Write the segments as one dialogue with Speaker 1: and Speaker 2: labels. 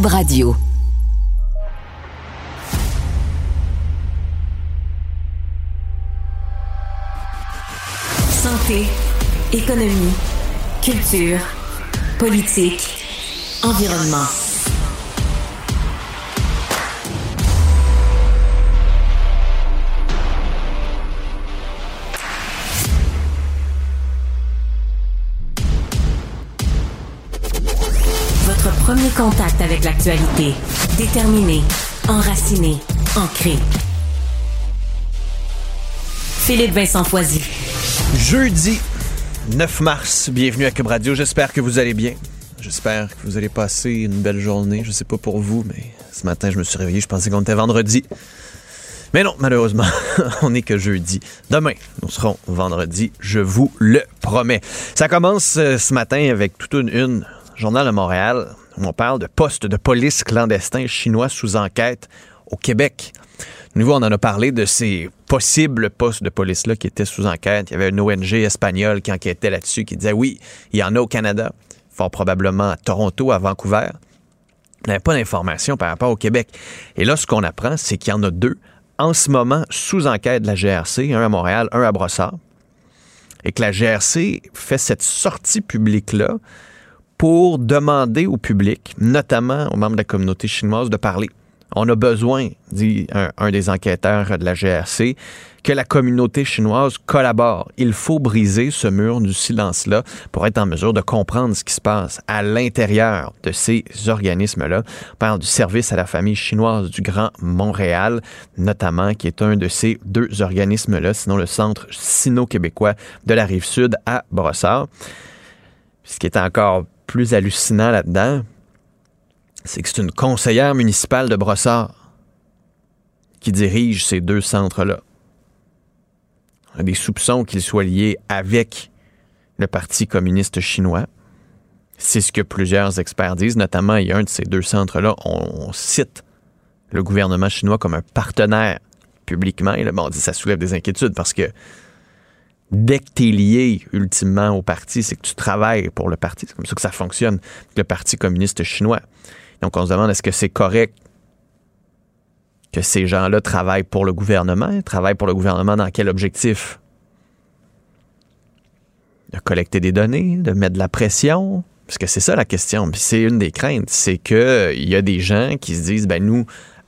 Speaker 1: Radio. Santé, économie, culture, politique, environnement. Contact avec l'actualité. Déterminé, enraciné, ancré. Philippe Vincent Foisy.
Speaker 2: Jeudi 9 mars, bienvenue à Cube Radio. J'espère que vous allez bien. J'espère que vous allez passer une belle journée. Je sais pas pour vous, mais ce matin, je me suis réveillé, je pensais qu'on était vendredi. Mais non, malheureusement, on n'est que jeudi. Demain, nous serons vendredi, je vous le promets. Ça commence euh, ce matin avec toute une, une journal de Montréal on parle de postes de police clandestins chinois sous enquête au Québec. Nous, on en a parlé de ces possibles postes de police-là qui étaient sous enquête. Il y avait une ONG espagnole qui enquêtait là-dessus, qui disait oui, il y en a au Canada, fort probablement à Toronto, à Vancouver. On n'avait pas d'informations par rapport au Québec. Et là, ce qu'on apprend, c'est qu'il y en a deux en ce moment sous enquête de la GRC, un à Montréal, un à Brossard, et que la GRC fait cette sortie publique-là pour demander au public, notamment aux membres de la communauté chinoise, de parler. On a besoin, dit un, des enquêteurs de la GRC, que la communauté chinoise collabore. Il faut briser ce mur du silence-là pour être en mesure de comprendre ce qui se passe à l'intérieur de ces organismes-là. On parle du service à la famille chinoise du Grand Montréal, notamment, qui est un de ces deux organismes-là, sinon le Centre sino-québécois de la Rive-Sud à Brossard. Ce qui est encore plus hallucinant là-dedans, c'est que c'est une conseillère municipale de Brossard qui dirige ces deux centres-là. On a des soupçons qu'ils soient liés avec le Parti communiste chinois. C'est ce que plusieurs experts disent, notamment il y a un de ces deux centres-là, on, on cite le gouvernement chinois comme un partenaire publiquement. Et là, bon, on dit ça soulève des inquiétudes parce que dès que tu es lié ultimement au parti, c'est que tu travailles pour le parti. C'est comme ça que ça fonctionne, le Parti communiste chinois. Donc, on se demande est-ce que c'est correct que ces gens-là travaillent pour le gouvernement? Travaillent pour le gouvernement dans quel objectif? De collecter des données, de mettre de la pression? Parce que c'est ça la question. C'est une des craintes, c'est qu'il y a des gens qui se disent, ben nous,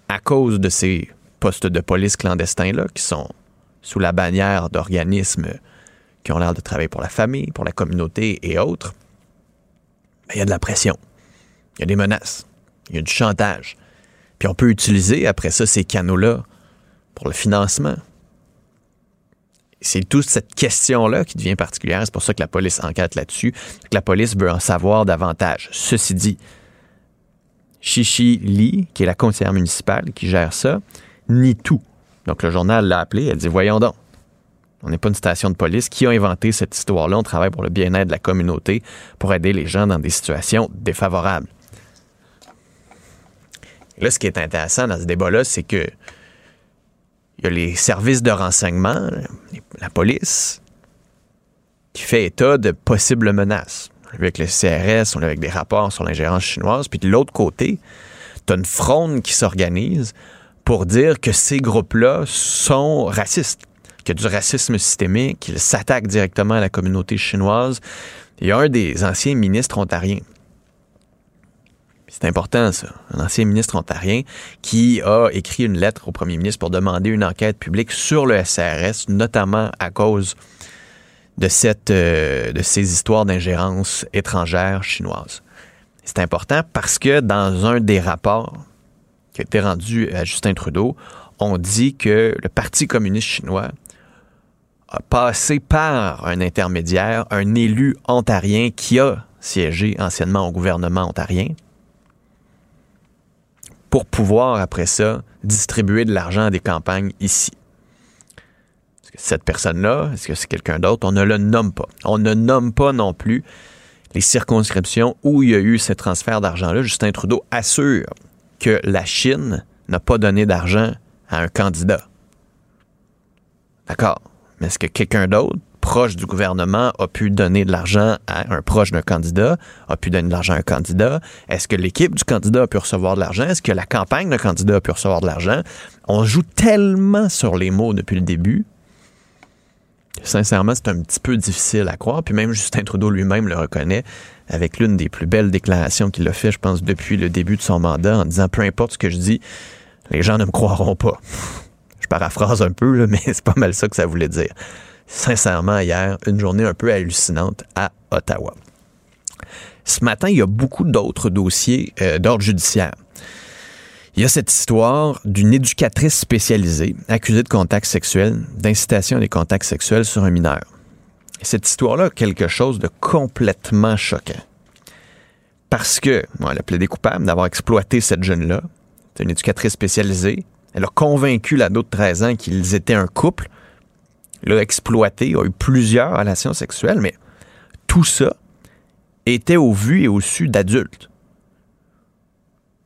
Speaker 2: à cause de ces postes de police clandestins-là, qui sont sous la bannière d'organismes qui ont l'air de travailler pour la famille, pour la communauté et autres, il y a de la pression, il y a des menaces, il y a du chantage. Puis on peut utiliser après ça ces canaux-là pour le financement. C'est toute cette question-là qui devient particulière. C'est pour ça que la police enquête là-dessus, que la police veut en savoir davantage. Ceci dit, Chichi Lee, qui est la conseillère municipale qui gère ça, nie tout. Donc le journal l'a appelé, elle dit Voyons donc, on n'est pas une station de police. Qui a inventé cette histoire-là? On travaille pour le bien-être de la communauté, pour aider les gens dans des situations défavorables. Là, ce qui est intéressant dans ce débat-là, c'est que il y a les services de renseignement, la police, qui fait état de possibles menaces. Avec le CRS, on est avec des rapports sur l'ingérence chinoise. Puis de l'autre côté, tu as une fronde qui s'organise pour dire que ces groupes-là sont racistes, qu'il y a du racisme systémique, qu'ils s'attaquent directement à la communauté chinoise. Il y a un des anciens ministres ontariens, c'est important, ça. Un ancien ministre ontarien qui a écrit une lettre au premier ministre pour demander une enquête publique sur le SRS, notamment à cause de, cette, euh, de ces histoires d'ingérence étrangère chinoise. C'est important parce que dans un des rapports qui a été rendu à Justin Trudeau, on dit que le Parti communiste chinois a passé par un intermédiaire, un élu ontarien qui a siégé anciennement au gouvernement ontarien, pour pouvoir, après ça, distribuer de l'argent à des campagnes ici. Cette personne-là, est-ce que c'est quelqu'un d'autre? On ne le nomme pas. On ne nomme pas non plus les circonscriptions où il y a eu ce transfert d'argent-là. Justin Trudeau assure que la Chine n'a pas donné d'argent à un candidat. D'accord? Est-ce que quelqu'un d'autre, proche du gouvernement, a pu donner de l'argent à un proche d'un candidat, a pu donner de l'argent à un candidat? Est-ce que l'équipe du candidat a pu recevoir de l'argent? Est-ce que la campagne d'un candidat a pu recevoir de l'argent? On joue tellement sur les mots depuis le début. Sincèrement, c'est un petit peu difficile à croire. Puis même Justin Trudeau lui-même le reconnaît avec l'une des plus belles déclarations qu'il a fait, je pense, depuis le début de son mandat, en disant peu importe ce que je dis, les gens ne me croiront pas. Je paraphrase un peu, mais c'est pas mal ça que ça voulait dire. Sincèrement, hier, une journée un peu hallucinante à Ottawa. Ce matin, il y a beaucoup d'autres dossiers euh, d'ordre judiciaire. Il y a cette histoire d'une éducatrice spécialisée accusée de contact sexuel, d'incitation à des contacts sexuels sur un mineur. Cette histoire-là a quelque chose de complètement choquant. Parce que, bon, elle a plaidé coupable d'avoir exploité cette jeune-là. C'est une éducatrice spécialisée. Elle a convaincu l'ado de 13 ans qu'ils étaient un couple. L'a exploité, a eu plusieurs relations sexuelles, mais tout ça était au vu et au su d'adultes.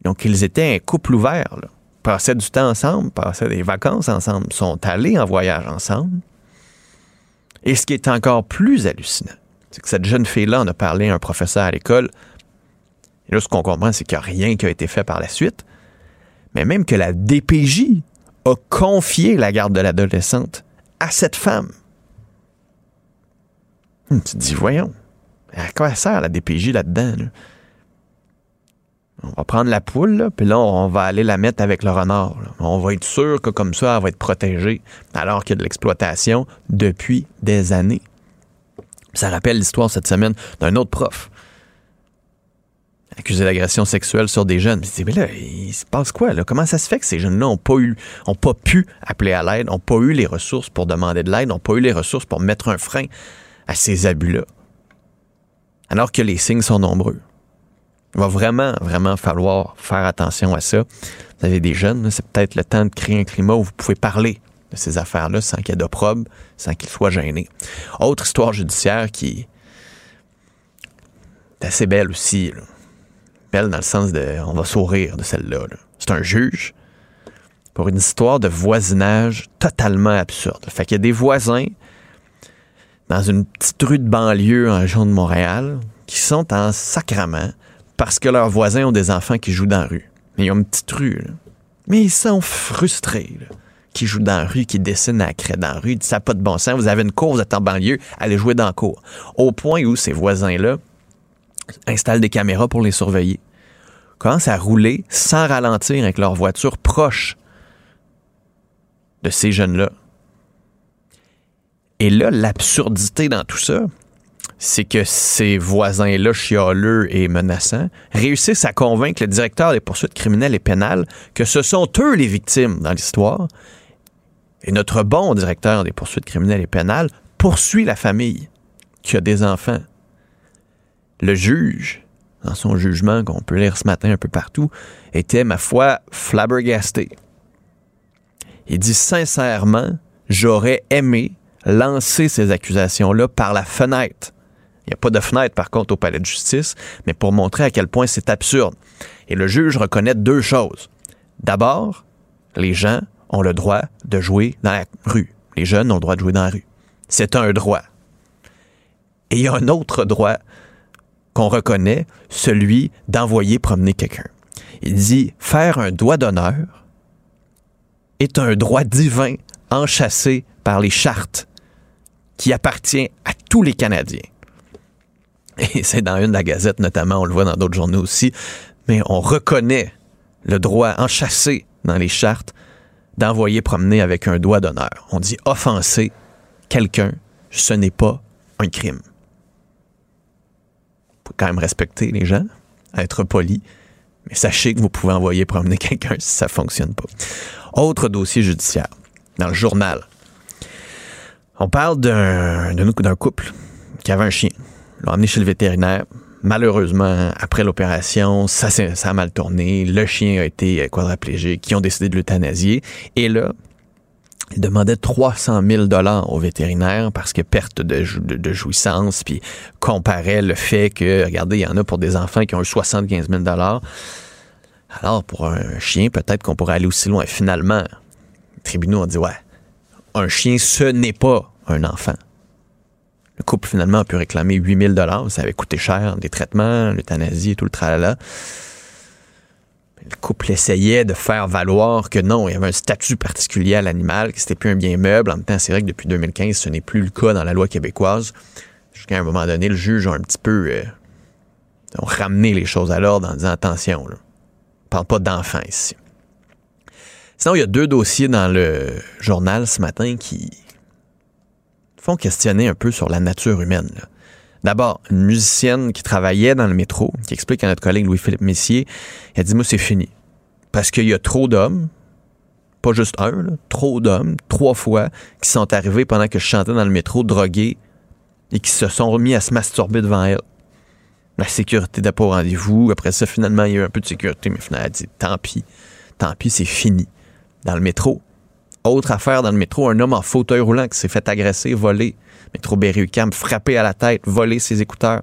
Speaker 2: Donc, ils étaient un couple ouvert. Là. Passaient du temps ensemble, passaient des vacances ensemble, sont allés en voyage ensemble. Et ce qui est encore plus hallucinant, c'est que cette jeune fille-là en a parlé à un professeur à l'école. Et là, ce qu'on comprend, c'est qu'il n'y a rien qui a été fait par la suite. Mais même que la DPJ a confié la garde de l'adolescente à cette femme. Hum, tu te dis, voyons, à quoi sert la DPJ là-dedans? On va prendre la poule, puis là, on va aller la mettre avec le renard. On va être sûr que comme ça, elle va être protégée, alors qu'il y a de l'exploitation depuis des années. Ça rappelle l'histoire cette semaine d'un autre prof accusé d'agression sexuelle sur des jeunes. Mais là, il se passe quoi? Là? Comment ça se fait que ces jeunes-là n'ont pas pas pu appeler à l'aide, n'ont pas eu les ressources pour demander de l'aide, n'ont pas eu les ressources pour mettre un frein à ces abus-là? Alors que les signes sont nombreux. Il va vraiment, vraiment falloir faire attention à ça. Vous avez des jeunes, c'est peut-être le temps de créer un climat où vous pouvez parler de ces affaires-là sans qu'il y ait d'opprobre, sans qu'ils soient gênés. Autre histoire judiciaire qui est assez belle aussi. Belle dans le sens de on va sourire de celle-là. c'est un juge pour une histoire de voisinage totalement absurde. Fait qu'il y a des voisins dans une petite rue de banlieue en région de Montréal qui sont en sacrament parce que leurs voisins ont des enfants qui jouent dans la rue. Ils ont une petite rue. Mais ils sont frustrés. qui jouent dans la rue, qui dessinent à la craie dans la rue. Ça n'a pas de bon sens. Vous avez une cour, vous êtes en banlieue, allez jouer dans la cour. Au point où ces voisins-là installent des caméras pour les surveiller. Commencent à rouler sans ralentir avec leur voiture proche de ces jeunes-là. Et là, l'absurdité dans tout ça, c'est que ces voisins-là, chialeux et menaçants, réussissent à convaincre le directeur des poursuites criminelles et pénales que ce sont eux les victimes dans l'histoire. Et notre bon directeur des poursuites criminelles et pénales poursuit la famille qui a des enfants. Le juge, dans son jugement qu'on peut lire ce matin un peu partout, était, ma foi, flabbergasté. Il dit sincèrement, j'aurais aimé lancer ces accusations-là par la fenêtre il n'y a pas de fenêtre, par contre, au palais de justice, mais pour montrer à quel point c'est absurde. Et le juge reconnaît deux choses. D'abord, les gens ont le droit de jouer dans la rue. Les jeunes ont le droit de jouer dans la rue. C'est un droit. Et il y a un autre droit reconnaît, celui d'envoyer promener quelqu'un. Il dit faire un doigt d'honneur est un droit divin enchâssé par les chartes qui appartient à tous les Canadiens. et c'est dans une de la Gazette notamment, on le voit dans d'autres journaux aussi, mais on reconnaît le droit enchâssé dans les chartes d'envoyer promener avec un doigt d'honneur. On dit offenser quelqu'un, ce n'est pas un crime. Quand même respecter les gens, être poli, mais sachez que vous pouvez envoyer promener quelqu'un si ça fonctionne pas. Autre dossier judiciaire, dans le journal. On parle d'un couple qui avait un chien l'ont emmené chez le vétérinaire. Malheureusement, après l'opération, ça, ça a mal tourné. Le chien a été quadraplégique. Qui ont décidé de l'euthanasier. Et là, il demandait 300 000 dollars au vétérinaire parce que perte de, jou- de, de jouissance, puis comparait le fait que, regardez, il y en a pour des enfants qui ont eu 75 000 dollars. Alors, pour un chien, peut-être qu'on pourrait aller aussi loin. Finalement, les tribunaux ont dit, ouais, un chien, ce n'est pas un enfant. Le couple, finalement, a pu réclamer 8 000 Ça avait coûté cher, des traitements, l'euthanasie tout le tralala. Le couple essayait de faire valoir que non, il y avait un statut particulier à l'animal, que c'était plus un bien meuble. En même temps, c'est vrai que depuis 2015, ce n'est plus le cas dans la loi québécoise. Jusqu'à un moment donné, le juge a un petit peu euh, ramené les choses à l'ordre en disant attention, là, parle pas d'enfants ici. Sinon, il y a deux dossiers dans le journal ce matin qui font questionner un peu sur la nature humaine. D'abord, une musicienne qui travaillait dans le métro, qui explique à notre collègue Louis-Philippe Messier, elle dit, moi, c'est fini. Parce qu'il y a trop d'hommes, pas juste un, trop d'hommes, trois fois, qui sont arrivés pendant que je chantais dans le métro, drogués, et qui se sont remis à se masturber devant elle. La sécurité n'était pas au rendez-vous. Après ça, finalement, il y a eu un peu de sécurité, mais finalement, elle dit, tant pis. Tant pis, c'est fini. Dans le métro. Autre affaire dans le métro, un homme en fauteuil roulant qui s'est fait agresser, voler. Métro Berry-UQAM, frappé à la tête, voler ses écouteurs.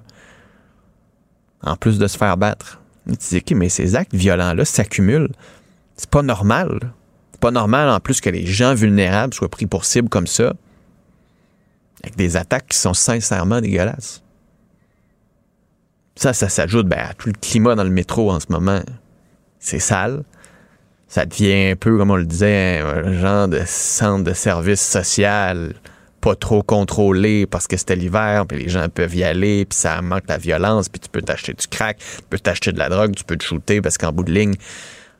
Speaker 2: En plus de se faire battre. Tu dis, mais ces actes violents-là s'accumulent. C'est pas normal. C'est pas normal, en plus, que les gens vulnérables soient pris pour cible comme ça. Avec des attaques qui sont sincèrement dégueulasses. Ça, ça s'ajoute ben, à tout le climat dans le métro en ce moment. C'est sale. Ça devient un peu, comme on le disait, un genre de centre de service social pas trop contrôlé parce que c'était l'hiver, puis les gens peuvent y aller, puis ça manque la violence, puis tu peux t'acheter du crack, tu peux t'acheter de la drogue, tu peux te shooter parce qu'en bout de ligne,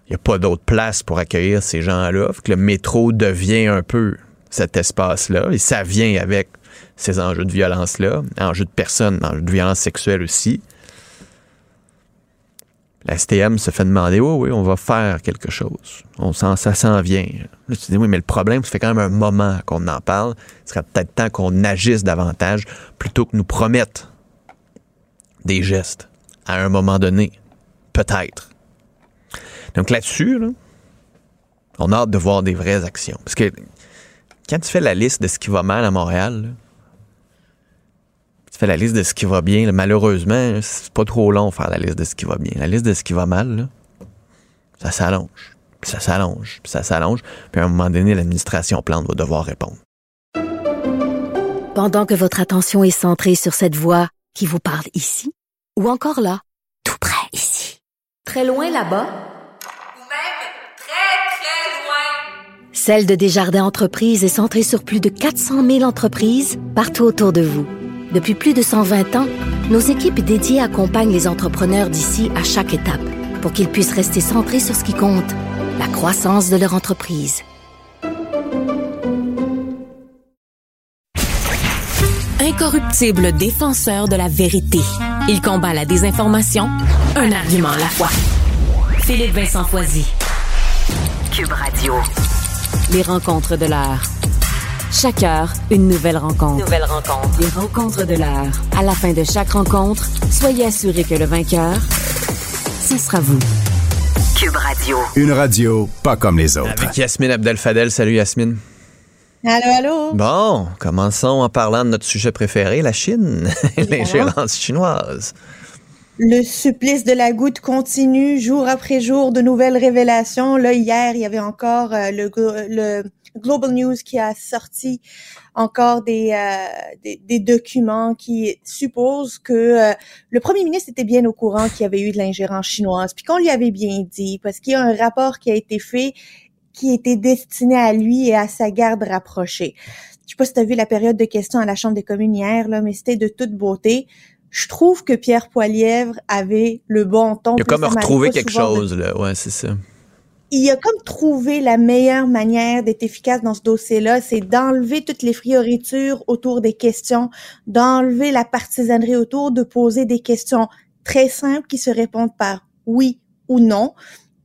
Speaker 2: il n'y a pas d'autre place pour accueillir ces gens-là. Que le métro devient un peu cet espace-là, et ça vient avec ces enjeux de violence-là, enjeux de personnes, enjeux de violence sexuelle aussi. La STM se fait demander, oui, oui, on va faire quelque chose. On sent, ça s'en vient. Là, tu dis, oui, mais le problème, ça fait quand même un moment qu'on en parle. Il serait peut-être temps qu'on agisse davantage plutôt que nous promettre des gestes à un moment donné. Peut-être. Donc là-dessus, là, on a hâte de voir des vraies actions. Parce que quand tu fais la liste de ce qui va mal à Montréal, tu fais la liste de ce qui va bien. là, malheureusement, c'est pas trop long faire la liste de ce qui va bien. La liste de ce qui va mal, là, ça s'allonge. Puis ça s'allonge. Puis ça s'allonge. Puis à un moment donné, l'administration plante va devoir répondre.
Speaker 3: Pendant que votre attention est centrée sur cette voix qui vous parle ici, ou encore là, tout près ici, très loin là-bas,
Speaker 4: Ou même très, très loin.
Speaker 3: Celle de Desjardins Entreprises est centrée sur plus de 400 000 entreprises partout autour de vous. Depuis plus de 120 ans, nos équipes dédiées accompagnent les entrepreneurs d'ici à chaque étape pour qu'ils puissent rester centrés sur ce qui compte, la croissance de leur entreprise.
Speaker 1: Incorruptible défenseur de la vérité. Il combat la désinformation, un argument à la fois. Philippe Vincent Foisy. Cube Radio. Les rencontres de l'heure. Chaque heure, une nouvelle rencontre. Nouvelle rencontre. Les rencontres de l'heure. À la fin de chaque rencontre, soyez assurés que le vainqueur, ce sera vous. Cube Radio.
Speaker 5: Une radio pas comme les autres.
Speaker 2: Avec Yasmine Abdel-Fadel. Salut Yasmine.
Speaker 6: Allô, allô?
Speaker 2: Bon, commençons en parlant de notre sujet préféré, la Chine, l'ingérence chinoise.
Speaker 6: Le supplice de la goutte continue jour après jour, de nouvelles révélations. Là, hier, il y avait encore euh, le, le Global News qui a sorti encore des, euh, des, des documents qui supposent que euh, le premier ministre était bien au courant qu'il y avait eu de l'ingérence chinoise, puis qu'on lui avait bien dit, parce qu'il y a un rapport qui a été fait qui était destiné à lui et à sa garde rapprochée. Je sais pas si tu as vu la période de questions à la Chambre des communes hier, là, mais c'était de toute beauté. Je trouve que Pierre Poilièvre avait le bon ton.
Speaker 2: Il a comme retrouvé quelque
Speaker 6: souvent de-
Speaker 2: chose, là. Ouais, c'est ça.
Speaker 6: Il a comme trouvé la meilleure manière d'être efficace dans ce dossier-là, c'est d'enlever toutes les frioritures autour des questions, d'enlever la partisanerie autour, de poser des questions très simples qui se répondent par oui ou non.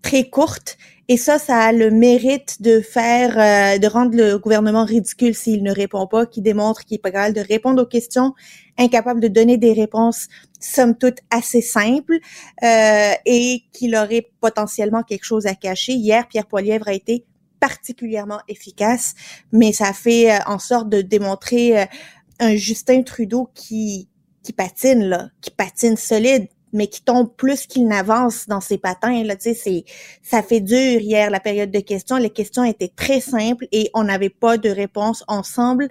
Speaker 6: très courte. Et ça, ça a le mérite de faire, euh, de rendre le gouvernement ridicule s'il ne répond pas, qui démontre qu'il est pas capable de répondre aux questions, incapable de donner des réponses, somme toute, assez simples, euh, et qu'il aurait potentiellement quelque chose à cacher. Hier, Pierre Poilièvre a été particulièrement efficace, mais ça fait euh, en sorte de démontrer un Justin Trudeau qui qui patine là, qui patine solide, mais qui tombe plus qu'il n'avance dans ses patins. Là, tu sais, c'est, ça fait dur hier la période de questions. Les questions étaient très simples et on n'avait pas de réponse ensemble.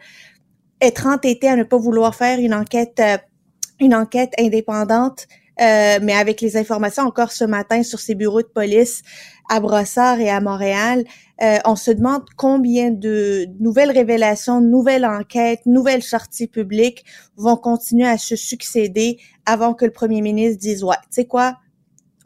Speaker 6: Être entêté à ne pas vouloir faire une enquête, euh, une enquête indépendante, euh, mais avec les informations encore ce matin sur ces bureaux de police à Brossard et à Montréal, euh, on se demande combien de nouvelles révélations, nouvelles enquêtes, nouvelles sorties publiques vont continuer à se succéder avant que le premier ministre dise ouais, tu sais quoi,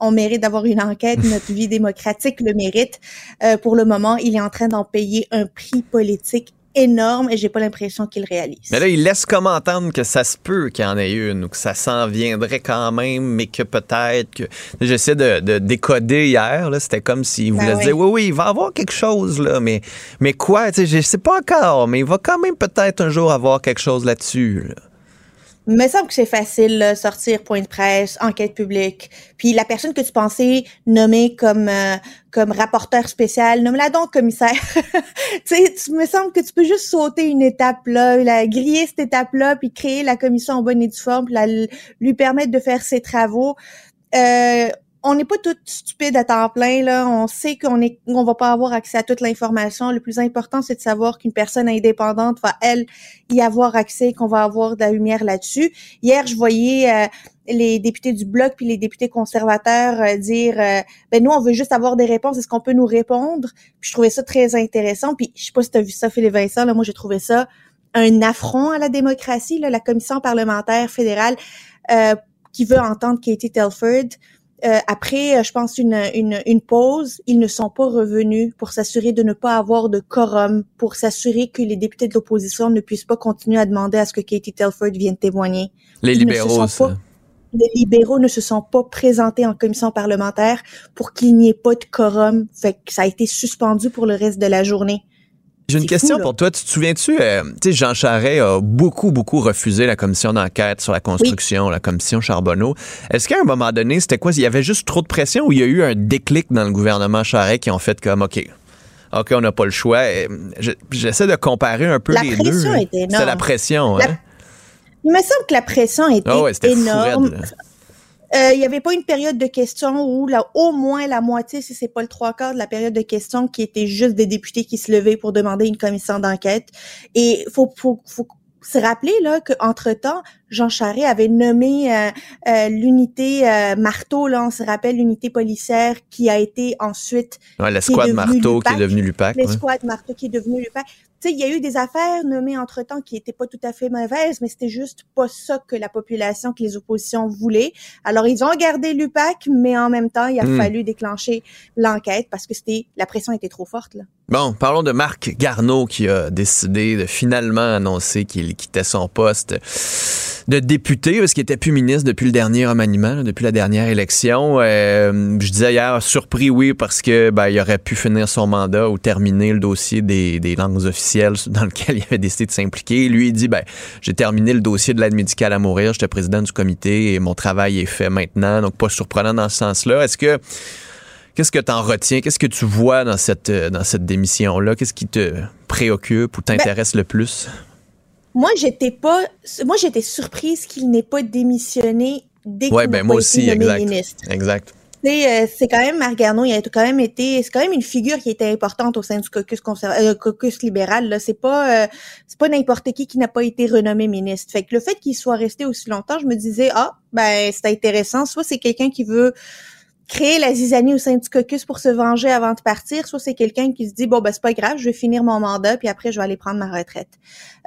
Speaker 6: on mérite d'avoir une enquête, notre vie démocratique le mérite. Euh, pour le moment, il est en train d'en payer un prix politique énorme et j'ai pas l'impression qu'il réalise.
Speaker 2: Mais là, il laisse comme entendre que ça se peut qu'il y en ait une ou que ça s'en viendrait quand même, mais que peut-être que. J'essaie de, décoder hier, là. C'était comme s'il ben voulait dire oui, oui, il va avoir quelque chose, là, mais, mais quoi? Tu sais, je sais pas encore, mais il va quand même peut-être un jour avoir quelque chose là-dessus, là
Speaker 6: me semble que c'est facile, sortir point de presse, enquête publique. Puis la personne que tu pensais nommer comme euh, comme rapporteur spécial, nomme-la donc commissaire. tu sais, tu me semble que tu peux juste sauter une étape là, griller cette étape-là, puis créer la commission en bonne et due forme, puis la, lui permettre de faire ses travaux. Euh, on n'est pas toutes stupides à temps plein là. On sait qu'on est, on va pas avoir accès à toute l'information. Le plus important, c'est de savoir qu'une personne indépendante va elle y avoir accès, qu'on va avoir de la lumière là-dessus. Hier, je voyais euh, les députés du bloc puis les députés conservateurs euh, dire, euh, ben nous, on veut juste avoir des réponses. Est-ce qu'on peut nous répondre? Puis je trouvais ça très intéressant. Puis je sais pas si tu as vu ça, Philippe Vincent. Là, moi, j'ai trouvé ça un affront à la démocratie. La commission parlementaire fédérale qui veut entendre Katie Telford euh, après, euh, je pense, une, une, une, pause, ils ne sont pas revenus pour s'assurer de ne pas avoir de quorum, pour s'assurer que les députés de l'opposition ne puissent pas continuer à demander à ce que Katie Telford vienne témoigner.
Speaker 2: Les libéraux, ça.
Speaker 6: les libéraux ne se sont pas présentés en commission parlementaire pour qu'il n'y ait pas de quorum. Fait que ça a été suspendu pour le reste de la journée.
Speaker 2: J'ai une question pour toi. Tu te souviens-tu, euh, tu sais, Jean Charest a beaucoup, beaucoup refusé la commission d'enquête sur la construction, la commission Charbonneau. Est-ce qu'à un moment donné, c'était quoi? Il y avait juste trop de pression ou il y a eu un déclic dans le gouvernement Charest qui ont fait comme, OK, OK, on n'a pas le choix. J'essaie de comparer un peu les deux. C'est la pression, hein?
Speaker 6: Il me semble que la pression était ah énorme. Il n'y avait pas une période de questions où là, au moins la moitié, si c'est pas le trois quarts de la période de questions, qui était juste des députés qui se levaient pour demander une commission d'enquête. Et faut, faut, faut se rappeler là qu'entre temps, Jean Charest avait nommé euh, euh, l'unité marteau là, on se rappelle l'unité policière qui a été ensuite
Speaker 2: ouais, l'escouade marteau qui est devenue l'UPAC.
Speaker 6: L'escouade marteau qui est devenue l'UPAC il y a eu des affaires nommées entre-temps qui étaient pas tout à fait mauvaises, mais c'était juste pas ça que la population, que les oppositions voulaient. Alors, ils ont gardé l'UPAC, mais en même temps, il a hmm. fallu déclencher l'enquête parce que c'était la pression était trop forte, là.
Speaker 2: Bon, parlons de Marc Garneau qui a décidé de finalement annoncer qu'il quittait son poste de député parce qu'il était plus ministre depuis le dernier remaniement, depuis la dernière élection. Euh, je disais hier, surpris, oui, parce que ben, il aurait pu finir son mandat ou terminer le dossier des, des langues officielles dans lequel il avait décidé de s'impliquer. Lui, il dit, ben, j'ai terminé le dossier de l'aide médicale à mourir, j'étais président du comité et mon travail est fait maintenant, donc pas surprenant dans ce sens-là. Est-ce que Qu'est-ce que tu en retiens? Qu'est-ce que tu vois dans cette, euh, dans cette démission-là? Qu'est-ce qui te préoccupe ou t'intéresse ben, le plus?
Speaker 6: Moi, j'étais pas, moi, j'étais surprise qu'il n'ait pas démissionné dès qu'il
Speaker 2: ben, moi aussi, exact. ministre. Exact.
Speaker 6: Euh, c'est quand même Marc Garneau, il a quand même été, c'est quand même une figure qui était importante au sein du caucus euh, caucus libéral. Là, c'est pas, c'est pas n'importe qui qui n'a pas été renommé ministre. Fait que le fait qu'il soit resté aussi longtemps, je me disais ah ben c'est intéressant. Soit c'est quelqu'un qui veut créer la zizanie au sein du caucus pour se venger avant de partir, soit c'est quelqu'un qui se dit bon ben c'est pas grave, je vais finir mon mandat puis après je vais aller prendre ma retraite.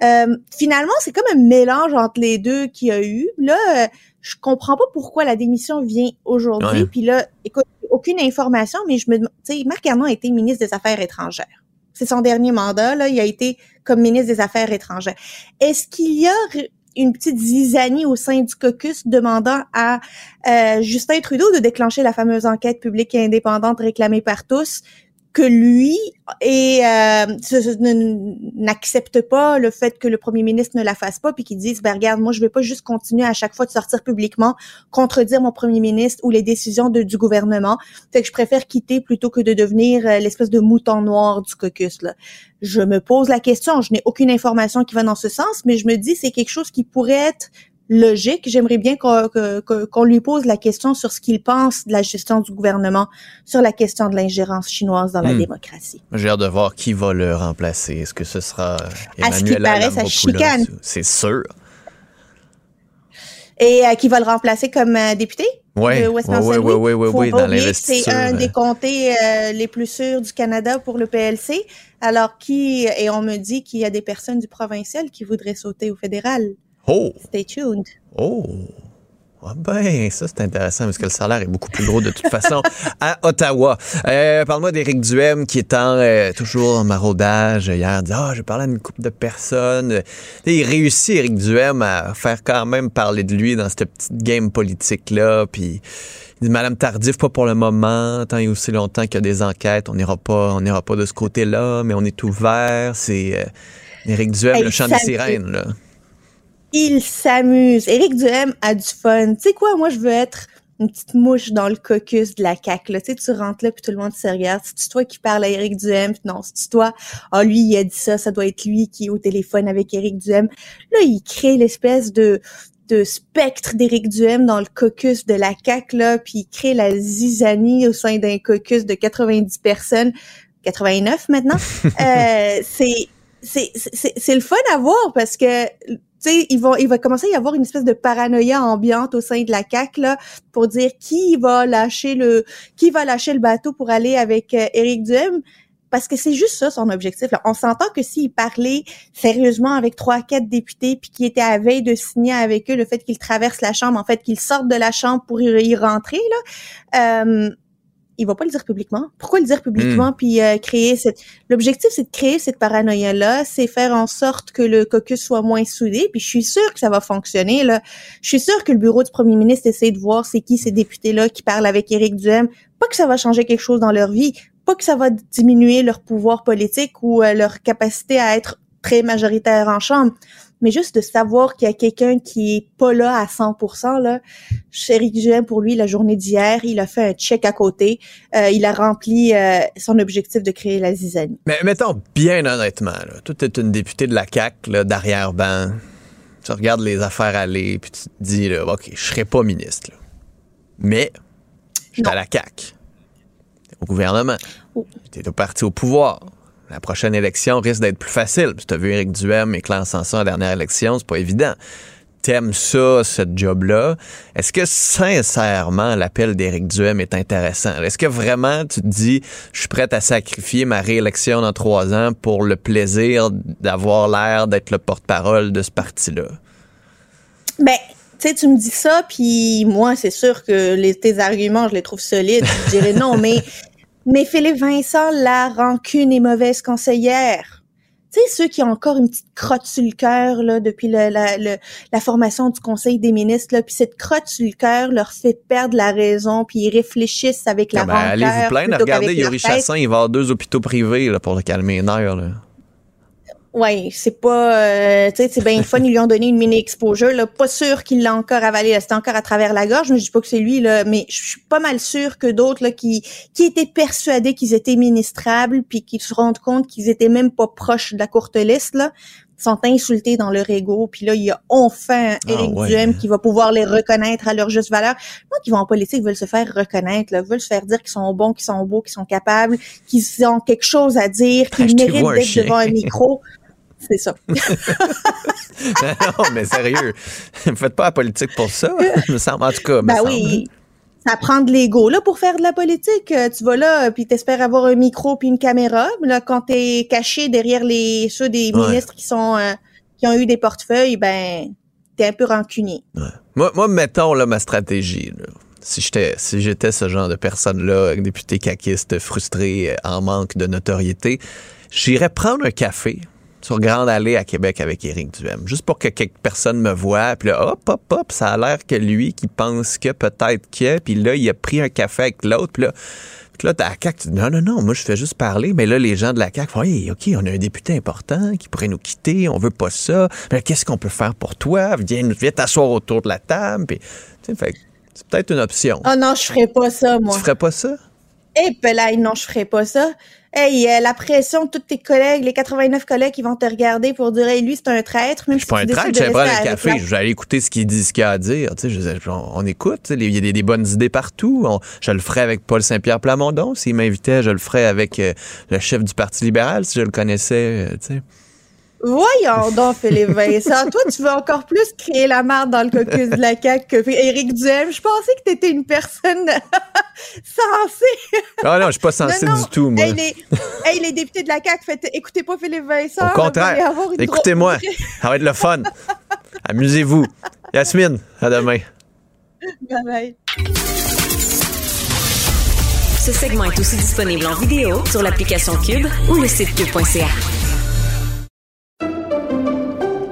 Speaker 6: Euh, finalement, c'est comme un mélange entre les deux qu'il y a eu. Là, euh, je comprends pas pourquoi la démission vient aujourd'hui. Puis là, écoute, aucune information, mais je me, tu sais, Marc Arnaud a été ministre des Affaires étrangères. C'est son dernier mandat là, il a été comme ministre des Affaires étrangères. Est-ce qu'il y a une petite zizanie au sein du caucus demandant à euh, Justin Trudeau de déclencher la fameuse enquête publique et indépendante réclamée par tous que lui et euh, n'accepte pas le fait que le premier ministre ne la fasse pas puis qu'il dise ben regarde moi je vais pas juste continuer à chaque fois de sortir publiquement contredire mon premier ministre ou les décisions du gouvernement. Fait que je préfère quitter plutôt que de devenir euh, l'espèce de mouton noir du caucus là. Je me pose la question je n'ai aucune information qui va dans ce sens mais je me dis c'est quelque chose qui pourrait être logique. J'aimerais bien qu'on lui pose la question sur ce qu'il pense de la gestion du gouvernement, sur la question de l'ingérence chinoise dans la hmm. démocratie.
Speaker 2: J'ai hâte de voir qui va le remplacer. Est-ce que ce sera Emmanuel
Speaker 6: À ce chicane.
Speaker 2: C'est sûr.
Speaker 6: Et euh, qui va le remplacer comme euh, député?
Speaker 2: Oui, oui, oui, oui, oui, dans
Speaker 6: C'est un des comtés euh, les plus sûrs du Canada pour le PLC. Alors qui, et on me dit qu'il y a des personnes du provincial qui voudraient sauter au fédéral.
Speaker 2: Oh!
Speaker 6: Stay tuned.
Speaker 2: Oh! Ah ben, ça c'est intéressant parce que le salaire est beaucoup plus gros de toute façon à Ottawa. Euh, Parle-moi d'Éric Duhem qui est en, euh, toujours en maraudage hier. Dit, ah, je parlais à une couple de personnes. il réussit, Éric Duhem, à faire quand même parler de lui dans cette petite game politique-là. Puis il dit, Madame Tardif, pas pour le moment. Tant et aussi longtemps qu'il y a des enquêtes, on n'ira pas, on n'ira pas de ce côté-là, mais on est ouvert. C'est euh, Éric Duhem, le chant des sirènes, là
Speaker 6: il s'amuse. Éric Duhem a du fun. Tu sais quoi, moi, je veux être une petite mouche dans le caucus de la CAQ. Là. Tu sais, tu rentres là, puis tout le monde se regarde. C'est toi qui parle à Éric Duhem? non, c'est toi? Ah, lui, il a dit ça. Ça doit être lui qui est au téléphone avec Éric Duhem. Là, il crée l'espèce de de spectre d'Éric Duhem dans le caucus de la CAQ, là, puis il crée la zizanie au sein d'un caucus de 90 personnes. 89 maintenant? euh, c'est c'est le fun à voir parce que sais, il va, il va commencer à y avoir une espèce de paranoïa ambiante au sein de la CAC là pour dire qui va lâcher le, qui va lâcher le bateau pour aller avec euh, Éric Duhem. Parce que c'est juste ça son objectif. Là. On s'entend que s'il parlait sérieusement avec trois, quatre députés, puis qu'il était à veille de signer avec eux le fait qu'il traverse la chambre, en fait qu'il sorte de la chambre pour y rentrer, là, euh, il va pas le dire publiquement. Pourquoi le dire publiquement hmm. puis euh, créer cette l'objectif c'est de créer cette paranoïa là, c'est faire en sorte que le caucus soit moins soudé puis je suis sûre que ça va fonctionner là. Je suis sûre que le bureau du premier ministre essaie de voir c'est qui ces députés là qui parlent avec Éric Duhem, pas que ça va changer quelque chose dans leur vie, pas que ça va diminuer leur pouvoir politique ou euh, leur capacité à être très majoritaire en chambre, mais juste de savoir qu'il y a quelqu'un qui est pas là à 100%, là. Chéri Duhem, pour lui, la journée d'hier, il a fait un check à côté. Euh, il a rempli euh, son objectif de créer la zizanie.
Speaker 2: Mais mettons bien honnêtement, là, toi, t'es une députée de la CAQ, d'arrière-ban. Tu regardes les affaires aller, puis tu te dis, là, OK, je serai pas ministre. Mais, je suis à la CAQ. au gouvernement. Oh. Tu es au parti au pouvoir la prochaine élection risque d'être plus facile. Tu as vu Éric Duhem et Claire Sanson à la dernière élection, c'est pas évident. T'aimes ça, ce job-là. Est-ce que sincèrement l'appel d'Éric Duhem est intéressant? Est-ce que vraiment tu te dis je suis prête à sacrifier ma réélection dans trois ans pour le plaisir d'avoir l'air d'être le porte-parole de ce parti-là?
Speaker 6: Ben, tu sais, tu me dis ça, puis moi, c'est sûr que les, tes arguments, je les trouve solides. Je dirais non, mais mais Philippe Vincent, la rancune et mauvaise conseillère. Tu sais, ceux qui ont encore une petite crotte sur le cœur là, depuis la, la, formation du Conseil des ministres, là, puis cette crotte sur le cœur leur fait perdre la raison, puis ils réfléchissent avec la ah ben, rancœur.
Speaker 2: Allez-vous plaindre, regardez, Yuri Chassin, il va avoir deux hôpitaux privés là, pour le calmer les nerfs. Là.
Speaker 6: Ouais, c'est pas, euh, tu sais, c'est bien fun. Ils lui ont donné une mini exposure. Là, pas sûr qu'il l'a encore avalé. C'était encore à travers la gorge. Mais je dis pas que c'est lui là, mais je suis pas mal sûr que d'autres là qui qui étaient persuadés qu'ils étaient ministrables, puis qui se rendent compte qu'ils étaient même pas proches de la courte liste là, sont insultés dans leur ego. Puis là, il y a enfin ah Éric Duhem qui va pouvoir les reconnaître à leur juste valeur. Moi, qui vont en politique veulent se faire reconnaître, là, veulent se faire dire qu'ils sont bons, qu'ils sont beaux, qu'ils sont capables, qu'ils ont quelque chose à dire, qu'ils méritent d'être devant un micro. C'est ça.
Speaker 2: non, mais sérieux, ne faites pas la politique pour ça, me semble. En tout cas,
Speaker 6: ben oui. Ça prend de l'ego là pour faire de la politique. Euh, tu vas là puis t'espères avoir un micro puis une caméra. Mais là, quand t'es caché derrière les ceux des ministres qui sont euh, qui ont eu des portefeuilles, ben t'es un peu rancunier.
Speaker 2: Moi, moi, mettons là ma stratégie. Si j'étais si j'étais ce genre de personne là, député caquiste frustré, en manque de notoriété, j'irais prendre un café sur Grande Allée à Québec avec Éric Duhem. Juste pour que quelques personnes me voient. Puis là, hop, hop, hop, ça a l'air que lui qui pense que peut-être que. Puis là, il a pris un café avec l'autre. Puis là, puis là, à la CAQ, tu dis, non, non, non, moi, je fais juste parler. Mais là, les gens de la CAQ font, hey, OK, on a un député important qui pourrait nous quitter, on veut pas ça. Mais qu'est-ce qu'on peut faire pour toi? Viens, viens t'asseoir autour de la table. Puis, tu sais, fait c'est peut-être une option.
Speaker 6: Oh non, je ferais pas ça, moi.
Speaker 2: Tu ferais pas ça?
Speaker 6: Eh, hey, non, je ferais pas ça. Hey, euh, la pression de tous tes collègues, les 89 collègues qui vont te regarder pour dire, hey, lui, c'est un traître. Même
Speaker 2: je suis pas un traître, j'allais prendre un café, j'allais écouter ce qu'il dit, ce qu'il a à dire. Tu sais, on, écoute, il y a des, bonnes idées partout. je le ferais avec Paul Saint-Pierre Plamondon. S'il m'invitait, je le ferais avec euh, le chef du Parti libéral, si je le connaissais. Euh, tu sais.
Speaker 6: Voyons donc, Philippe Vincent. Toi, tu veux encore plus créer la marde dans le caucus de la CAQ que Éric Duhem. Je pensais que tu étais une personne sensée.
Speaker 2: Ah non, je suis pas sensée du tout, moi.
Speaker 6: Hey, les, députés de la CAQ, faites, écoutez pas Philippe Vincent.
Speaker 2: Au contraire, écoutez-moi. Ça va être le fun. Amusez-vous. Yasmine, à demain.
Speaker 6: Bye bye.
Speaker 1: Ce segment est aussi disponible en vidéo sur l'application Cube ou le site cube.ca.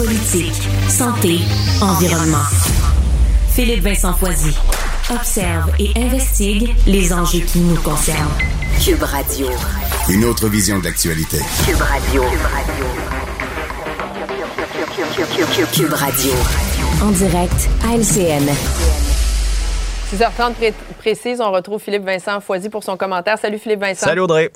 Speaker 1: Politique, santé, environnement. Philippe Vincent Foisy observe et investigue les enjeux qui nous concernent. Cube Radio.
Speaker 5: Une autre vision de l'actualité.
Speaker 1: Cube Radio. Cube Radio. En direct à LCN.
Speaker 7: 6h30 précise, on retrouve Philippe Vincent Foisy pour son commentaire. Salut Philippe Vincent.
Speaker 2: Salut Audrey.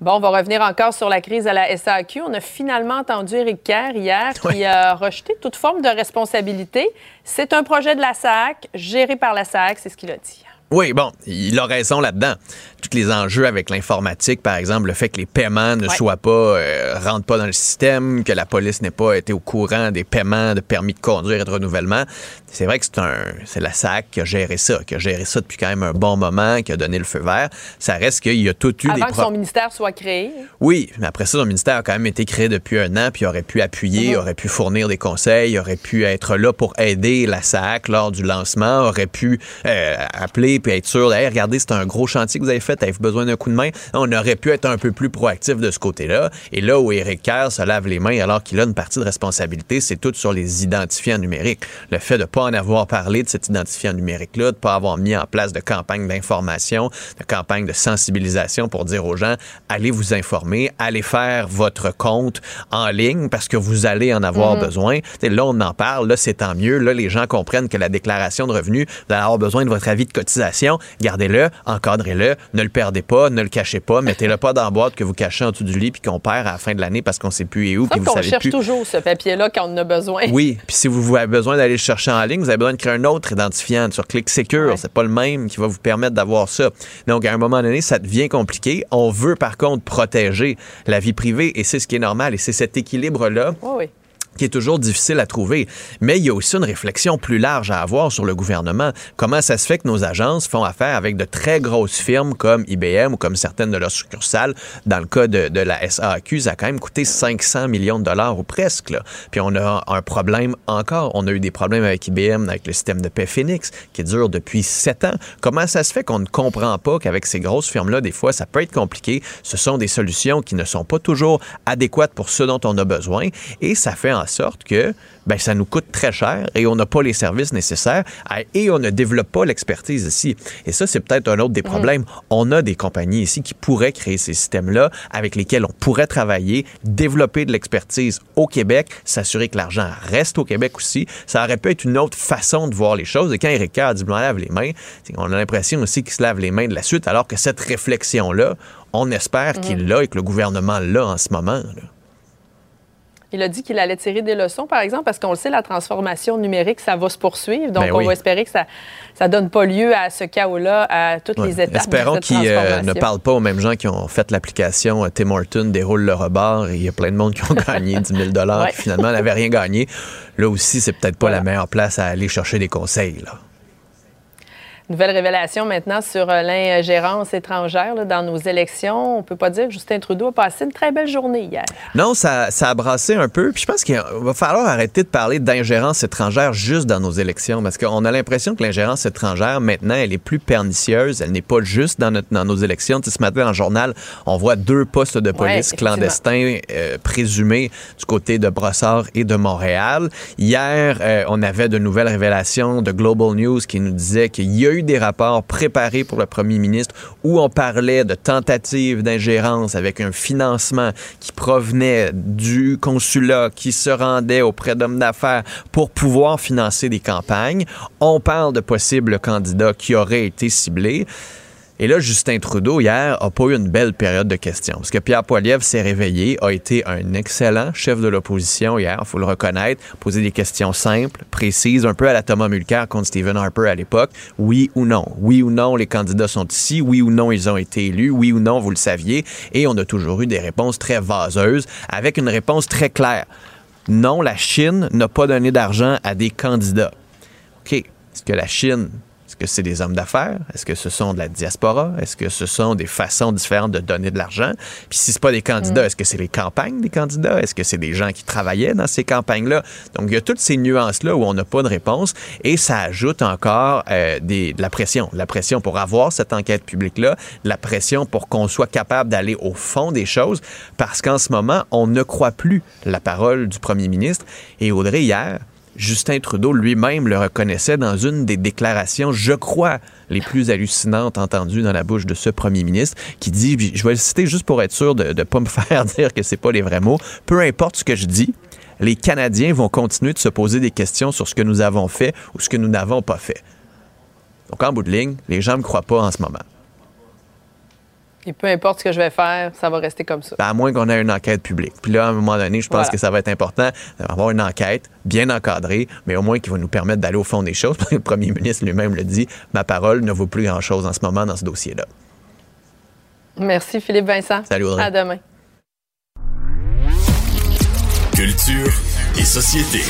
Speaker 7: Bon, on va revenir encore sur la crise à la SAQ. On a finalement entendu Éric Kerr hier qui a rejeté toute forme de responsabilité. C'est un projet de la SAC, géré par la SAC, c'est ce qu'il a dit.
Speaker 2: Oui, bon, il a raison là-dedans. Tous les enjeux avec l'informatique, par exemple, le fait que les paiements ne soient pas, euh, rentrent pas dans le système, que la police n'ait pas été au courant des paiements de permis de conduire et de renouvellement. C'est vrai que c'est un, c'est la SAC qui a géré ça, qui a géré ça depuis quand même un bon moment, qui a donné le feu vert. Ça reste qu'il y a tout eu
Speaker 7: Avant que son ministère soit créé.
Speaker 2: Oui, mais après ça, son ministère a quand même été créé depuis un an, puis il aurait pu appuyer, mm-hmm. aurait pu fournir des conseils, aurait pu être là pour aider la SAC lors du lancement, aurait pu euh, appeler puis être sûr, hey, regardez, c'est un gros chantier que vous avez fait, avez besoin d'un coup de main? On aurait pu être un peu plus proactif de ce côté-là. Et là où Éric Kerr se lave les mains alors qu'il a une partie de responsabilité, c'est tout sur les identifiants numériques. Le fait de ne pas en avoir parlé de cet identifiant numérique-là, de ne pas avoir mis en place de campagne d'information, de campagne de sensibilisation pour dire aux gens, allez vous informer, allez faire votre compte en ligne parce que vous allez en avoir mm-hmm. besoin. là, on en parle, là, c'est tant mieux. Là, les gens comprennent que la déclaration de revenus, vous allez avoir besoin de votre avis de cotisation gardez-le, encadrez-le, ne le perdez pas, ne le cachez pas, mettez-le pas dans la boîte que vous cachez en dessous du lit puis qu'on perd à la fin de l'année parce qu'on sait plus où puis vous savez
Speaker 7: cherche toujours ce papier-là quand on en a besoin.
Speaker 2: Oui, puis si vous avez besoin d'aller le chercher en ligne, vous avez besoin de créer un autre identifiant sur Click Secure, c'est pas le même qui va vous permettre d'avoir ça. Donc à un moment donné, ça devient compliqué. On veut par contre protéger la vie privée et c'est ce qui est normal et c'est cet équilibre là.
Speaker 7: oui
Speaker 2: qui est toujours difficile à trouver. Mais il y a aussi une réflexion plus large à avoir sur le gouvernement. Comment ça se fait que nos agences font affaire avec de très grosses firmes comme IBM ou comme certaines de leurs succursales? Dans le cas de, la SAQ, ça a quand même coûté 500 millions de dollars ou presque. Puis on a un problème encore. On a eu des problèmes avec IBM, avec le système de paix Phoenix, qui dure depuis sept ans. Comment ça se fait qu'on ne comprend pas qu'avec ces grosses firmes-là, des fois, ça peut être compliqué? Ce sont des solutions qui ne sont pas toujours adéquates pour ce dont on a besoin et ça fait sorte que ben, ça nous coûte très cher et on n'a pas les services nécessaires et on ne développe pas l'expertise ici. Et ça, c'est peut-être un autre des problèmes. On a des compagnies ici qui pourraient créer ces systèmes-là avec lesquels on pourrait travailler, développer de l'expertise au Québec, s'assurer que l'argent reste au Québec aussi. Ça aurait pu être une autre façon de voir les choses. Et quand Eric a dit, lave les mains, on a l'impression aussi qu'il se lave les mains de la suite, alors que cette réflexion-là, on espère qu'il l'a et que le gouvernement l'a en ce moment.
Speaker 7: Il a dit qu'il allait tirer des leçons, par exemple, parce qu'on le sait, la transformation numérique, ça va se poursuivre. Donc,
Speaker 2: Ben
Speaker 7: on
Speaker 2: oui.
Speaker 7: va espérer que ça ne donne pas lieu à ce chaos-là à toutes
Speaker 2: Ouais.
Speaker 7: les étapes.
Speaker 2: Espérons qu'ils euh, ne parlent pas aux mêmes gens qui ont fait l'application euh, Tim Horton déroule le rebord et il y a plein de monde qui ont gagné 10 000
Speaker 7: Ouais.
Speaker 2: puis finalement n'avaient rien gagné. Là aussi, c'est peut-être pas
Speaker 7: Voilà.
Speaker 2: la meilleure place à aller chercher des conseils. Là.
Speaker 7: Nouvelle révélation maintenant sur euh, l'ingérence étrangère là, dans nos élections. On peut pas dire que Justin Trudeau a passé une très belle journée hier.
Speaker 2: Non, ça, ça a brassé un peu. Puis je pense qu'il va falloir arrêter de parler d'ingérence étrangère juste dans nos élections parce qu'on a l'impression que l'ingérence étrangère, maintenant, elle est plus pernicieuse. Elle n'est pas juste dans, notre, dans nos élections. Tu sais, ce matin, dans le journal, on voit deux postes de police clandestins euh, présumés du côté de Brossard et de Montréal. Hier, euh, on avait de nouvelles révélations de Global News qui nous disaient qu'il y a eu des rapports préparés pour le premier ministre où on parlait de tentatives d'ingérence avec un financement qui provenait du consulat qui se rendait auprès d'hommes d'affaires pour pouvoir financer des campagnes. On parle de possibles candidats qui auraient été ciblés. Et là, Justin Trudeau, hier, a pas eu une belle période de questions. Parce que Pierre Poilievre s'est réveillé, a été un excellent chef de l'opposition hier, il faut le reconnaître, poser des questions simples, précises, un peu à la Thomas Mulcair contre Stephen Harper à l'époque. Oui ou non? Oui ou non, les candidats sont ici? Oui ou non, ils ont été élus? Oui ou non, vous le saviez? Et on a toujours eu des réponses très vaseuses, avec une réponse très claire. Non, la Chine n'a pas donné d'argent à des candidats. OK. Est-ce que la Chine, que c'est des hommes d'affaires? Est-ce que ce sont de la diaspora? Est-ce que ce sont des façons différentes de donner de l'argent? Puis si c'est pas des candidats, est-ce que c'est les campagnes des candidats? Est-ce que c'est des gens qui travaillaient dans ces campagnes-là? Donc, il y a toutes ces nuances-là où on n'a pas de réponse et ça ajoute encore euh, des, de la pression. La pression pour avoir cette enquête publique-là, la pression pour qu'on soit capable d'aller au fond des choses parce qu'en ce moment, on ne croit plus la parole du premier ministre. Et Audrey, hier, Justin Trudeau lui-même le reconnaissait dans une des déclarations, je crois, les plus hallucinantes entendues dans la bouche de ce premier ministre, qui dit, je vais le citer juste pour être sûr de ne pas me faire dire que c'est pas les vrais mots, peu importe ce que je dis, les Canadiens vont continuer de se poser des questions sur ce que nous avons fait ou ce que nous n'avons pas fait. Donc, en bout de ligne, les gens ne me croient pas en ce moment.
Speaker 7: Et peu importe ce que je vais faire, ça va rester comme ça.
Speaker 2: Ben, à moins qu'on ait une enquête publique. Puis là, à un moment donné, je pense
Speaker 7: Voilà.
Speaker 2: que ça va être important d'avoir une enquête bien encadrée, mais au moins qui va nous permettre d'aller au fond des choses. Parce que le premier ministre lui-même le dit, ma parole ne vaut plus grand-chose en ce moment dans ce dossier-là.
Speaker 7: Merci Philippe Vincent.
Speaker 2: Salut, Audrey.
Speaker 7: À demain.
Speaker 5: Culture et société.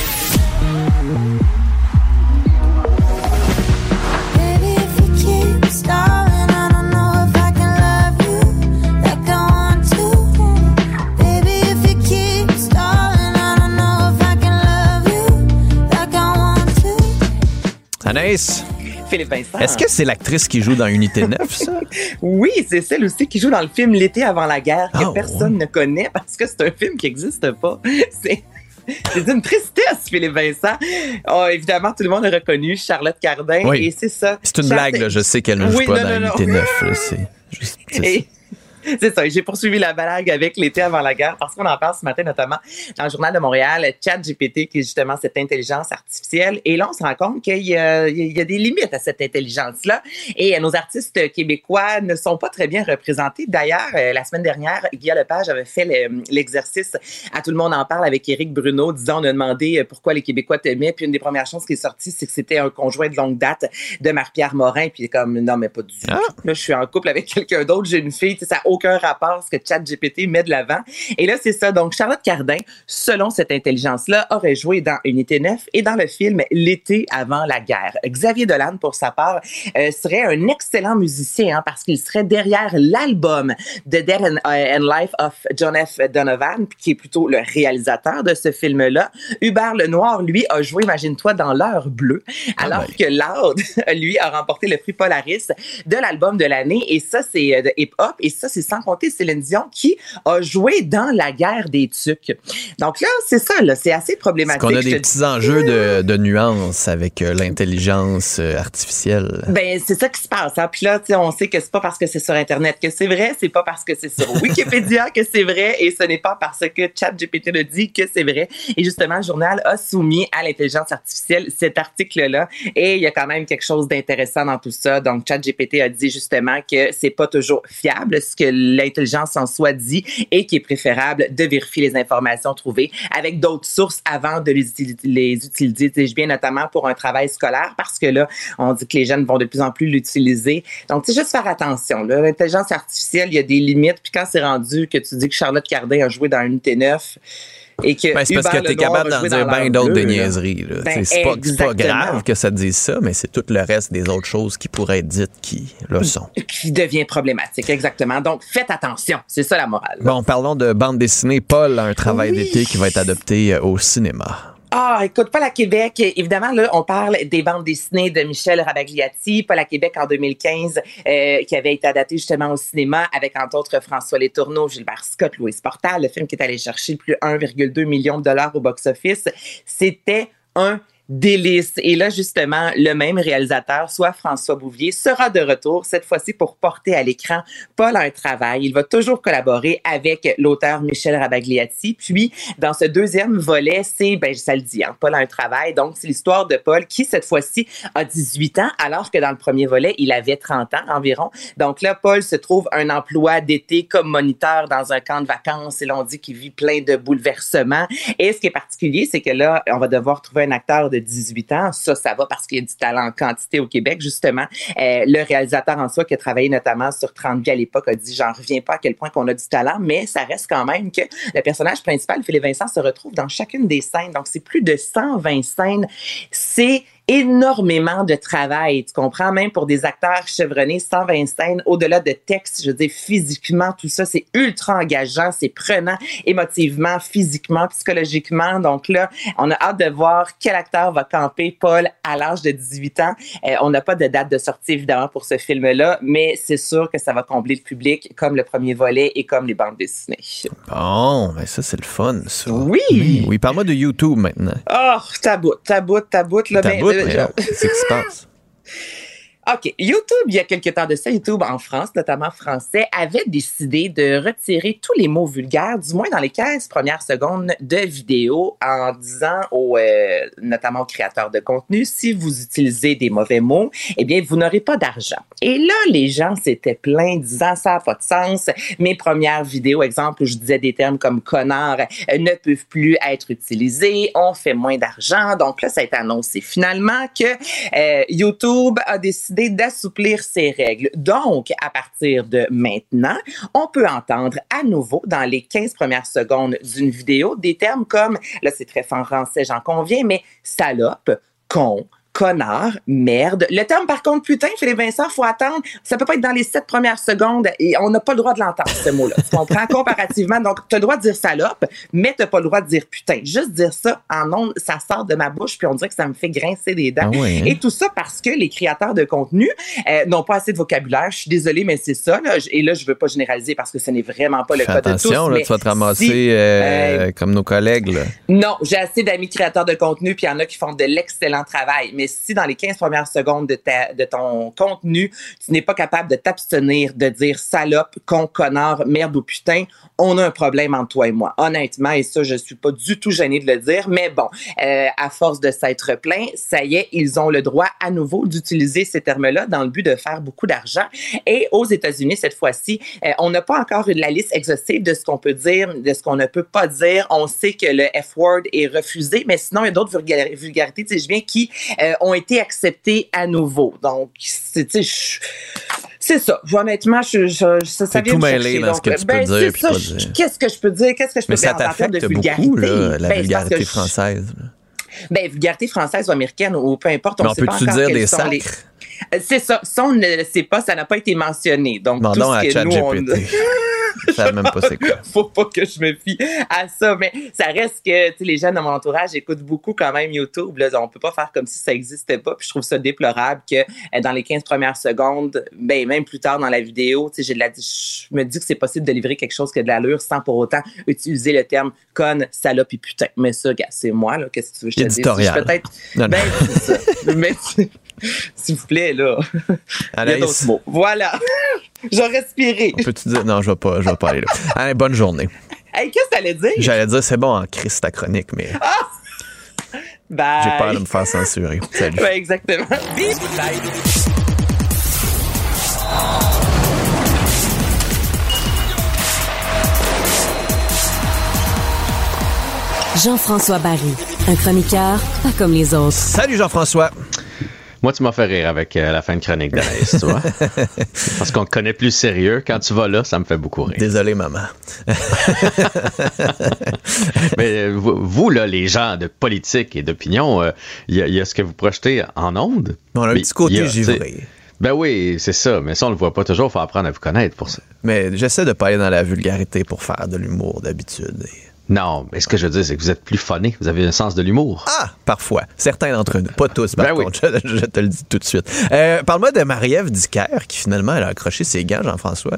Speaker 2: Anaïs,
Speaker 8: Philippe Vincent.
Speaker 2: est-ce que c'est l'actrice qui joue dans Unité 9, ça?
Speaker 8: Oui, c'est celle aussi qui joue dans le film L'été avant la guerre que
Speaker 2: Ah,
Speaker 8: personne ne connaît parce que c'est un film qui n'existe pas. C'est c'est une tristesse, Philippe Vincent. Oh, évidemment, tout le monde a reconnu Charlotte Cardin
Speaker 2: Oui.
Speaker 8: et c'est ça.
Speaker 2: C'est une blague, là. je sais qu'elle ne joue
Speaker 8: Oui,
Speaker 2: pas
Speaker 8: non,
Speaker 2: dans
Speaker 8: non, non.
Speaker 2: Unité 9. là. Juste-
Speaker 8: Et- C'est ça, j'ai poursuivi la blague avec l'été avant la guerre parce qu'on en parle ce matin notamment dans le journal de Montréal, ChatGPT qui est justement cette intelligence artificielle. Et là, on se rend compte qu'il y, a- il y a des limites à cette intelligence-là. Et euh, nos artistes québécois ne sont pas très bien représentés. D'ailleurs, euh, la semaine dernière, Guy Lepage avait fait le- l'exercice à Tout le monde en parle avec Éric Bruno, disant, on a demandé euh, pourquoi les Québécois t'aimaient. Puis une des premières choses qui est sortie, c'est que c'était un conjoint de longue date de Marie-Pierre Morin. Puis comme, non, mais pas du
Speaker 2: Ah.
Speaker 8: tout. Là, je suis en couple avec quelqu'un d'autre, j'ai une fille, tu sais, ça n'a aucun rapport ce que ChatGPT met de l'avant. Et là, c'est ça. Donc, Charlotte Cardin, selon cette intelligence-là, aurait joué dans Unité 9 et dans le film L'été avant la guerre. Xavier Dolan, pour sa part, euh, serait un excellent musicien hein, parce qu'il serait derrière l'album The Dead and, uh, and Life of John F. Donovan, qui est plutôt le réalisateur de ce film-là. Hubert Lenoir, lui, a joué, imagine-toi, dans L'heure bleue, alors
Speaker 2: ben.
Speaker 8: que Loud, lui, a remporté le prix Polaris de l'album de l'année. Et ça, c'est euh, de hip-hop. Et ça, c'est sans compter Céline Dion qui a joué dans La guerre des tucs. Donc là, c'est ça, là. C'est assez
Speaker 2: Est-ce
Speaker 8: problématique.
Speaker 2: qu'on a des petits enjeux de, de nuances avec euh, l'intelligence euh, artificielle?
Speaker 8: Ben, c'est ça qui se passe. Hein? Puis là, on sait que c'est pas parce que c'est sur Internet que c'est vrai, c'est pas parce que c'est sur Wikipédia que c'est vrai, et ce n'est pas parce que ChatGPT le dit que c'est vrai. Et justement, le journal a soumis à l'intelligence artificielle cet article-là, et il y a quand même quelque chose d'intéressant dans tout ça. Donc, ChatGPT a dit justement que c'est pas toujours fiable ce que l'intelligence en soit dit et qu'il est préférable de vérifier les informations trouvées avec d'autres sources avant de les, les utiliser. Dis-je bien, notamment pour un travail scolaire, parce que là, on dit que les jeunes vont de plus en plus l'utiliser. Donc, sais, juste faire attention. L'intelligence artificielle, il y a des limites. Puis quand c'est rendu que tu dis que Charlotte Cardin a joué dans Unité 9 et que
Speaker 2: Ben, c'est parce que
Speaker 8: Hubert
Speaker 2: t'es
Speaker 8: Lenoir
Speaker 2: capable d'en dire bien d'autres de niaiseries.
Speaker 8: Ben,
Speaker 2: Tu c'est pas, grave que ça te dise ça, mais c'est tout le reste des autres choses qui pourraient être dites qui le sont.
Speaker 8: qui devient problématique, exactement. Donc, faites attention. C'est ça la morale.
Speaker 2: Bon, parlons de bande dessinée. Paul a un travail d'été qui va être adopté euh, au cinéma.
Speaker 8: Ah, écoute, Paul à Québec, évidemment, là, on parle des bandes dessinées de Michel Rabagliati. Paul à Québec en 2015, euh, qui avait été adapté justement au cinéma avec, entre autres, François Letourneau, Gilbert Scott, Louis Portal, le film qui est allé chercher plus 1,2 million de dollars au box-office. C'était un délice. Et là, justement, le même réalisateur, soit François Bouvier, sera de retour, cette fois-ci pour porter à l'écran Paul un travail. Il va toujours collaborer avec l'auteur Michel Rabagliati. Puis, dans ce deuxième volet, c'est, ben, ça le dit, hein, Paul un travail. Donc, c'est l'histoire de Paul qui, cette fois-ci, a 18 ans, alors que dans le premier volet, il avait 30 ans environ. Donc là, Paul se trouve un emploi d'été comme moniteur dans un camp de vacances. Et là, on dit qu'il vit plein de bouleversements. Et ce qui est particulier, c'est que là, on va devoir trouver un acteur de 18 ans. Ça, ça va parce qu'il y a du talent en quantité au Québec, justement. Euh, le réalisateur en soi, qui a travaillé notamment sur 30 vies à l'époque, a dit J'en reviens pas à quel point qu'on a du talent, mais ça reste quand même que le personnage principal, Philippe Vincent, se retrouve dans chacune des scènes. Donc, c'est plus de 120 scènes. C'est énormément de travail. Tu comprends? Même pour des acteurs chevronnés, 120 scènes, au-delà de texte, je veux dire, physiquement, tout ça, c'est ultra engageant, c'est prenant émotivement, physiquement, psychologiquement. Donc là, on a hâte de voir quel acteur va camper Paul à l'âge de 18 ans. Euh, on n'a pas de date de sortie, évidemment, pour ce film-là, mais c'est sûr que ça va combler le public, comme le premier volet et comme les bandes dessinées.
Speaker 2: Bon, ben ça, c'est le fun, ça.
Speaker 8: Oui!
Speaker 2: Oui, parle-moi de YouTube maintenant.
Speaker 8: Oh, taboute, taboute, taboute. Là, ben,
Speaker 2: bout,
Speaker 8: euh,
Speaker 2: mais,
Speaker 8: je-
Speaker 2: euh,
Speaker 8: OK. YouTube, il y a quelques temps de ça, YouTube en France, notamment français, avait décidé de retirer tous les mots vulgaires, du moins dans les 15 premières secondes de vidéo, en disant aux, euh, notamment aux créateurs de contenu, si vous utilisez des mauvais mots, eh bien, vous n'aurez pas d'argent. Et là, les gens s'étaient plaints, disant ça n'a pas de sens. Mes premières vidéos, exemple, où je disais des termes comme connard, euh, ne peuvent plus être utilisés, on fait moins d'argent. Donc là, ça a été annoncé finalement que euh, YouTube a décidé d'assouplir ses règles. Donc, à partir de maintenant, on peut entendre à nouveau dans les 15 premières secondes d'une vidéo des termes comme, là c'est très français, j'en conviens, mais salope, con, connard, merde. Le terme, par contre, putain, Philippe Vincent, faut attendre. Ça peut pas être dans les sept premières secondes et on n'a pas le droit de l'entendre, ce mot-là. Tu comprends? Comparativement. Donc, tu as le droit de dire salope, mais tu pas le droit de dire putain. Juste dire ça en ondes, ça sort de ma bouche, puis on dirait que ça me fait grincer des dents.
Speaker 2: Ah hein?
Speaker 8: Et tout ça parce que les créateurs de contenu euh, n'ont pas assez de vocabulaire. Je suis désolée, mais c'est ça. Là. Et là, je veux pas généraliser parce que ce n'est vraiment pas le
Speaker 2: Fais
Speaker 8: cas de tous.
Speaker 2: attention, tu vas te ramasser
Speaker 8: si-
Speaker 2: euh,
Speaker 8: euh,
Speaker 2: comme nos collègues. Là.
Speaker 8: non, j'ai assez d'amis créateurs de contenu, puis il y en a qui font de l'excellent travail. Mais si dans les 15 premières secondes de, ta, de ton contenu, tu n'es pas capable de t'abstenir de dire salope, con, connard, merde ou putain, on a un problème entre toi et moi. Honnêtement, et ça, je suis pas du tout gênée de le dire, mais bon, euh, à force de s'être plein, ça y est, ils ont le droit à nouveau d'utiliser ces termes-là dans le but de faire beaucoup d'argent. Et aux États-Unis, cette fois-ci, euh, on n'a pas encore la liste exhaustive de ce qu'on peut dire, de ce qu'on ne peut pas dire. On sait que le F-word est refusé, mais sinon, il y a d'autres vulga- vulgarités, tu sais, je viens, qui euh, ont été acceptées à nouveau. Donc, c'est, ça. Honnêtement, je, je, ça, ça vient
Speaker 2: tout mêlé dans ce que tu
Speaker 8: ben,
Speaker 2: peux
Speaker 8: ça.
Speaker 2: pas
Speaker 8: Je-
Speaker 2: dire.
Speaker 8: Qu'est-ce que je peux dire? Qu'est-ce que je peux
Speaker 2: Mais ça
Speaker 8: dire termes
Speaker 2: t'affecte
Speaker 8: de
Speaker 2: beaucoup,
Speaker 8: vulgarité?
Speaker 2: là, la
Speaker 8: Ben,
Speaker 2: vulgarité française. là.
Speaker 8: Ben, vulgarité française ou américaine ou peu importe. On
Speaker 2: on
Speaker 8: sait pas
Speaker 2: peut-tu
Speaker 8: encore
Speaker 2: dire
Speaker 8: quels
Speaker 2: des
Speaker 8: sont
Speaker 2: sacres?
Speaker 8: les- Euh, C'est ça. Ça, on ne le sait pas. Ça n'a pas été mentionné. Donc, tout
Speaker 2: Demandons
Speaker 8: ce que nous, on...
Speaker 2: Je savais même pas c'est quoi.
Speaker 8: faut pas que je me fie à ça, mais ça reste que les jeunes de mon entourage écoutent beaucoup quand même YouTube. Là, on peut pas faire comme si ça existait pas. Puis je trouve ça déplorable que euh, dans les 15 premières secondes, ben même plus tard dans la vidéo, tu sais, j'ai de la, je me dis que c'est possible de livrer quelque chose qui a de l'allure sans pour autant utiliser le terme conne, salope et putain. Mais ça, c'est moi là. Qu'est-ce que tu veux que je te dise? Peut-être. Ben c'est ça. Mais S'il vous plaît, là.
Speaker 2: Anaïs.
Speaker 8: Voilà. J'ai respiré.
Speaker 2: Peux-tu dire. Non, je ne vais, pas aller là. Allez, bonne journée.
Speaker 8: Hey, qu'est-ce que t'allais dire?
Speaker 2: J'allais dire, c'est bon en crise ta chronique, mais. Ah!
Speaker 8: Bye.
Speaker 2: J'ai peur de me faire censurer. Salut.
Speaker 8: Ouais, exactement. Bye.
Speaker 1: Jean-François Barry, un chroniqueur pas comme les autres.
Speaker 2: Salut Jean-François.
Speaker 9: Moi, tu m'as fait rire avec euh, la fin de chronique d'Anaïs, tu vois. Parce qu'on te connaît plus sérieux. Quand tu vas là, ça me fait beaucoup rire.
Speaker 2: Désolé, maman.
Speaker 9: Mais euh, vous, vous, là, les gens de politique et d'opinion, euh, il y, a- il y a ce que vous projetez en ondes.
Speaker 2: On a un
Speaker 9: Mais
Speaker 2: petit côté givré.
Speaker 9: Ben oui, c'est ça. Mais ça, on le voit pas toujours. Il faut apprendre à vous connaître pour ça.
Speaker 2: Mais j'essaie de pas aller dans la vulgarité pour faire de l'humour d'habitude. Et-
Speaker 9: Non, mais ce que je veux dire, c'est que vous êtes plus funné. Vous avez un sens de l'humour.
Speaker 2: Ah, parfois. Certains d'entre nous. Pas tous, par
Speaker 9: Ben oui.
Speaker 2: contre. Je, je te le dis tout de suite. Euh, Parle-moi de Marie-Ève Dicker, qui finalement, elle a accroché ses gants, Jean-François.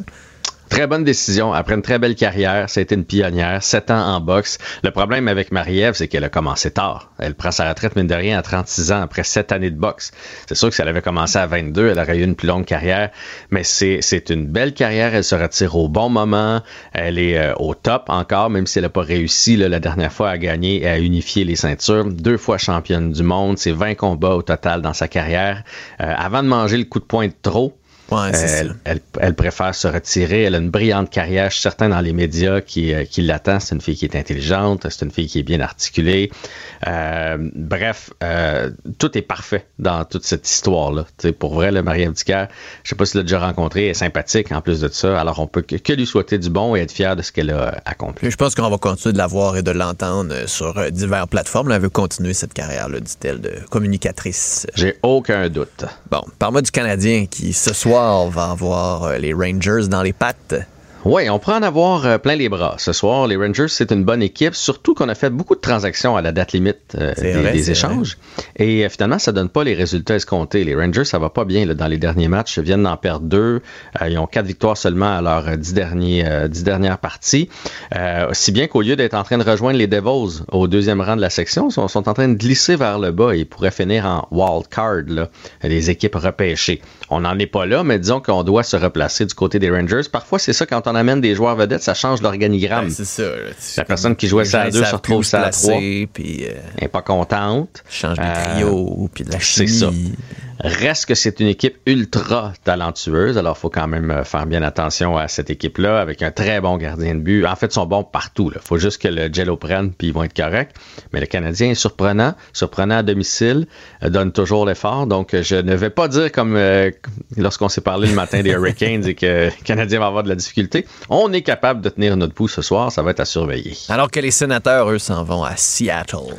Speaker 9: Très bonne décision. Après une très belle carrière, été une pionnière, sept ans en boxe. Le problème avec Marie-Ève, c'est qu'elle a commencé tard. Elle prend sa retraite, mine de rien, à 36 ans, après sept années de boxe. C'est sûr que si elle avait commencé à 22, elle aurait eu une plus longue carrière. Mais c'est, c'est une belle carrière. Elle se retire au bon moment. Elle est euh, au top encore, même si elle n'a pas réussi la dernière fois à gagner et à unifier les ceintures. Deux fois championne du monde. C'est 20 combats au total dans sa carrière. Euh, avant de manger le coup de poing de trop,
Speaker 2: Ouais,
Speaker 9: elle,
Speaker 2: ça.
Speaker 9: elle, elle préfère se retirer. Elle a une brillante carrière. Je suis certain dans les médias qui, euh, qui l'attend. C'est une fille qui est intelligente. C'est une fille qui est bien articulée. Euh, bref, euh, tout est parfait dans toute cette histoire-là. Pour vrai, le Marie-Ève Dicker, je sais pas si tu l'as déjà rencontré, elle est sympathique en plus de ça. Alors, on peut que, que lui souhaiter du bon et être fier de ce qu'elle a accompli.
Speaker 2: Je pense qu'on va continuer de la voir et de l'entendre sur diverses plateformes. Elle veut continuer cette carrière-là, dit-elle, de communicatrice.
Speaker 9: J'ai aucun doute.
Speaker 2: Bon, parle-moi du Canadien qui, ce soir, va avoir euh, les Rangers dans les pattes.
Speaker 9: Oui, on pourrait en avoir euh, plein les bras. Ce soir, les Rangers, c'est une bonne équipe, surtout qu'on a fait beaucoup de transactions à la date limite euh, des,
Speaker 2: vrai,
Speaker 9: des
Speaker 2: c'est
Speaker 9: échanges. Et euh, finalement, ça donne pas les résultats escomptés. Les Rangers, ça va pas bien là, dans les derniers matchs. Ils viennent d'en perdre deux. Euh, ils ont quatre victoires seulement à leurs dix, derniers, dix dernières parties. Si bien qu'au lieu d'être en train de rejoindre les Devils au deuxième rang de la section, ils sont, sont en train de glisser vers le bas et ils pourraient finir en wild card, là, les équipes repêchées. On n'en est pas là, mais disons qu'on doit se replacer du côté des Rangers. Parfois, c'est ça, quand on amène des joueurs vedettes, ça change l'organigramme.
Speaker 2: Ben, c'est ça.
Speaker 9: La personne qui jouait ça à deux se retrouve ça à trois.
Speaker 2: Puis euh,
Speaker 9: Elle n'est pas contente.
Speaker 2: change des
Speaker 9: Euh,
Speaker 2: trios, puis de la
Speaker 9: c'est ça. Reste que c'est une équipe ultra talentueuse, alors il faut quand même euh, faire bien attention à cette équipe-là, avec un très bon gardien de but. En fait, ils sont bons partout. Il faut juste que le gel prenne, puis ils vont être corrects. Mais le Canadien est surprenant, surprenant à domicile, euh, donne toujours l'effort. Donc, euh, je ne vais pas dire comme euh, lorsqu'on s'est parlé le matin des Hurricanes et que le Canadien va avoir de la difficulté. On est capable de tenir notre pouls ce soir, ça va être à surveiller.
Speaker 2: Alors que les sénateurs, eux, s'en vont à Seattle.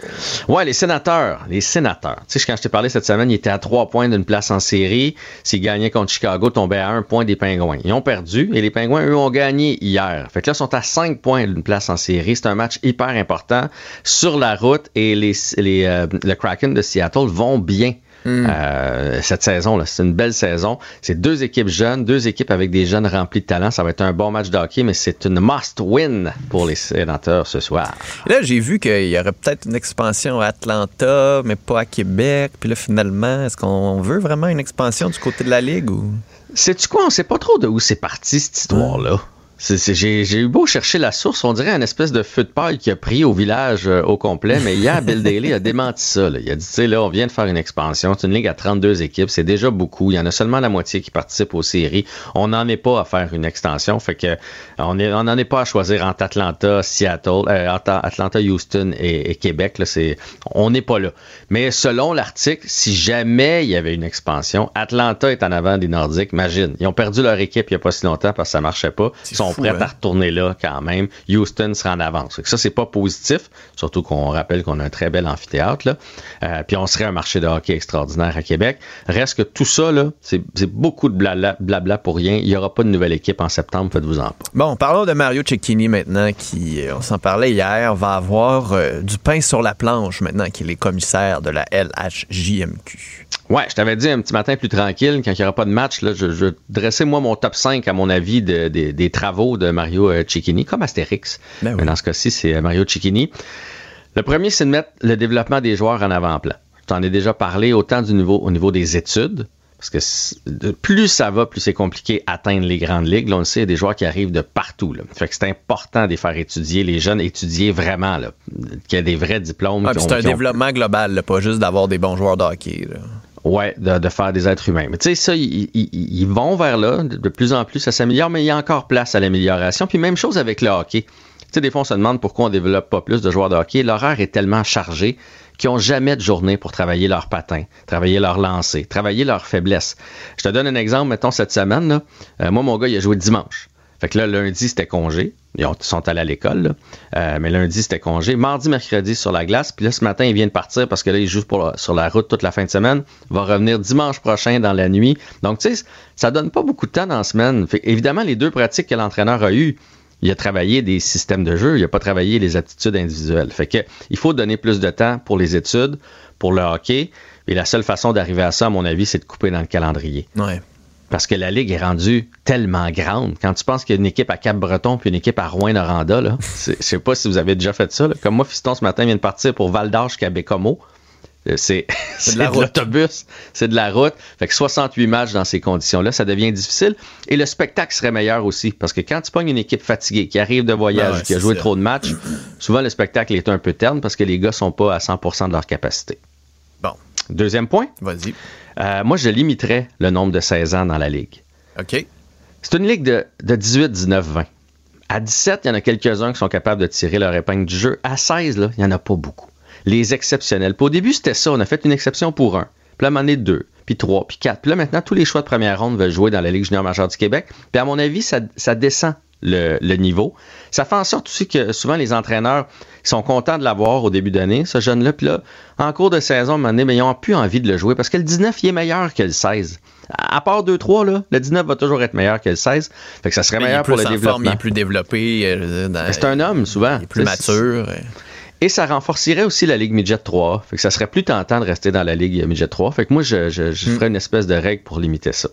Speaker 9: Ouais, les sénateurs, les sénateurs. Tu sais, quand je t'ai parlé cette semaine, ils étaient à trois points d'une place en série. S'ils gagnaient contre Chicago, tombaient à un point des Pingouins. Ils ont perdu et les Pingouins, eux, ont gagné hier. Fait que là, ils sont à cinq points d'une place en série. C'est un match hyper important sur la route et les, euh, le Kraken de Seattle vont bien. Euh, cette saison c'est une belle saison. C'est deux équipes jeunes, deux équipes avec des jeunes remplis de talent. Ça va être un bon match de hockey, mais c'est une must-win pour les sénateurs ce soir.
Speaker 2: Et là, j'ai vu qu'il y aurait peut-être une expansion à Atlanta, mais pas à Québec. Puis là, finalement, est-ce qu'on veut vraiment une expansion du côté de la Ligue ou?
Speaker 9: Sais-tu quoi? On sait pas trop de où c'est parti, cette histoire-là. C'est- c'est- J'ai j'ai eu beau chercher la source, on dirait un espèce de feu de paille qui a pris au village euh, au complet, mais hier, Bill Daly a démenti ça. là. Il a dit, tu sais, là, on vient de faire une expansion, c'est une ligue à 32 équipes, c'est déjà beaucoup, il y en a seulement la moitié qui participent aux séries, on n'en est pas à faire une extension, fait que on est- on n'en est pas à choisir entre Atlanta, Seattle, euh, Atlanta, Houston et, et Québec, là, c'est, on n'est pas là. Mais selon l'article, si jamais il y avait une expansion, Atlanta est en avant des Nordiques, imagine, ils ont perdu leur équipe il n'y a pas si longtemps parce que ça marchait pas, ils sont
Speaker 2: fou,
Speaker 9: prêts
Speaker 2: hein?
Speaker 9: à retourner là quand même. Houston sera en avance. Ça, c'est pas positif, surtout qu'on rappelle qu'on a un très bel amphithéâtre. Là. Euh, puis on serait un marché de hockey extraordinaire à Québec. Reste que tout ça, là, c'est beaucoup de blabla, blabla pour rien. Il n'y aura pas de nouvelle équipe en septembre, faites-vous-en pas.
Speaker 2: Bon, parlons de Mario Cecchini maintenant, qui, euh, on s'en parlait hier, va avoir euh, du pain sur la planche maintenant, qu'il est commissaire de la LHJMQ.
Speaker 9: Ouais, je t'avais dit un petit matin plus tranquille, quand il n'y aura pas de match, là, je, je dressais moi mon top 5 à mon avis de- de- des travaux de Mario euh, Cecchini, comme Astérix.
Speaker 2: Ben oui.
Speaker 9: Mais dans ce cas-ci, c'est euh, Mario Cecchini. Le premier, c'est de mettre le développement des joueurs en avant-plan. Je t'en ai déjà parlé autant du niveau, au niveau des études, parce que plus ça va, plus c'est compliqué atteindre les grandes ligues. Là, on le sait, il y a des joueurs qui arrivent de partout. Là. Fait que c'est important de les faire étudier, les jeunes étudier vraiment, qu'il y a des vrais diplômes.
Speaker 2: Ah, c'est un
Speaker 9: ont-
Speaker 2: développement global, là, pas juste d'avoir des bons joueurs de hockey. là.
Speaker 9: Ouais, de, de faire des êtres humains. Mais tu sais, ça, ils, vont vers là. De plus en plus, ça s'améliore, mais il y a encore place à l'amélioration. Puis même chose avec le hockey. Tu sais, des fois, on se demande pourquoi on développe pas plus de joueurs de hockey. L'horaire est tellement chargé qu'ils ont jamais de journée pour travailler leur patin, travailler leur lancer, travailler leur faiblesse. Je te donne un exemple, mettons, cette semaine, là. Euh, moi, mon gars, il a joué dimanche. Fait que là, lundi, c'était congé. Ils ont- sont allés à l'école. Euh, mais lundi, c'était congé. Mardi, mercredi, sur la glace. Puis là, ce matin, il vient de partir parce que là, il joue sur la route toute la fin de semaine. Va revenir dimanche prochain dans la nuit. Donc, tu sais, ça donne pas beaucoup de temps dans la semaine. Fait, évidemment, les deux pratiques que l'entraîneur a eues, il a travaillé des systèmes de jeu, il a pas travaillé les aptitudes individuelles. Fait que il faut donner plus de temps pour les études, pour le hockey. Et la seule façon d'arriver à ça, à mon avis, c'est de couper dans le calendrier.
Speaker 2: Ouais.
Speaker 9: Parce que la Ligue est rendue tellement grande. Quand tu penses qu'il y a une équipe à Cap-Breton puis une équipe à Rouen-Noranda, là, c'est- je sais pas si vous avez déjà fait ça. là. Comme moi, Fiston, ce matin, vient de partir pour Val d'Arche jusqu'à Bécomo. Euh, C'est c'est de
Speaker 2: la route.
Speaker 9: l'autobus, c'est de la route. Fait que 68 matchs dans ces conditions-là, ça devient difficile. Et le spectacle serait meilleur aussi. Parce que quand tu pognes une équipe fatiguée, qui arrive de voyage,
Speaker 2: Ben ouais,
Speaker 9: qui a joué
Speaker 2: ça.
Speaker 9: trop de matchs, souvent le spectacle est un peu terne parce que les gars sont pas à 100% de leur capacité.
Speaker 2: Bon,
Speaker 9: Deuxième point,
Speaker 2: vas-y.
Speaker 9: Euh, moi je limiterais le nombre de 16 ans dans la Ligue.
Speaker 2: OK.
Speaker 9: C'est une ligue de, de 18, 19, 20. À 17, il y en a quelques-uns qui sont capables de tirer leur épingle du jeu. À 16, là, il n'y en a pas beaucoup. Les exceptionnels. Puis au début, c'était ça. On a fait une exception pour un. Puis là, un moment donné, deux, puis trois, puis quatre. Puis là, maintenant, tous les choix de première ronde veulent jouer dans la Ligue junior majeure du Québec. Puis à mon avis, ça, ça descend le, le niveau. Ça fait en sorte aussi que souvent les entraîneurs sont contents de l'avoir au début d'année, ce jeune-là. Puis là, en cours de saison, à un moment donné, mais ils n'ont plus envie de le jouer parce que le 19, il est meilleur que le 16. À part 2-3, là, le 19 va toujours être meilleur que le 16. Fait que ça serait
Speaker 2: Il est
Speaker 9: meilleur
Speaker 2: plus
Speaker 9: pour le
Speaker 2: en forme, il est plus développé. euh,
Speaker 9: Mais C'est un homme, souvent.
Speaker 2: il est plus mature.
Speaker 9: Et ça renforcerait aussi la Ligue Midget 3. Fait que ça serait plus tentant de rester dans la Ligue Midget 3. Fait que moi, je, je, je ferais une espèce de règle pour limiter ça.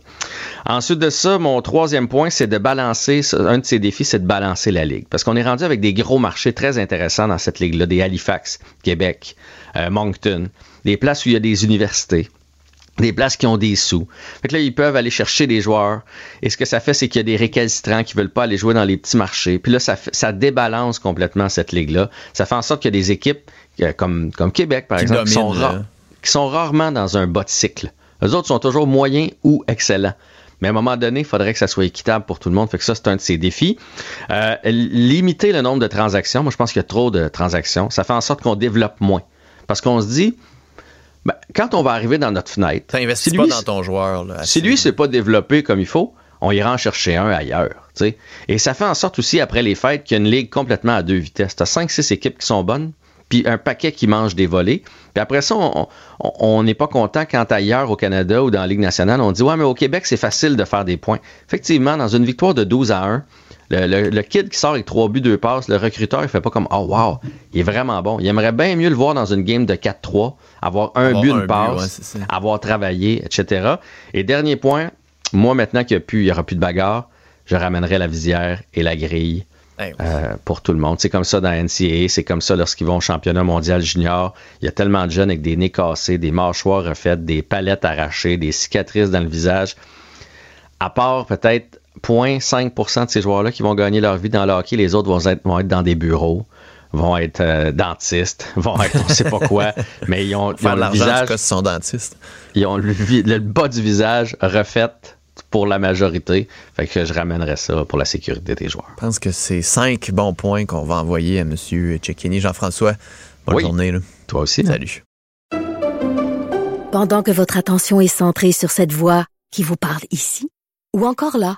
Speaker 9: Ensuite de ça, mon troisième point, c'est de balancer, un de ces défis, c'est de balancer la Ligue. Parce qu'on est rendu avec des gros marchés très intéressants dans cette Ligue-là, des Halifax, Québec, euh, Moncton, des places où il y a des universités des places qui ont des sous. Fait que là, ils peuvent aller chercher des joueurs. Et ce que ça fait, c'est qu'il y a des récalcitrants qui veulent pas aller jouer dans les petits marchés. Puis là, ça, débalance complètement cette ligue-là. Ça fait en sorte qu'il y a des équipes euh, comme, comme Québec, par
Speaker 2: Qui
Speaker 9: exemple, qui sont, rares-
Speaker 2: là.
Speaker 9: qui sont rarement dans un bas de cycle. Eux autres sont toujours moyens ou excellents. Mais à un moment donné, il faudrait que ça soit équitable pour tout le monde. Fait que ça, c'est un de ces défis. Euh, limiter le nombre de transactions. Moi, je pense qu'il y a trop de transactions. Ça fait en sorte qu'on développe moins. Parce qu'on se dit, ben, quand on va arriver dans notre fenêtre, si
Speaker 2: pas
Speaker 9: lui,
Speaker 2: dans ton joueur. Là,
Speaker 9: si lui, c'est pas développé comme il faut, on ira en chercher un ailleurs. Et ça fait en sorte aussi, après les fêtes, qu'il y a une ligue complètement à deux vitesses. Tu as 5-6 équipes qui sont bonnes, puis un paquet qui mange des volets. Puis après ça, on n'est pas content quand ailleurs au Canada ou dans la Ligue nationale, on dit Ouais, mais au Québec, c'est facile de faire des points. Effectivement, dans une victoire de 12 à 1, le, le- le kid qui sort avec trois buts, deux passes, le recruteur, il fait pas comme Oh wow, il est vraiment bon. Il aimerait bien mieux le voir dans une game de 4-3, avoir un
Speaker 2: Avoir
Speaker 9: but,
Speaker 2: un
Speaker 9: une
Speaker 2: but,
Speaker 9: passe,
Speaker 2: ouais,
Speaker 9: avoir travaillé, etc. Et dernier point, moi maintenant qu'il n'y aura plus de bagarre, je ramènerai la visière et la grille
Speaker 2: Hey,
Speaker 9: euh, pour tout le monde. C'est comme ça dans NCAA, c'est comme ça lorsqu'ils vont au championnat mondial junior. Il y a tellement de jeunes avec des nez cassés, des mâchoires refaites, des palettes arrachées, des cicatrices dans le visage. À part peut-être 0.5% de ces joueurs-là qui vont gagner leur vie dans le hockey, les autres vont être, vont être dans des bureaux, vont être euh, dentistes, vont être on sait pas quoi, mais ils ont, ils le visage
Speaker 2: cas, si son dentiste.
Speaker 9: ils ont le, bas du visage refait pour la majorité. Fait que je ramènerais ça pour la sécurité des joueurs.
Speaker 2: Je pense que c'est cinq bons points qu'on va envoyer à M. Cecchini. Jean-François, bonne
Speaker 9: Oui.
Speaker 2: journée. là.
Speaker 9: Toi aussi.
Speaker 2: Salut.
Speaker 3: Pendant que votre attention est centrée sur cette voix qui vous parle ici, ou encore là,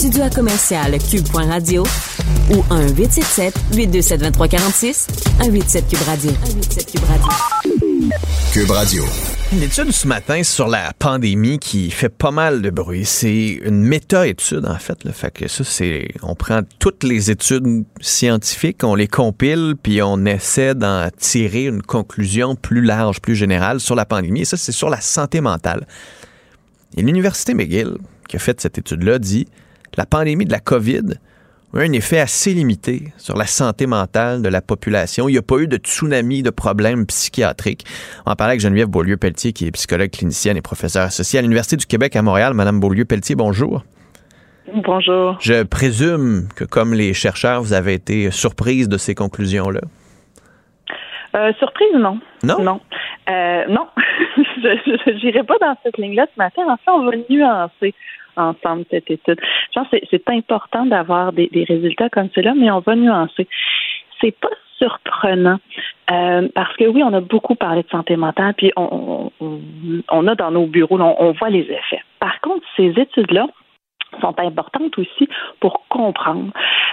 Speaker 1: studio à commercial cube.radio ou 1-877-827-2346, 187 Cube Radio. 187 Cube Radio.
Speaker 5: Cube Radio.
Speaker 2: Une étude ce matin sur la pandémie qui fait pas mal de bruit. C'est une méta-étude, en fait. Là. Fait que ça, c'est. On prend toutes les études scientifiques, on les compile, puis on essaie d'en tirer une conclusion plus large, plus générale sur la pandémie. Et ça, c'est sur la santé mentale. Et l'Université McGill, qui a fait cette étude-là, dit la pandémie de la COVID Oui, un effet assez limité sur la santé mentale de la population. Il n'y a pas eu de tsunami de problèmes psychiatriques. On en parlait avec Geneviève Beaulieu-Pelletier, qui est psychologue clinicienne et professeure associée à l'Université du Québec à Montréal. Madame Beaulieu-Pelletier, bonjour.
Speaker 10: Bonjour.
Speaker 2: Je présume que, comme les chercheurs, vous avez été surprise de ces conclusions-là.
Speaker 10: Euh, surprise, non.
Speaker 2: Non?
Speaker 10: Non. Euh, non. je n'irai pas dans cette ligne-là ce matin. En fait, on va nuancer ensemble cette étude. Je pense que c'est- important d'avoir des, résultats comme cela, mais on va nuancer. C'est pas surprenant euh, parce que oui, on a beaucoup parlé de santé mentale, puis on, a dans nos bureaux, on voit les effets. Par contre, ces études-là sont importantes aussi pour comprendre.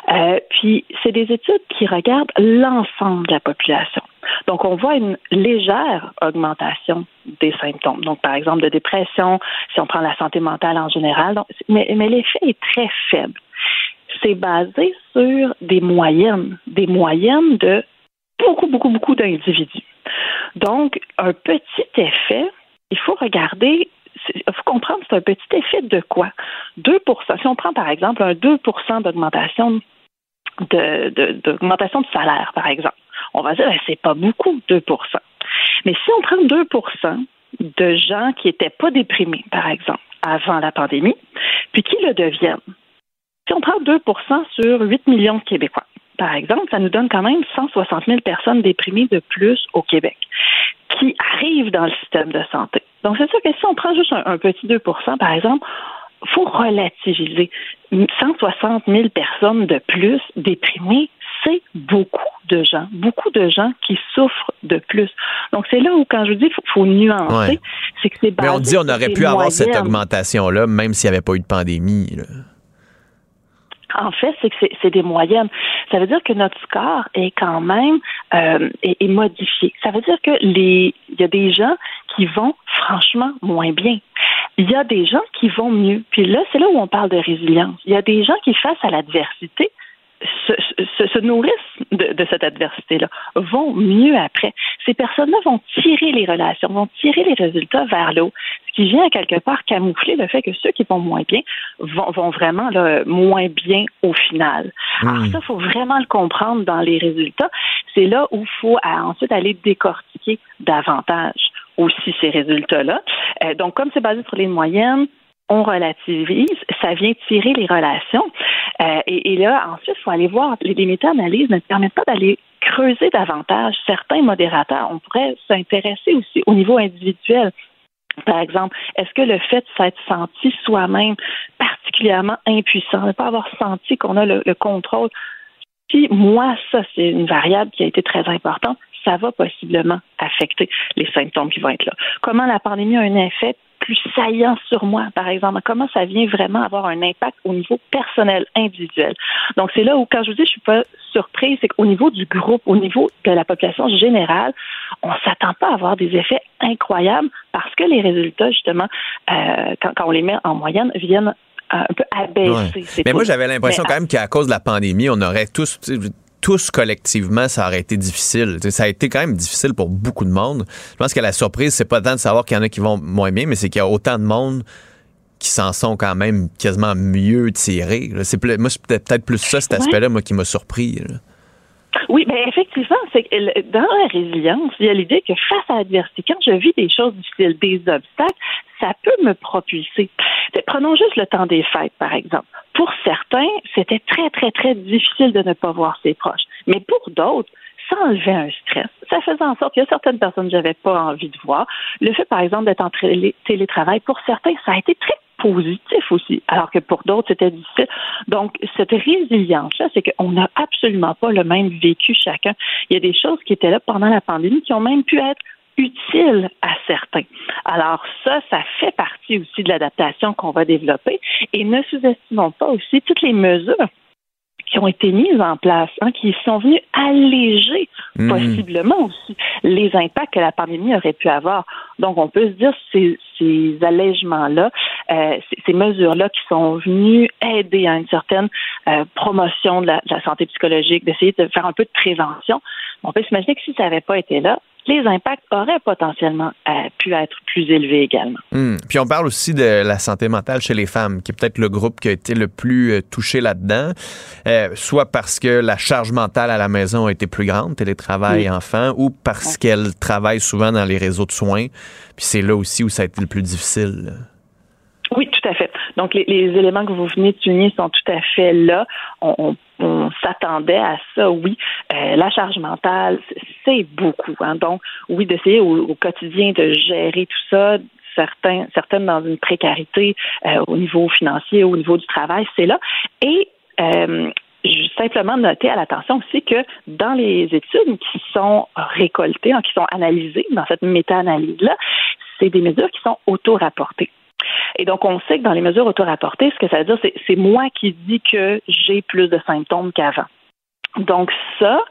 Speaker 10: Euh, puis, c'est des études qui regardent l'ensemble de la population. Donc, on voit une légère augmentation des symptômes. Donc, par exemple, de dépression, si on prend la santé mentale en général. Mais mais l'effet est très faible. C'est basé sur des moyennes, des moyennes de beaucoup, beaucoup, beaucoup d'individus. Donc, un petit effet, il faut regarder, il faut comprendre, c'est un petit effet de quoi? 2% Si on prend par exemple un 2 d'augmentation de, d'augmentation de salaire, par exemple, on va dire, ben, c'est pas beaucoup, 2% Mais si on prend 2% de gens qui n'étaient pas déprimés, par exemple, avant la pandémie, puis qui le deviennent, si on prend 2% sur 8 millions de Québécois, par exemple, ça nous donne quand même 160 000 personnes déprimées de plus au Québec qui arrivent dans le système de santé. Donc, c'est sûr que si on prend juste un, un petit 2% par exemple, faut relativiser. 160 000 personnes de plus déprimées, c'est beaucoup de gens, beaucoup de gens qui souffrent de plus. Donc, c'est là où, quand je vous dis qu'il faut, faut nuancer,
Speaker 2: Ouais.
Speaker 10: c'est que c'est
Speaker 2: Mais on dit on aurait pu avoir cette augmentation-là, même s'il n'y avait pas eu de pandémie. là.
Speaker 10: En fait, c'est que c'est- des moyennes. Ça veut dire que notre score est quand même euh, est modifié. Ça veut dire que les il y a des gens qui vont franchement moins bien. Il y a des gens qui vont mieux. Puis là, c'est là où on parle de résilience. Il y a des gens qui, face à l'adversité, se, se- se nourrissent de, de cette adversité-là, vont mieux après. Ces personnes-là vont tirer les relations, vont tirer les résultats vers le haut, ce qui vient à quelque part camoufler le fait que ceux qui vont moins bien vont, vont vraiment là, moins bien au final. Alors ça, il faut vraiment le comprendre dans les résultats. C'est là où il faut euh, ensuite aller décortiquer davantage aussi ces résultats-là. Euh, donc, comme c'est basé sur les moyennes, on relativise, ça vient tirer les relations. Euh, et, là, ensuite, il faut aller voir, les, les méta-analyses ne permettent pas d'aller creuser davantage certains modérateurs. On pourrait s'intéresser aussi au niveau individuel. Par exemple, est-ce que le fait de s'être senti soi-même particulièrement impuissant, de ne pas avoir senti qu'on a le, le contrôle, puis moi, ça, c'est une variable qui a été très importante, ça va possiblement affecter les symptômes qui vont être là. Comment la pandémie a un effet plus saillant sur moi, par exemple. Comment ça vient vraiment avoir un impact au niveau personnel, individuel? Donc, c'est là où, quand je vous dis, je suis pas surprise, c'est qu'au niveau du groupe, au niveau de la population générale, on s'attend pas à avoir des effets incroyables parce que les résultats, justement, euh, quand, quand on les met en moyenne, viennent un peu abaisser.
Speaker 2: Ouais. Mais
Speaker 10: tout.
Speaker 2: moi, j'avais l'impression
Speaker 10: Mais,
Speaker 2: quand même qu'à cause de la pandémie, on aurait tous, tous collectivement, ça aurait été difficile. Ça a été quand même difficile pour beaucoup de monde. Je pense que la surprise, c'est pas tant de savoir qu'il y en a qui vont moins bien, mais c'est qu'il y a autant de monde qui s'en sont quand même quasiment mieux tirés. là. C'est plus- moi, c'est peut-être plus ça, cet aspect-là, moi, qui m'a surpris. là.
Speaker 10: Oui, ben effectivement, c'est dans la résilience, il y a l'idée que face à l'adversité, quand je vis des choses difficiles, des obstacles, ça peut me propulser. Fait, Prenons juste le temps des fêtes, par exemple. Pour certains, c'était très, très, très difficile de ne pas voir ses proches. Mais pour d'autres, ça enlevait un stress. Ça faisait en sorte qu'il y a certaines personnes que j'avais pas envie de voir. Le fait, par exemple, d'être en télé- télétravail, pour certains, ça a été très positif aussi, alors que pour d'autres, c'était difficile. Donc, cette résilience-là, c'est qu'on n'a absolument pas le même vécu chacun. Il y a des choses qui étaient là pendant la pandémie qui ont même pu être utiles à certains. Alors ça, ça fait partie aussi de l'adaptation qu'on va développer. Et ne sous-estimons pas aussi toutes les mesures qui ont été mises en place, hein, qui sont venues alléger
Speaker 2: Mhm.
Speaker 10: possiblement aussi les impacts que la pandémie aurait pu avoir. Donc, on peut se dire ces, ces allègements-là, euh, ces, ces mesures-là qui sont venues aider à une certaine euh, promotion de la, de la santé psychologique, d'essayer de faire un peu de prévention. On peut s'imaginer que si ça n'avait pas été là, les impacts auraient potentiellement euh, pu être plus élevés également.
Speaker 2: Hmm. Puis on parle aussi de la santé mentale chez les femmes, qui est peut-être le groupe qui a été le plus euh, touché là-dedans, euh, soit parce que la charge mentale à la maison a été plus grande, télétravail,
Speaker 10: Oui.
Speaker 2: enfants, ou parce qu'elles travaillent souvent dans les réseaux de soins. Puis c'est là aussi où ça a été le plus difficile.
Speaker 10: Oui, tout à fait. Donc, les, éléments que vous venez de souligner sont tout à fait là. On, s'attendait à ça, oui. Euh, la charge mentale, c'est beaucoup. hein. Donc, oui, d'essayer au, au quotidien de gérer tout ça, certains, certaines dans une précarité euh, au niveau financier, au niveau du travail, c'est là. Et euh, simplement noter à l'attention aussi que dans les études qui sont récoltées, hein, qui sont analysées dans cette méta-analyse-là, c'est des mesures qui sont auto-rapportées. Et donc, on sait que dans les mesures auto-rapportées, ce que ça veut dire, c'est moi qui dis que j'ai plus de symptômes qu'avant. Donc, ça,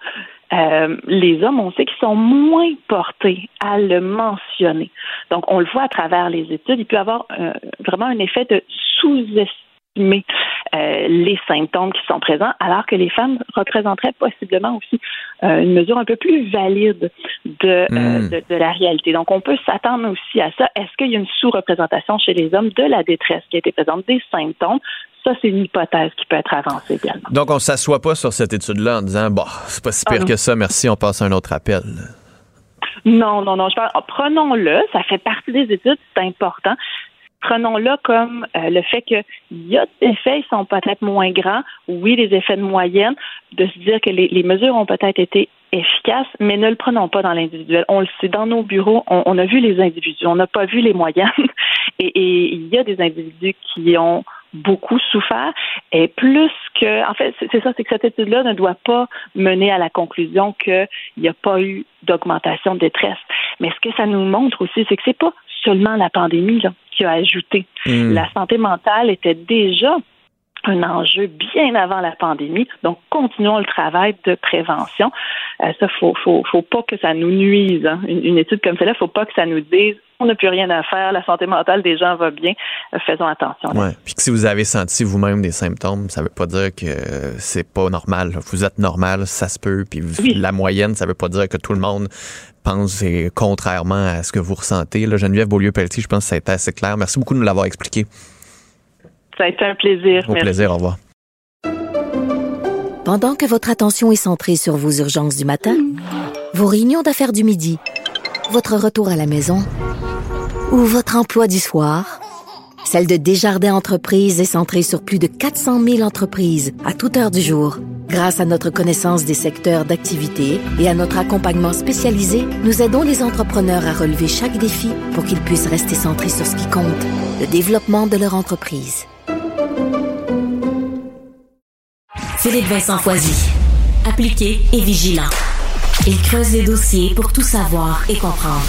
Speaker 10: euh, les hommes, on sait qu'ils sont moins portés à le mentionner. Donc, on le voit à travers les études, il peut avoir euh, vraiment un effet de euh, les symptômes qui sont présents, alors que les femmes représenteraient possiblement aussi euh, une mesure un peu plus valide de, euh,
Speaker 2: Mm.
Speaker 10: de, de la réalité. Donc, on peut s'attendre aussi à ça. Est-ce qu'il y a une sous-représentation chez les hommes de la détresse qui a été présente, des symptômes? Ça, c'est une hypothèse qui peut être avancée également.
Speaker 2: Donc on s'assoit pas sur cette étude-là en disant, bon, c'est pas si
Speaker 10: Ah
Speaker 2: pire que ça, merci, on passe à un autre appel.
Speaker 10: Non, non, non. Je parle, prenons-le, ça fait partie des études, c'est important. Prenons-le comme euh, le fait qu'il y a des effets, ils sont peut-être moins grands. Oui, les effets de moyenne, de se dire que les, les mesures ont peut-être été efficaces, mais ne le prenons pas dans l'individuel. On le sait, dans nos bureaux, on, on a vu les individus, on n'a pas vu les moyennes. Et, il y a des individus qui ont beaucoup souffert et plus que en fait c'est ça c'est que cette étude-là ne doit pas mener à la conclusion qu'il n'y a pas eu d'augmentation de détresse mais ce que ça nous montre aussi c'est que c'est pas seulement la pandémie là, qui a ajouté
Speaker 2: Hmm.
Speaker 10: la santé mentale était déjà un enjeu bien avant la pandémie. Donc, continuons le travail de prévention. Euh, ça, faut, faut, faut pas que ça nous nuise. hein. Une, une étude comme celle-là, faut pas que ça nous dise on n'a plus rien à faire, la santé mentale des gens va bien. Euh, faisons attention.
Speaker 2: Ouais. Puis que si vous avez senti vous-même des symptômes, ça veut pas dire que c'est pas normal. Vous êtes normal, ça se peut. Puis
Speaker 10: Oui.
Speaker 2: la moyenne, ça veut pas dire que tout le monde pense et contrairement à ce que vous ressentez. Là, Geneviève Beaulieu-Pelletier, je pense que ça a été assez clair. Merci beaucoup de nous l'avoir expliqué.
Speaker 10: Ça a été un plaisir.
Speaker 2: Au
Speaker 10: Merci.
Speaker 2: plaisir, au revoir.
Speaker 3: Pendant que votre attention est centrée sur vos urgences du matin, vos réunions d'affaires du midi, votre retour à la maison ou votre emploi du soir, celle de Desjardins Entreprises est centrée sur plus de 400 000 entreprises à toute heure du jour. Grâce à notre connaissance des secteurs d'activité et à notre accompagnement spécialisé, nous aidons les entrepreneurs à relever chaque défi pour qu'ils puissent rester centrés sur ce qui compte, le développement de leur entreprise.
Speaker 1: Philippe Vincent Foisy. Appliqué et vigilant. Il creuse les dossiers pour tout savoir et comprendre.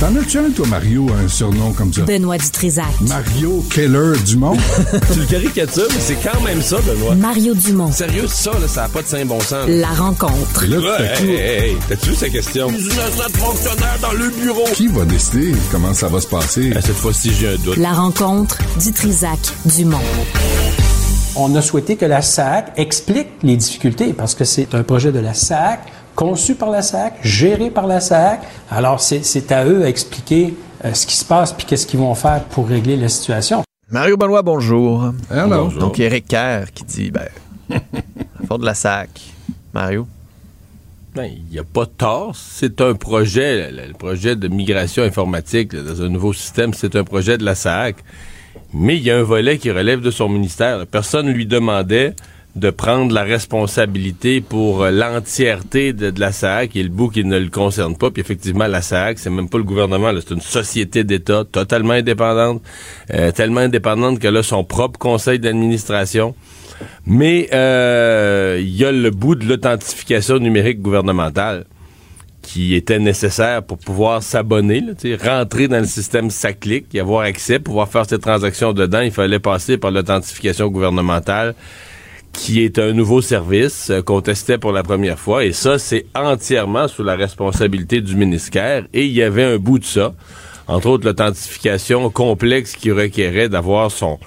Speaker 11: T'en as-tu un, toi, Mario, un surnom comme ça?
Speaker 1: Benoît Dutrisac.
Speaker 11: Mario Keller Dumont?
Speaker 12: Tu le caricatures, mais c'est quand même ça, Benoît.
Speaker 1: Mario Dumont.
Speaker 12: Sérieux, ça, là, ça n'a pas de saint bon sens.
Speaker 1: La rencontre.
Speaker 11: Et là, tout
Speaker 12: Ouais,
Speaker 11: à
Speaker 12: hey, hey, hey, t'as-tu vu sa question? Fonctionnaire dans le bureau.
Speaker 11: qui va décider comment ça va se passer?
Speaker 12: Ah, cette fois-ci, j'ai un doute.
Speaker 1: La rencontre Dutrisac Dumont.
Speaker 13: On a souhaité que la SAC explique les difficultés parce que c'est un projet de la SAC, conçu par la SAC, géré par la SAC. Alors, c'est c'est à eux à expliquer euh, ce qui se passe puis qu'est-ce qu'ils vont faire pour régler la situation.
Speaker 2: Mario Benoît, bonjour.
Speaker 11: Alors,
Speaker 12: Bonjour.
Speaker 2: Donc, Éric Kerr qui dit, ben, fort de la SAC. Mario?
Speaker 12: Ben, il n'y a pas de tort. C'est un projet, le, le projet de migration informatique là, dans un nouveau système, c'est un projet de la SAC. Mais il y a un volet qui relève de son ministère. Personne ne lui demandait de prendre la responsabilité pour euh, l'entièreté de, la SAC et le bout qui ne le concerne pas. Puis effectivement, la SAC, c'est même pas le gouvernement, c'est une société d'État totalement indépendante, euh, tellement indépendante qu'elle a son propre conseil d'administration. Mais euh, il y a le bout de l'authentification numérique gouvernementale qui était nécessaire pour pouvoir s'abonner, rentrer dans le système SACLIC, y avoir accès, pouvoir faire ses transactions dedans. Il fallait passer par l'authentification gouvernementale qui est un nouveau service euh, qu'on testait pour la première fois. Et ça, c'est entièrement sous la responsabilité du ministère. Et il y avait un bout de ça, entre autres l'authentification complexe qui requérait d'avoir son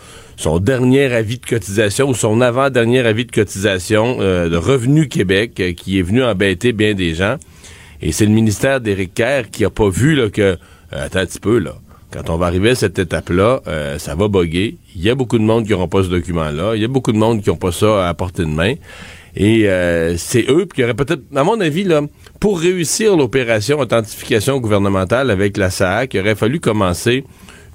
Speaker 12: dernier avis de cotisation ou son avant-dernier avis de cotisation euh, de Revenu Québec euh, qui est venu embêter bien des gens. Et c'est le ministère d'Éric Kerr qui a pas vu là, que, euh, attends un petit peu, là, quand on va arriver à cette étape-là, euh, ça va boguer. Il y a beaucoup de monde qui n'auront pas ce document-là. Il y a beaucoup de monde qui n'ont pas ça à portée de main. Et euh, c'est eux qui auraient peut-être, à mon avis, là, pour réussir l'opération authentification gouvernementale avec la SAC, il aurait fallu commencer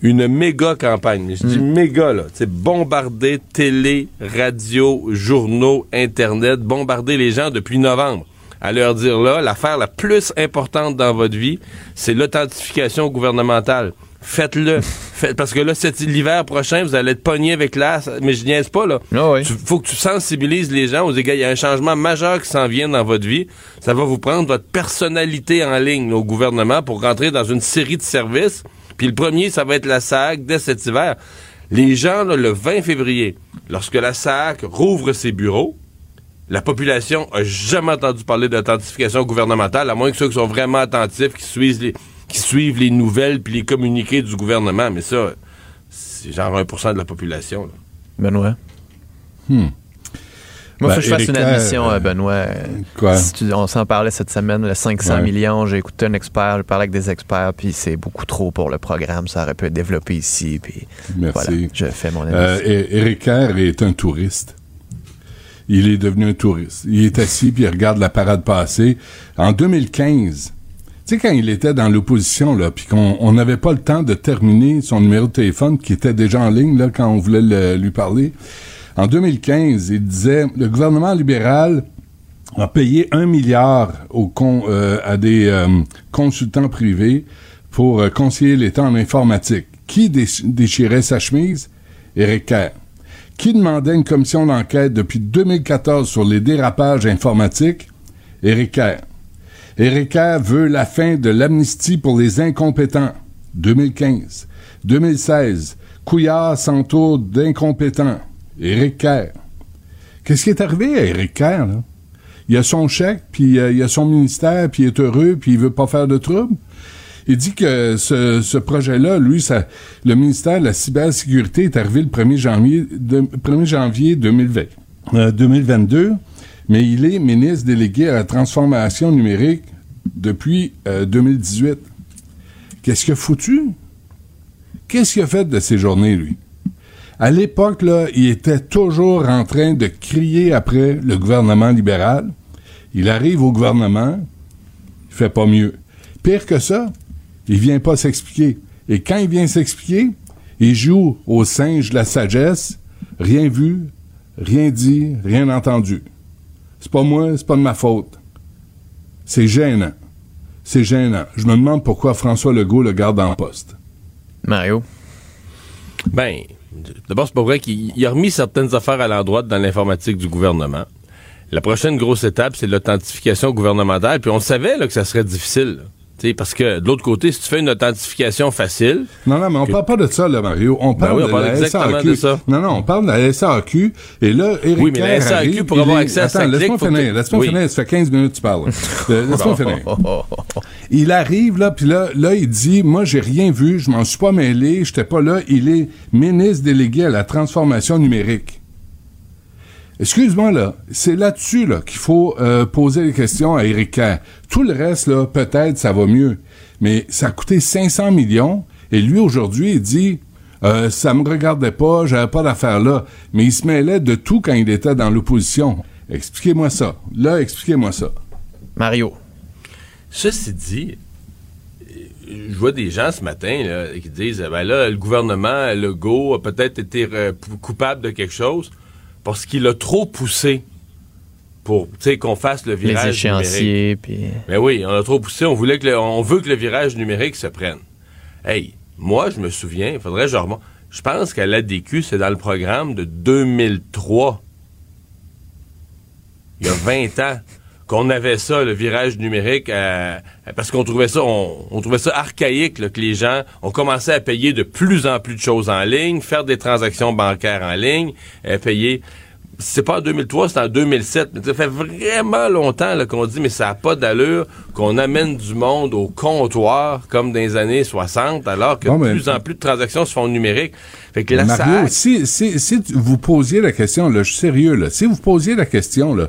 Speaker 12: une méga campagne. Je dis méga, là. C'est bombarder télé, radio, journaux, Internet, bombarder les gens depuis novembre. À leur dire là, l'affaire la plus importante dans votre vie, c'est l'authentification gouvernementale. Faites-le. Faites, parce que là, cet l'hiver prochain, vous allez être pogné avec l'as. Mais je niaise pas, là. Tu- faut que tu sensibilises les gens aux égaux. Il y a un changement majeur qui s'en vient dans votre vie. Ça va vous prendre votre personnalité en ligne là, au gouvernement pour rentrer dans une série de services. Puis le premier, ça va être la SAC dès cet hiver. Les gens, là, le 20 février, lorsque la SAC rouvre ses bureaux, la population a jamais entendu parler d'authentification gouvernementale, à moins que ceux qui sont vraiment attentifs, qui suivent les, qui suivent les nouvelles puis les communiqués du gouvernement. Mais ça, c'est genre 1% de la population. là.
Speaker 2: Benoît?
Speaker 11: Hmm.
Speaker 2: Moi,
Speaker 11: Ben,
Speaker 2: faut que je fasse une admission,
Speaker 11: euh,
Speaker 2: euh, Benoît.
Speaker 11: Quoi?
Speaker 2: Si tu- on s'en parlait cette semaine, le 500
Speaker 11: Ouais.
Speaker 2: millions. J'ai écouté un expert, j'ai parlé avec des experts, puis c'est beaucoup trop pour le programme. Ça aurait pu être développé ici. Puis
Speaker 11: Merci.
Speaker 2: voilà, je fais mon
Speaker 11: Euh, Éric Kerr est un touriste. Il est devenu un touriste. Il est assis puis il regarde la parade passer. En 2015, tu sais, quand il était dans l'opposition, là, puis qu'on on n'avait pas le temps de terminer son numéro de téléphone, qui était déjà en ligne, là, quand on voulait lui parler. En 2015, il disait, le gouvernement libéral a payé un milliard au euh, à des euh, consultants privés pour euh, conseiller l'État en informatique. Qui déch- déchirait sa chemise? Éric Kerr. Qui demandait une commission d'enquête depuis 2014 sur les dérapages informatiques? Éric Kerr. Kerr veut la fin de l'amnistie pour les incompétents. 2015. 2016. Couillard s'entoure d'incompétents. Éric Kerr. Qu'est-ce qui est arrivé à Éric Kerr, là? Il a son chèque, puis euh, il a son ministère, puis il est heureux, puis il veut pas faire de trouble. Il dit que ce, projet-là, lui, ça, le ministère de la cybersécurité est arrivé le 1er janvier, de- 1er janvier 2020, euh, 2022, mais il est ministre délégué à la transformation numérique depuis euh, 2018. Qu'est-ce qu'il a foutu? Qu'est-ce qu'il a fait de ces journées, lui? À l'époque, il était toujours en train de crier après le gouvernement libéral. Il arrive au gouvernement, il fait pas mieux. Pire que ça, il vient pas s'expliquer. Et quand il vient s'expliquer, il joue au singe de la sagesse, rien vu, rien dit, rien entendu. C'est pas moi, c'est pas de ma faute. C'est gênant. C'est gênant. Je me demande pourquoi François Legault le garde en poste.
Speaker 2: Mario?
Speaker 12: Ben, d'abord, c'est pas vrai qu'il il a remis certaines affaires à l'endroit dans l'informatique du gouvernement. La prochaine grosse étape, c'est l'authentification gouvernementale. Puis on savait là, que ça serait difficile. là. Tu sais, parce que de l'autre côté, si tu fais une authentification facile.
Speaker 11: Non, non, mais on
Speaker 12: que-
Speaker 11: parle pas de ça, là, Mario. On
Speaker 12: Ben
Speaker 11: parle
Speaker 12: oui, on
Speaker 11: de
Speaker 12: parle
Speaker 11: la SAQ.
Speaker 12: de ça.
Speaker 11: Non, non, on parle de la SAQ. Et là, Éric
Speaker 12: Oui, mais la SAQ,
Speaker 11: arrive,
Speaker 12: pour avoir
Speaker 11: est-
Speaker 12: accès à
Speaker 11: Attends,
Speaker 12: sa
Speaker 11: laisse-moi finir. Laisse-moi
Speaker 12: Oui.
Speaker 11: finir. Ça fait 15 minutes que tu parles. Euh, Laisse-moi finir. Il arrive, là, puis là, là, il dit, moi, j'ai rien vu, je m'en suis pas mêlé, j'étais pas là. Il est ministre délégué à la transformation numérique. Excuse-moi, là, c'est là-dessus là, qu'il faut euh, poser les questions à Éric Kerr. Tout le reste, là, peut-être, ça va mieux. Mais ça a coûté 500 millions, et lui, aujourd'hui, il dit, euh, ça me regardait pas, j'avais pas d'affaires là. Mais il se mêlait de tout quand il était dans l'opposition. Expliquez-moi ça. Là, expliquez-moi ça.
Speaker 2: Mario.
Speaker 12: Ceci dit, je vois des gens ce matin là, qui disent ben là, le gouvernement Legault a peut-être été euh, coupable de quelque chose parce qu'il a trop poussé pour qu'on fasse le
Speaker 2: Les
Speaker 12: virage
Speaker 2: échéanciers,
Speaker 12: numérique.
Speaker 2: puis...
Speaker 12: Mais oui, on a trop poussé. On voulait que le- on veut que le virage numérique se prenne. Hey, moi, je me souviens, il faudrait que je remonte. Je pense qu'à l'ADQ, c'est dans le programme de 2003. Il y a 20 ans qu'on avait ça, le virage numérique, euh, parce qu'on trouvait ça, on, on trouvait ça archaïque, là, que les gens ont commencé à payer de plus en plus de choses en ligne, faire des transactions bancaires en ligne, euh, payer. C'est pas en 2003, c'est en 2007. Mais ça fait vraiment longtemps là, qu'on dit, mais ça n'a pas d'allure qu'on amène du monde au comptoir comme dans les années 60, alors que
Speaker 11: Bon,
Speaker 12: de
Speaker 11: mais-
Speaker 12: plus en plus de transactions se font numériques. Fait que la
Speaker 11: Mario,
Speaker 12: SAC-
Speaker 11: si, si, si vous posiez la question, là, je suis sérieux, là, si vous posiez la question, là,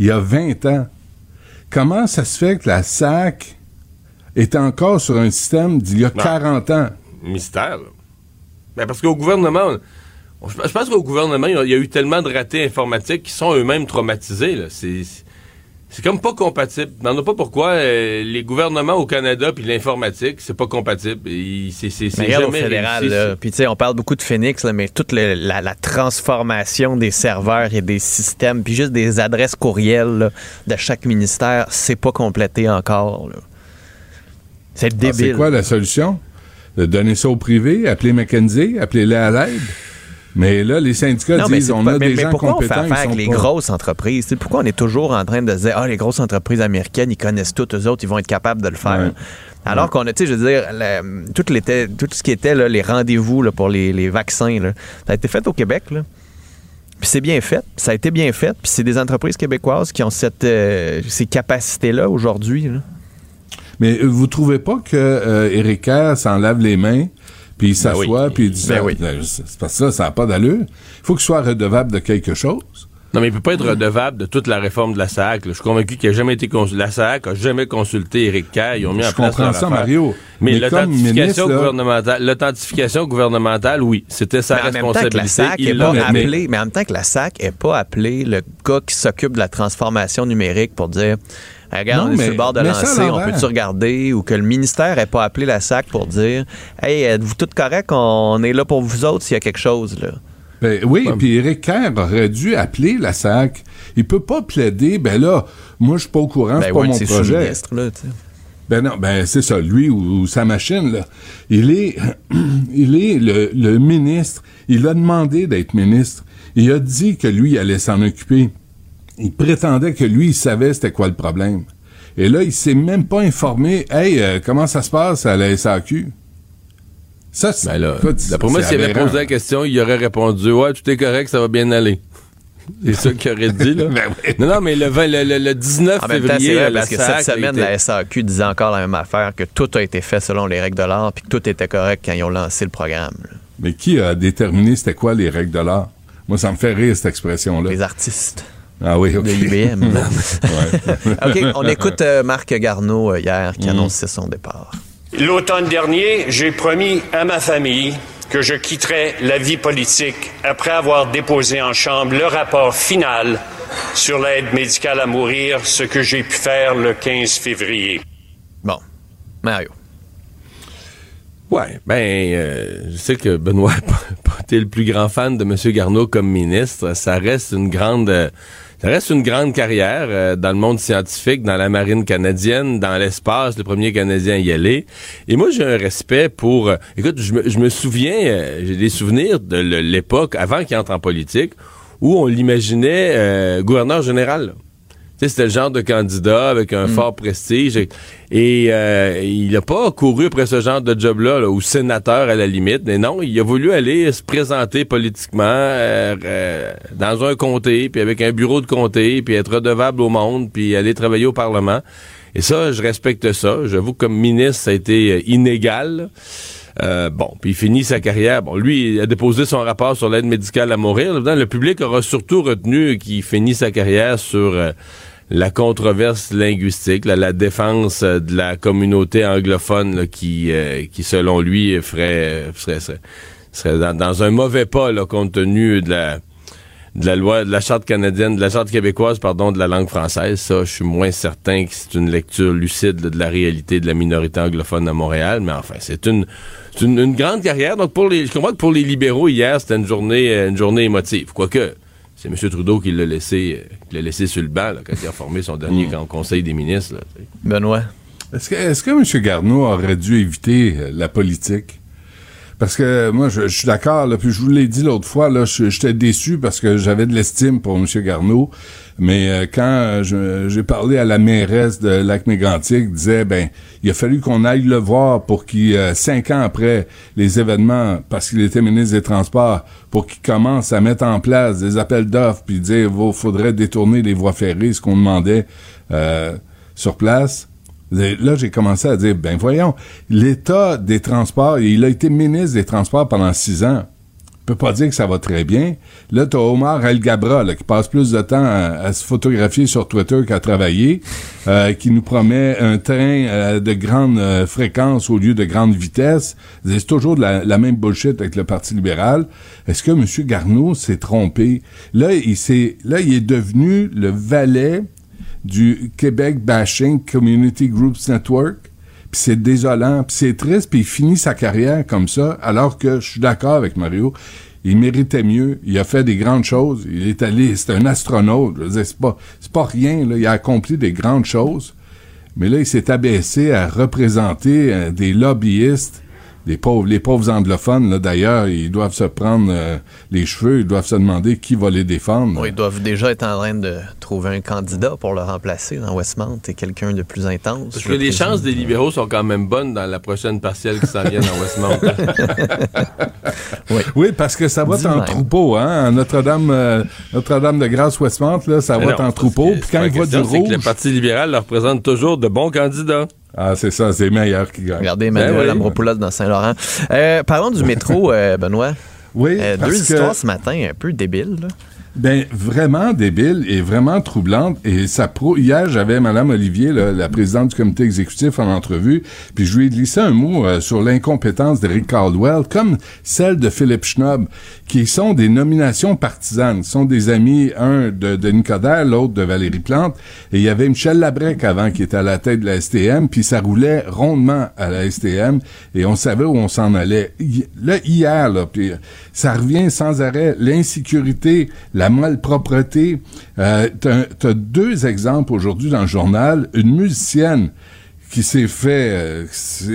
Speaker 11: il y a 20 ans, comment ça se fait que la SAC est encore sur un système d'il y a 40 ans?
Speaker 12: Mystère. là. Ben, parce qu'au gouvernement, on- je pense qu'au gouvernement, il y a- il y a eu tellement de ratés informatiques qui sont eux-mêmes traumatisés. là. C'est c'est comme pas compatible. Je ne pas pourquoi euh, les gouvernements au Canada puis l'informatique, c'est pas compatible. C'est c'est- c'est jamais
Speaker 2: fédéral. Puis tu sais, on parle beaucoup de Phoenix, là, mais toute le- la, la transformation des serveurs et des systèmes, puis juste des adresses courriels là, de chaque ministère, c'est pas complété encore. là. C'est
Speaker 11: Ah,
Speaker 2: débile.
Speaker 11: C'est quoi la solution? De donner ça au privé, appeler McKenzie, appeler-les à l'aide? Mais là, les syndicats
Speaker 2: Non,
Speaker 11: disent on
Speaker 2: pas-
Speaker 11: a
Speaker 2: mais,
Speaker 11: des
Speaker 2: mais
Speaker 11: gens
Speaker 2: pourquoi on fait affaire avec les
Speaker 11: pas-
Speaker 2: grosses entreprises? Tu sais, pourquoi on est toujours en train de dire, ah, les grosses entreprises américaines, ils connaissent tout, eux autres, ils vont être capables de le faire.
Speaker 11: Ouais.
Speaker 2: Alors qu'on a, tu sais, je veux dire, tout, ce qui était là, les rendez-vous pour les, les vaccins, là, ça a été fait au Québec. Là. Puis c'est bien fait, ça a été bien fait, puis c'est des entreprises québécoises qui ont cette, euh, ces capacités-là aujourd'hui. là.
Speaker 11: Mais vous trouvez pas que euh, Kerr s'en lave les mains, puis il
Speaker 12: Ben oui.
Speaker 11: s'assoit, puis il dit
Speaker 2: Ben
Speaker 11: ça-
Speaker 2: oui.
Speaker 11: c'est parce que ça, ça n'a pas d'allure. Il faut qu'il soit redevable de quelque chose.
Speaker 12: Non, mais il peut pas être redevable de toute la réforme de la SAC. là. Je suis convaincu qu'il a jamais été consulté. La SAC a jamais consulté Éric Kerr. Ils ont mis
Speaker 11: Je
Speaker 12: en place
Speaker 11: comprends ça. Mario.
Speaker 12: Mais, l'authentification gouvernementale, l'authentification gouvernementale, oui, c'était sa
Speaker 2: Mais en même temps que la
Speaker 12: responsabilité.
Speaker 2: SAC est pas
Speaker 11: mais-
Speaker 12: fait.
Speaker 2: appelé, mais en même temps que la SAC est pas appelé le gars qui s'occupe de la transformation numérique pour dire Regarde,
Speaker 11: Non,
Speaker 2: on est
Speaker 11: mais-
Speaker 2: sur le bord de lancer, on peut-tu regarder? Ou que le ministère n'ait pas appelé la SAC pour dire Hey, êtes-vous tout correct? On est là pour vous autres s'il y a quelque chose. Là.
Speaker 11: Ben oui, puis Éric Kerr aurait dû appeler la SAC. Il peut pas plaider, ben là, moi, je suis pas au courant, c'est
Speaker 2: Ben
Speaker 11: pas
Speaker 2: ouais,
Speaker 11: mon
Speaker 2: c'est
Speaker 11: projet.
Speaker 2: là.
Speaker 11: Ben non, ben c'est ça, lui ou, ou sa machine, là. Il est, il est le, le ministre. Il a demandé d'être ministre. Il a dit que lui allait s'en occuper. Il prétendait que lui, il savait c'était quoi le problème. Et là, il s'est même pas informé. Hey, euh, comment ça se passe à la SAQ? Ça, c'est.
Speaker 12: Ben là, d'après moi, s'il avait posé la question, il aurait répondu Ouais, tout est correct, ça va bien aller. C'est ça qu'il aurait dit, là.
Speaker 11: Ben oui.
Speaker 12: Non, non, mais le, 20 le, le- le 19
Speaker 2: En même temps, c'est
Speaker 12: février,
Speaker 2: vrai,
Speaker 12: la
Speaker 2: parce que cette semaine, la SAQ disait encore la même affaire, que tout a été fait selon les règles de l'art, puis que tout était correct quand ils ont lancé le programme. là.
Speaker 11: Mais qui a déterminé c'était quoi les règles de l'art? Moi, ça me fait rire, cette expression-là.
Speaker 2: Les artistes
Speaker 11: Ah oui, OK.
Speaker 2: de IBM.
Speaker 11: Ouais.
Speaker 2: OK, on écoute euh, Marc Garneau euh, hier qui annonçait son départ.
Speaker 14: L'automne dernier, j'ai promis à ma famille que je quitterais la vie politique après avoir déposé en Chambre le rapport final sur l'aide médicale à mourir, ce que j'ai pu faire le 15 février.
Speaker 2: Bon, Mario.
Speaker 12: Ouais, ben, euh, je sais que Benoît n'a pas été le plus grand fan de M. Garneau comme ministre. Ça reste une grande, euh, reste une grande carrière euh, dans le monde scientifique, dans la marine canadienne, dans l'espace, le premier Canadien à y aller. Et moi, j'ai un respect pour. euh, écoute, je me, souviens, euh, j'ai des souvenirs de l'époque avant qu'il entre en politique où on l'imaginait euh, gouverneur général. C'était le genre de candidat avec un fort prestige. Et, et, euh, il n'a pas couru après ce genre de job-là, là, ou sénateur à la limite. Mais non, il a voulu aller se présenter politiquement euh, euh, dans un comté, puis avec un bureau de comté, puis être redevable au monde, puis aller travailler au Parlement. Et ça, je respecte ça. J'avoue que comme ministre, ça a été euh, inégal. Euh, bon, puis il finit sa carrière. Bon, lui, il a déposé son rapport sur l'aide médicale à mourir. Le public aura surtout retenu qu'il finit sa carrière sur euh, la controverse linguistique, la défense euh, de la communauté anglophone euh, qui, selon lui, ferait, serait, serait, dans, un mauvais pas compte tenu de la loi, de la charte canadienne, de la charte québécoise, pardon, de la langue française. Ça, je suis moins certain que c'est une lecture lucide de la réalité de la minorité anglophone à Montréal. Mais enfin, c'est une, une, grande carrière. Donc, pour les, je comprends que pour les libéraux, hier, c'était une journée, euh, une journée émotive. Quoique, c'est M. Trudeau qui l'a laissé, euh, qui l'a laissé sur le banc là, quand il a formé son dernier con- conseil des ministres. là.
Speaker 2: Benoît?
Speaker 11: Est-ce que, M. Garneau aurait dû éviter euh, la politique? Parce que moi, je, je suis d'accord, puis je vous l'ai dit l'autre fois, là, j'étais déçu parce que j'avais de l'estime pour M. Garneau, mais euh, quand euh, j'ai parlé à la mairesse de Lac-Mégantic, disait, ben, il a fallu qu'on aille le voir pour qu'il, euh, cinq ans après les événements, parce qu'il était ministre des Transports, pour qu'il commence à mettre en place des appels d'offres, puis dire, il faudrait détourner les voies ferrées, ce qu'on demandait sur place. Là, j'ai commencé à dire, ben voyons, l'État des transports, il a été ministre des Transports pendant six ans. Peut pas dire que ça va très bien. Là, t'as Omar El Gabra, qui passe plus de temps à, à se photographier sur Twitter qu'à travailler, euh, qui nous promet un train euh, de grande euh, fréquence au lieu de grande vitesse. C'est toujours de la, la même bullshit avec le Parti libéral. Est-ce que M. Garneau s'est trompé? Là, il s'est, là, il est devenu le valet du Québec Bashing Community Groups Network. Puis c'est désolant, puis c'est triste, puis il finit sa carrière comme ça, alors que je suis d'accord avec Mario. Il méritait mieux. Il a fait des grandes choses. Il est allé, c'est un astronaute. Je C'est pas, c'est pas rien. Là. Il a accompli des grandes choses. Mais là, il s'est abaissé à représenter euh, des lobbyistes, pauvres, les pauvres anglophones. Là, d'ailleurs, ils doivent se prendre euh, les cheveux. Ils doivent se demander qui va les défendre.
Speaker 2: Oui, ils doivent déjà être en train de trouver un candidat pour le remplacer dans Westmount et quelqu'un de plus intense.
Speaker 12: Parce que les
Speaker 2: présume.
Speaker 12: chances des libéraux sont quand même bonnes dans la prochaine partielle qui s'en vient dans Westmount.
Speaker 11: Oui, parce que ça va être en troupeau, hein. Notre-Dame, euh, Notre-Dame de Grâce Westmount, là, ça va être en troupeau. Puis quand il voit du
Speaker 12: que
Speaker 11: rouge.
Speaker 12: le Parti libéral leur présente toujours de bons candidats.
Speaker 11: Ah, c'est ça, c'est meilleur qui gagne.
Speaker 2: Regardez
Speaker 12: Ben
Speaker 2: Emmanuel
Speaker 12: oui.
Speaker 2: Ambropoulos dans Saint-Laurent. Euh, parlons du métro, euh, Benoît.
Speaker 11: Oui,
Speaker 2: Euh, deux
Speaker 11: que-
Speaker 2: histoires ce matin un peu débiles. là.
Speaker 11: Ben vraiment débile et vraiment troublante. Et ça pro hier j'avais madame Olivier là, la présidente du comité exécutif en entrevue. Puis je lui ai glissé un mot euh, sur l'incompétence d'Eric Caldwell comme celle de Philippe Schnob qui sont des nominations partisanes. Sont des amis un de Denis Coderre l'autre de Valérie Plante. Et il y avait Michel Labrec avant qui était à la tête de la STM puis ça roulait rondement à la STM et on savait où on s'en allait. Là hier là puis ça revient sans arrêt. L'insécurité la malpropreté. Euh, t'as t'as deux exemples aujourd'hui dans le journal. Une musicienne qui s'est fait euh,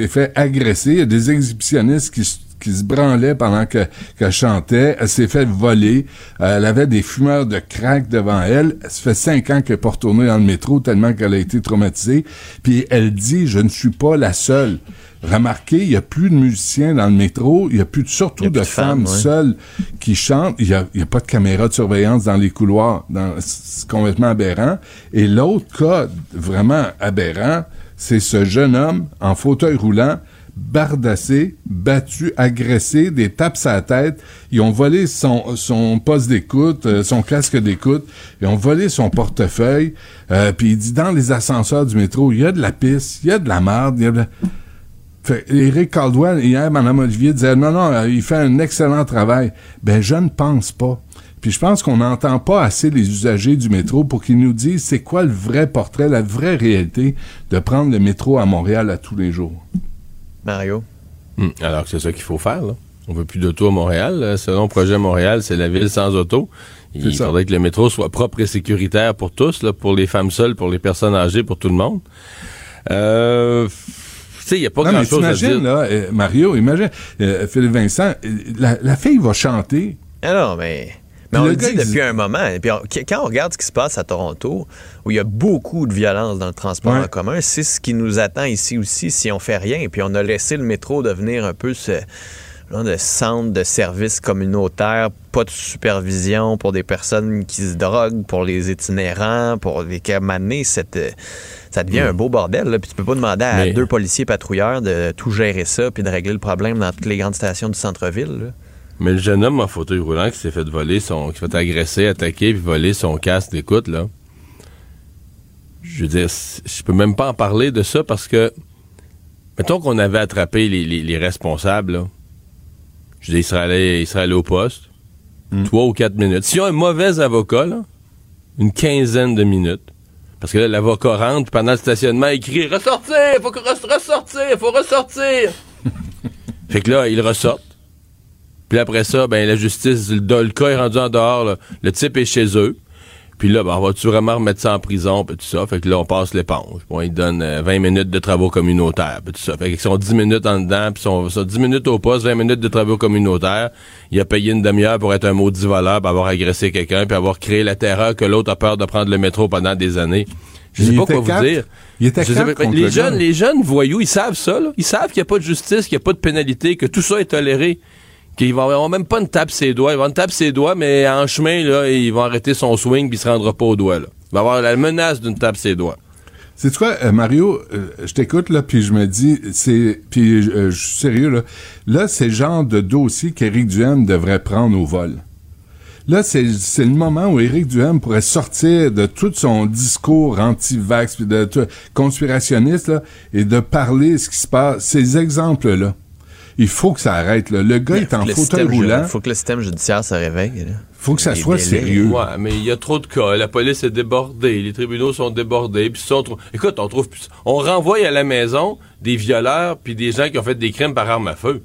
Speaker 11: fait agresser. Il y a des exhibitionnistes qui s- qui se branlaient pendant que qu'elle chantait. Elle s'est fait voler. Euh, elle avait des fumeurs de crack devant elle. Ça fait cinq ans qu'elle n'est pas retournée dans le métro tellement qu'elle a été traumatisée. Puis elle dit, je ne suis pas la seule. Remarquez, il y a plus de musiciens dans le métro. Il y a plus de, surtout de, femmes,
Speaker 2: femmes, ouais.
Speaker 11: seules qui chantent. Il y a, pas de caméra de surveillance dans les couloirs. Dans- C'est complètement aberrant. Et l'autre cas vraiment aberrant, c'est ce jeune homme en fauteuil roulant bardassé, battu, agressé, des tapes à la tête. Ils ont volé son, son poste d'écoute, euh, son casque d'écoute. Ils ont volé son portefeuille. Euh, Puis il dit, dans les ascenseurs du métro, il y a de la pisse, il y a de la a de Eric Caldwell, hier, Mme Olivier disait, non, non, euh, il fait un excellent travail. Ben, je ne pense pas. Puis je pense qu'on n'entend pas assez les usagers du métro pour qu'ils nous disent c'est quoi le vrai portrait, la vraie réalité de prendre le métro à Montréal à tous les jours.
Speaker 2: Mario?
Speaker 12: Hmm, Alors que c'est ça qu'il faut faire. Là. On veut plus d'auto à Montréal. là. Selon Projet Montréal, c'est la ville sans auto. Il
Speaker 11: ça.
Speaker 12: faudrait que le métro soit propre et sécuritaire pour tous, là, pour les femmes seules, pour les personnes âgées, pour tout le monde. Euh, tu sais, il n'y a pas
Speaker 11: non, mais
Speaker 12: grand-chose à dire.
Speaker 11: là, euh, Mario, imagine, euh, Philippe Vincent, euh, la, la fille va chanter.
Speaker 2: Ah non, mais. Mais
Speaker 11: Puis
Speaker 2: on
Speaker 11: le
Speaker 2: dit depuis un moment. Et puis on- quand on regarde ce qui se passe à Toronto, où il y a beaucoup de violence dans le transport
Speaker 11: Ouais.
Speaker 2: en commun, c'est ce qui nous attend ici aussi si on fait rien. Et puis on a laissé le métro devenir un peu ce genre de centre de services communautaires, pas de supervision pour des personnes qui se droguent, pour les itinérants, pour les cette euh, ça devient un beau bordel. Là. Puis tu peux pas demander à
Speaker 12: Mais-
Speaker 2: deux policiers patrouilleurs de tout gérer ça puis de régler le problème dans toutes les grandes stations du centre-ville.
Speaker 12: Mais le jeune homme en fauteuil roulant qui s'est fait voler son. qui s'est fait agresser, attaquer, puis voler son casque d'écoute, là. Je veux dire, je peux même pas en parler de ça parce que. Mettons qu'on avait attrapé les, les- les responsables, là. Je veux dire, ils seraient allés, ils seraient allés au poste. Trois ou quatre minutes. S'ils ont un mauvais avocat, là, une quinzaine de minutes. Parce que là, l'avocat rentre, pendant le stationnement, il crie Ressortir! Faut que re- ressortir! Faut ressortir! fait que là, ils ressortent. Puis après ça, ben la justice, le, le cas est rendu en dehors. là. Le type est chez eux. Puis là, ben, on va-tu vraiment remettre ça en prison, puis tout ça? Fait que là, on passe l'éponge. Bon, ils donnent euh, 20 minutes de travaux communautaires, puis tout ça. Fait qu'ils sont 10 minutes en dedans, puis sont, sont 10 minutes au poste, 20 minutes de travaux communautaires. Il a payé une demi-heure pour être un maudit voleur, puis avoir agressé quelqu'un, puis avoir créé la terreur que l'autre a peur de prendre le métro pendant des années. Je sais
Speaker 11: Il
Speaker 12: pas quoi
Speaker 11: quatre.
Speaker 12: vous dire.
Speaker 11: Il était
Speaker 12: Je sais pas- les
Speaker 11: le
Speaker 12: jeunes,
Speaker 11: gars.
Speaker 12: les jeunes voyous, ils savent ça, là. Ils savent qu'il n'y a pas de justice, qu'il n'y a pas de pénalité, que tout ça est toléré. Vont avoir même pas une tape ses doigts. Ils vont une tape ses doigts, mais en chemin, ils vont arrêter son swing puis il se rendra pas au doigt. Il va avoir la menace d'une tape ses doigts.
Speaker 11: C'est quoi, euh, Mario, euh, je t'écoute là, puis je me dis, c'est, puis euh, je suis sérieux là, là c'est le genre de dossier qu'Éric Duhem devrait prendre au vol. Là, c'est le moment où Éric Duhem pourrait sortir de tout son discours anti-vax, de tout- conspirationniste, et de parler ce qui se passe. Ces exemples-là, il faut que ça arrête. Là. Le gars est en
Speaker 2: Faut que le
Speaker 11: fauteuil roulant.
Speaker 2: faut que le système judiciaire se réveille. là.
Speaker 11: faut que ça
Speaker 2: Les
Speaker 11: soit
Speaker 2: délais.
Speaker 11: sérieux.
Speaker 12: Ouais, mais il y a trop de cas. La police est débordée, les tribunaux sont débordés. Puis ça, on trouve- écoute, on trouve, plus- on renvoie à la maison des violeurs puis des gens qui ont fait des crimes par arme à feu.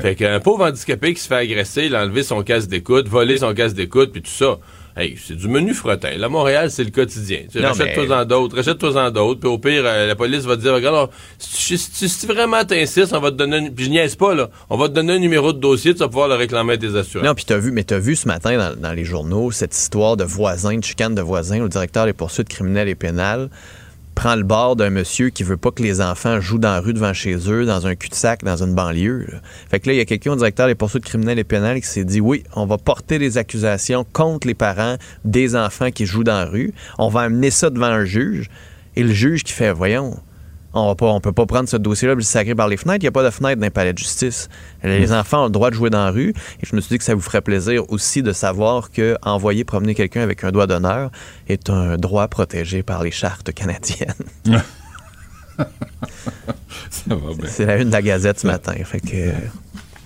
Speaker 12: Fait qu'un pauvre handicapé qui se fait agresser, il a enlevé son casque d'écoute, volé son casque d'écoute, puis tout ça. Hey, c'est du menu frottin. Là, Montréal, c'est le quotidien.
Speaker 2: Non,
Speaker 12: Rachète-toi-en d'autres, rachète-toi-en d'autres, puis au pire, euh, la police va te dire, regarde, alors, si, tu- si tu- si vraiment t'insistes, on va te donner, un- puis je niaise pas, là, on va te donner un numéro de dossier, tu vas pouvoir le réclamer à tes assurances.
Speaker 2: Non, puis t'as vu, mais t'as vu ce matin dans, dans les journaux cette histoire de voisins, de chicane de voisins, le directeur des poursuites criminelles et pénales prend le bord d'un monsieur qui veut pas que les enfants jouent dans la rue devant chez eux, dans un cul-de-sac, dans une banlieue. Fait que là, il y a quelqu'un au directeur des poursuites criminelles et pénales qui s'est dit oui, on va porter des accusations contre les parents des enfants qui jouent dans la rue. On va amener ça devant un juge. Et le juge qui fait, voyons, on va pas, on peut pas prendre ce dossier-là et le sacrer par les fenêtres. Il n'y a pas de fenêtre dans les palais de justice. Les enfants ont le droit de jouer dans la rue. Et je me suis dit que ça vous ferait plaisir aussi de savoir que envoyer promener quelqu'un avec un doigt d'honneur est un droit protégé par les chartes canadiennes.
Speaker 11: Ça va bien.
Speaker 2: C'est la une de la Gazette ce matin. Fait que.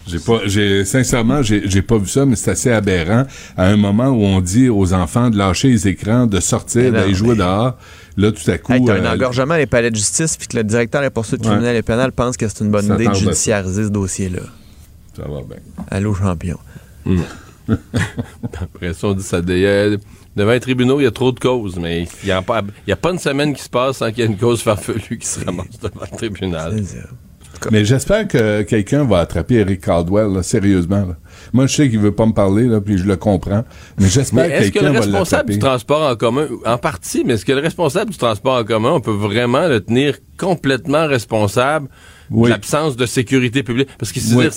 Speaker 11: J'ai pas, j'ai, sincèrement, j'ai, pas vu ça, mais c'est assez aberrant. À un moment où on dit aux enfants de lâcher les écrans, de sortir, d'aller jouer dehors, là, tout à coup.
Speaker 2: Hey, t'as un
Speaker 11: euh,
Speaker 2: engorgement à les palais de justice, puis que le directeur des poursuites
Speaker 11: Ouais.
Speaker 2: criminelles et pénales pense que c'est une bonne
Speaker 11: Ça
Speaker 2: idée de judiciariser ce dossier-là.
Speaker 11: Ça va bien.
Speaker 2: Allô, champion.
Speaker 12: Après ça, on dit ça. a- devant les tribunaux, il y a trop de causes, mais il n'y a, pas- a une semaine qui se passe sans qu'il y ait une cause farfelue qui se ramasse devant le tribunal.
Speaker 11: Mais j'espère que quelqu'un va attraper Eric Caldwell, là, sérieusement. là. Moi, je sais qu'il veut pas me parler, là, puis je le comprends. Mais j'espère que
Speaker 12: est-ce que le responsable du transport en commun, en partie, mais est-ce que le responsable du transport en commun, on peut vraiment le tenir complètement responsable de l'absence de sécurité publique? Parce que
Speaker 11: Oui.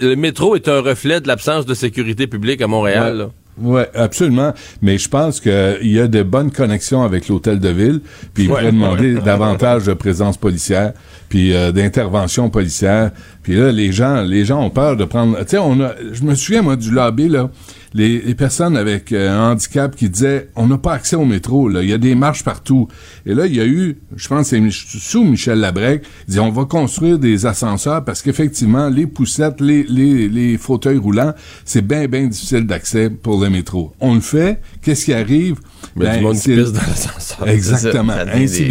Speaker 12: le métro est un reflet de l'absence de sécurité publique à Montréal. là.
Speaker 11: Oui, absolument. Mais je pense qu'il y a de bonnes connexions avec l'hôtel de ville, puis il
Speaker 12: Ouais,
Speaker 11: pourrait demander
Speaker 12: ouais.
Speaker 11: davantage de présence policière, puis euh, d'intervention policière. Puis là, les gens, les gens ont peur de prendre. Tu sais, on a. Je me souviens moi du lobby là. Les, les personnes avec euh, un handicap qui disaient on n'a pas accès au métro là, il y a des marches partout. Et là il y a eu, je pense que c'est sous Michel Labrec, il dit on va construire des ascenseurs parce qu'effectivement les poussettes, les, les, les fauteuils roulants, c'est bien bien difficile d'accès pour le métro. On le fait, qu'est-ce qui arrive?
Speaker 12: Mais
Speaker 11: Ben,
Speaker 12: du monde qui pisse dans l'ascenseur.
Speaker 11: Exactement,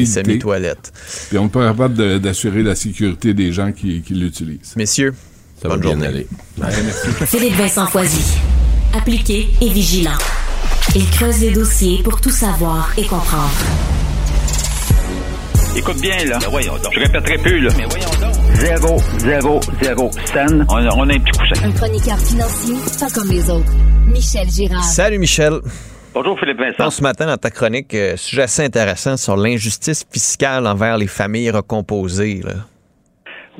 Speaker 2: semi-toilettes.
Speaker 11: Puis on peut capable de- d'assurer la sécurité des gens qui, qui l'utilisent.
Speaker 2: Messieurs,
Speaker 12: ça va bien aller.
Speaker 1: Philippe Vincent Foisy. Appliqué et vigilant. Il creuse les dossiers pour tout savoir et comprendre.
Speaker 15: Écoute bien, là. Je répéterai plus, là. Mais voyons donc. Zéro, zéro, zéro scène. On a, on a un petit coussin.
Speaker 3: Un chroniqueur financier, pas comme les autres. Michel Girard.
Speaker 2: Salut Michel.
Speaker 15: Bonjour Philippe Vincent.
Speaker 2: Donc, ce matin, dans ta chronique, euh, sujet assez intéressant sur l'injustice fiscale envers les familles recomposées. là.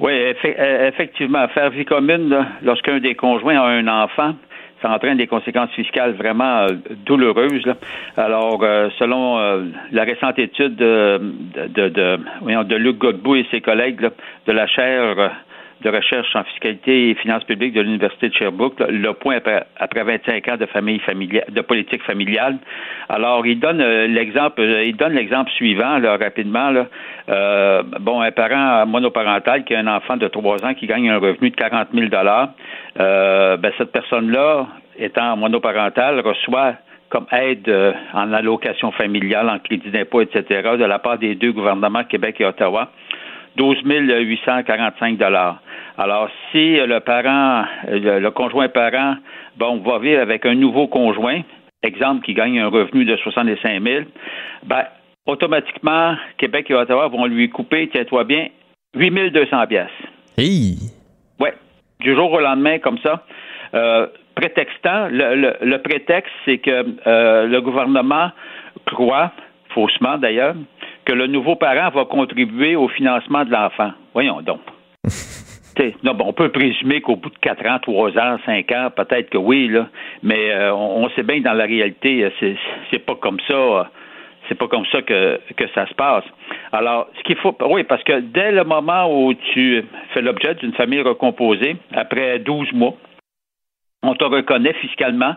Speaker 15: Oui, effe- euh, effectivement, faire vie commune, là, lorsqu'un des conjoints a un enfant, ça entraîne des conséquences fiscales vraiment euh, douloureuses. là. Alors, euh, selon euh, la récente étude de, de, de, de Luc Godbout et ses collègues là, de la chaire de recherche en fiscalité et finances publiques de l'Université de Sherbrooke, le point après, après 25 ans de famille familiale, de politique familiale. Alors, il donne euh, l'exemple, euh, il donne l'exemple suivant, là, rapidement. Là. Euh, bon, un parent monoparental qui a un enfant de 3 ans qui gagne un revenu de 40 000 euh, ben, cette personne-là, étant monoparentale, reçoit comme aide euh, en allocation familiale, en crédit d'impôt, etc., de la part des deux gouvernements, Québec et Ottawa, 12 845 Alors, si le parent, le, le conjoint parent, bon, va vivre avec un nouveau conjoint, exemple qui gagne un revenu de 65 000, ben, automatiquement, Québec et Ottawa vont lui couper, tiens-toi bien, 8 200 pièces.
Speaker 2: Hey!
Speaker 15: Ouais, du jour au lendemain, comme ça. Euh, prétextant, le, le- le prétexte, c'est que euh, le gouvernement croit, faussement d'ailleurs, que le nouveau parent va contribuer au financement de l'enfant. Voyons donc. Non, bon, on peut présumer qu'au bout de 4 ans, 3 ans, 5 ans, peut-être que oui, là, mais euh, on, sait bien que dans la réalité, euh, c'est, pas comme ça. euh, c'est pas comme ça que, que ça se passe. Alors, ce qu'il faut, oui, parce que dès le moment où tu fais l'objet d'une famille recomposée, après 12 mois, on te reconnaît fiscalement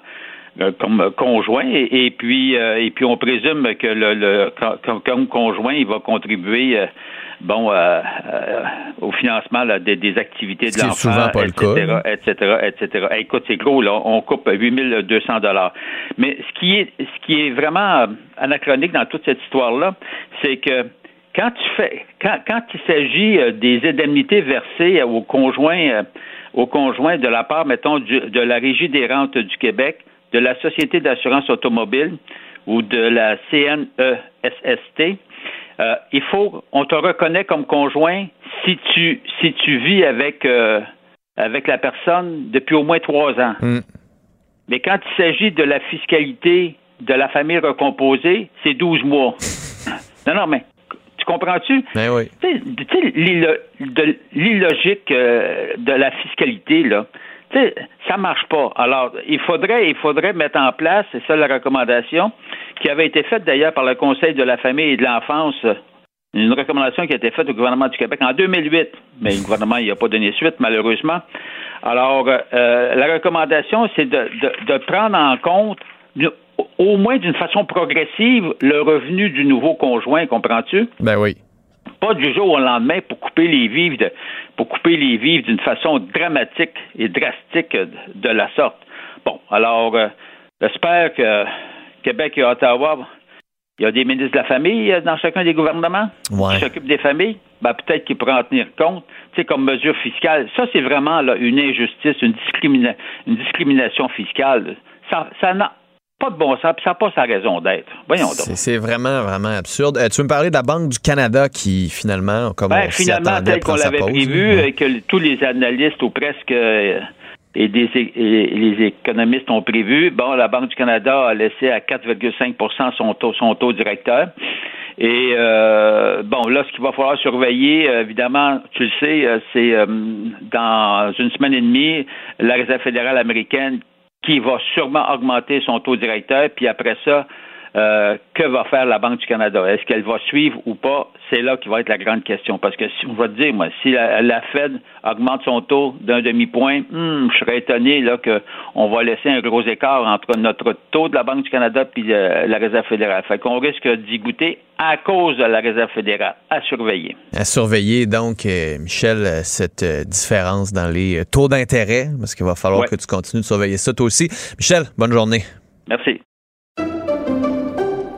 Speaker 15: comme conjoint et, puis euh, et puis on présume que le, le comme, comme conjoint il va contribuer bon euh, euh, au financement là, des, des activités de l'enfant
Speaker 2: souvent pas le
Speaker 15: etc
Speaker 2: cas.
Speaker 15: etc etc écoute c'est gros là. On coupe 8200 dollars. Mais ce qui est ce qui est vraiment euh, anachronique dans toute cette histoire là c'est que quand tu fais quand, quand il s'agit euh, des indemnités versées aux conjoints aux conjoints de la part, mettons, du- de la Régie des rentes du Québec, de la Société d'assurance automobile ou de la CNESST, euh, il faut, on te reconnaît comme conjoint si tu, si tu vis avec, euh, avec la personne depuis au moins trois ans. Mais quand il s'agit de la fiscalité de la famille recomposée, c'est 12 mois. non, non, mais tu comprends-tu?
Speaker 2: Ben oui.
Speaker 15: Tu sais, l'illogique euh, de la fiscalité, là, sais, ça marche pas. Alors, il faudrait, il faudrait mettre en place, c'est ça la recommandation, qui avait été faite d'ailleurs par le Conseil de la famille et de l'enfance, une recommandation qui a été faite au gouvernement du Québec en 2008, mais le gouvernement n'y a pas donné suite, malheureusement. Alors, euh, la recommandation, c'est de, de, prendre en compte, au moins d'une façon progressive, le revenu du nouveau conjoint, comprends-tu?
Speaker 2: Ben oui.
Speaker 15: Pas du jour au lendemain pour couper les vivres de- pour couper les vivres d'une façon dramatique et drastique de, la sorte. Bon, alors euh, j'espère que Québec et Ottawa, il y a des ministres de la famille euh, dans chacun des gouvernements
Speaker 2: Ouais.
Speaker 15: qui s'occupent des familles. Ben, peut-être qu'ils pourraient en tenir compte, tu sais, comme mesure fiscale. Ça, c'est vraiment là, une injustice, une, discrimina- une discrimination fiscale. Ça ça n'a pas de bon sens, puis ça n'a pas sa raison d'être. Voyons donc.
Speaker 2: C'est vraiment, vraiment absurde. Euh, tu veux me parler de la Banque du Canada qui, finalement, comme
Speaker 15: Ben,
Speaker 2: on
Speaker 15: finalement, tel qu'on l'avait prévu, et que tous les analystes ou presque euh, et, des, et les économistes ont prévu, bon, la Banque du Canada a laissé à 4,5 son taux, son taux directeur. Et euh, bon, là, ce qu'il va falloir surveiller, euh, évidemment, tu le sais, euh, c'est euh, dans une semaine et demie, la Réserve fédérale américaine qui va sûrement augmenter son taux directeur, puis après ça, euh, que va faire la Banque du Canada? Est-ce qu'elle va suivre ou pas? C'est là qui va être la grande question. Parce que si on va te dire, moi, si la, la Fed augmente son taux d'un demi-point, hmm, je serais étonné qu'on va laisser un gros écart entre notre taux de la Banque du Canada et la Réserve fédérale. Fait qu'on risque d'y goûter à cause de la Réserve fédérale. À surveiller.
Speaker 2: À surveiller, donc, euh, Michel, euh, cette euh, différence dans les euh, taux d'intérêt, parce qu'il va falloir
Speaker 15: Ouais.
Speaker 2: que tu continues de surveiller ça, toi aussi. Michel, bonne journée.
Speaker 15: Merci.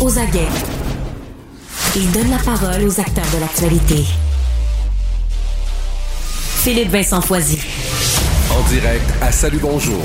Speaker 1: Aux aguets. Il donne la parole aux acteurs de l'actualité. Philippe Vincent Foisy.
Speaker 16: En direct à Salut Bonjour.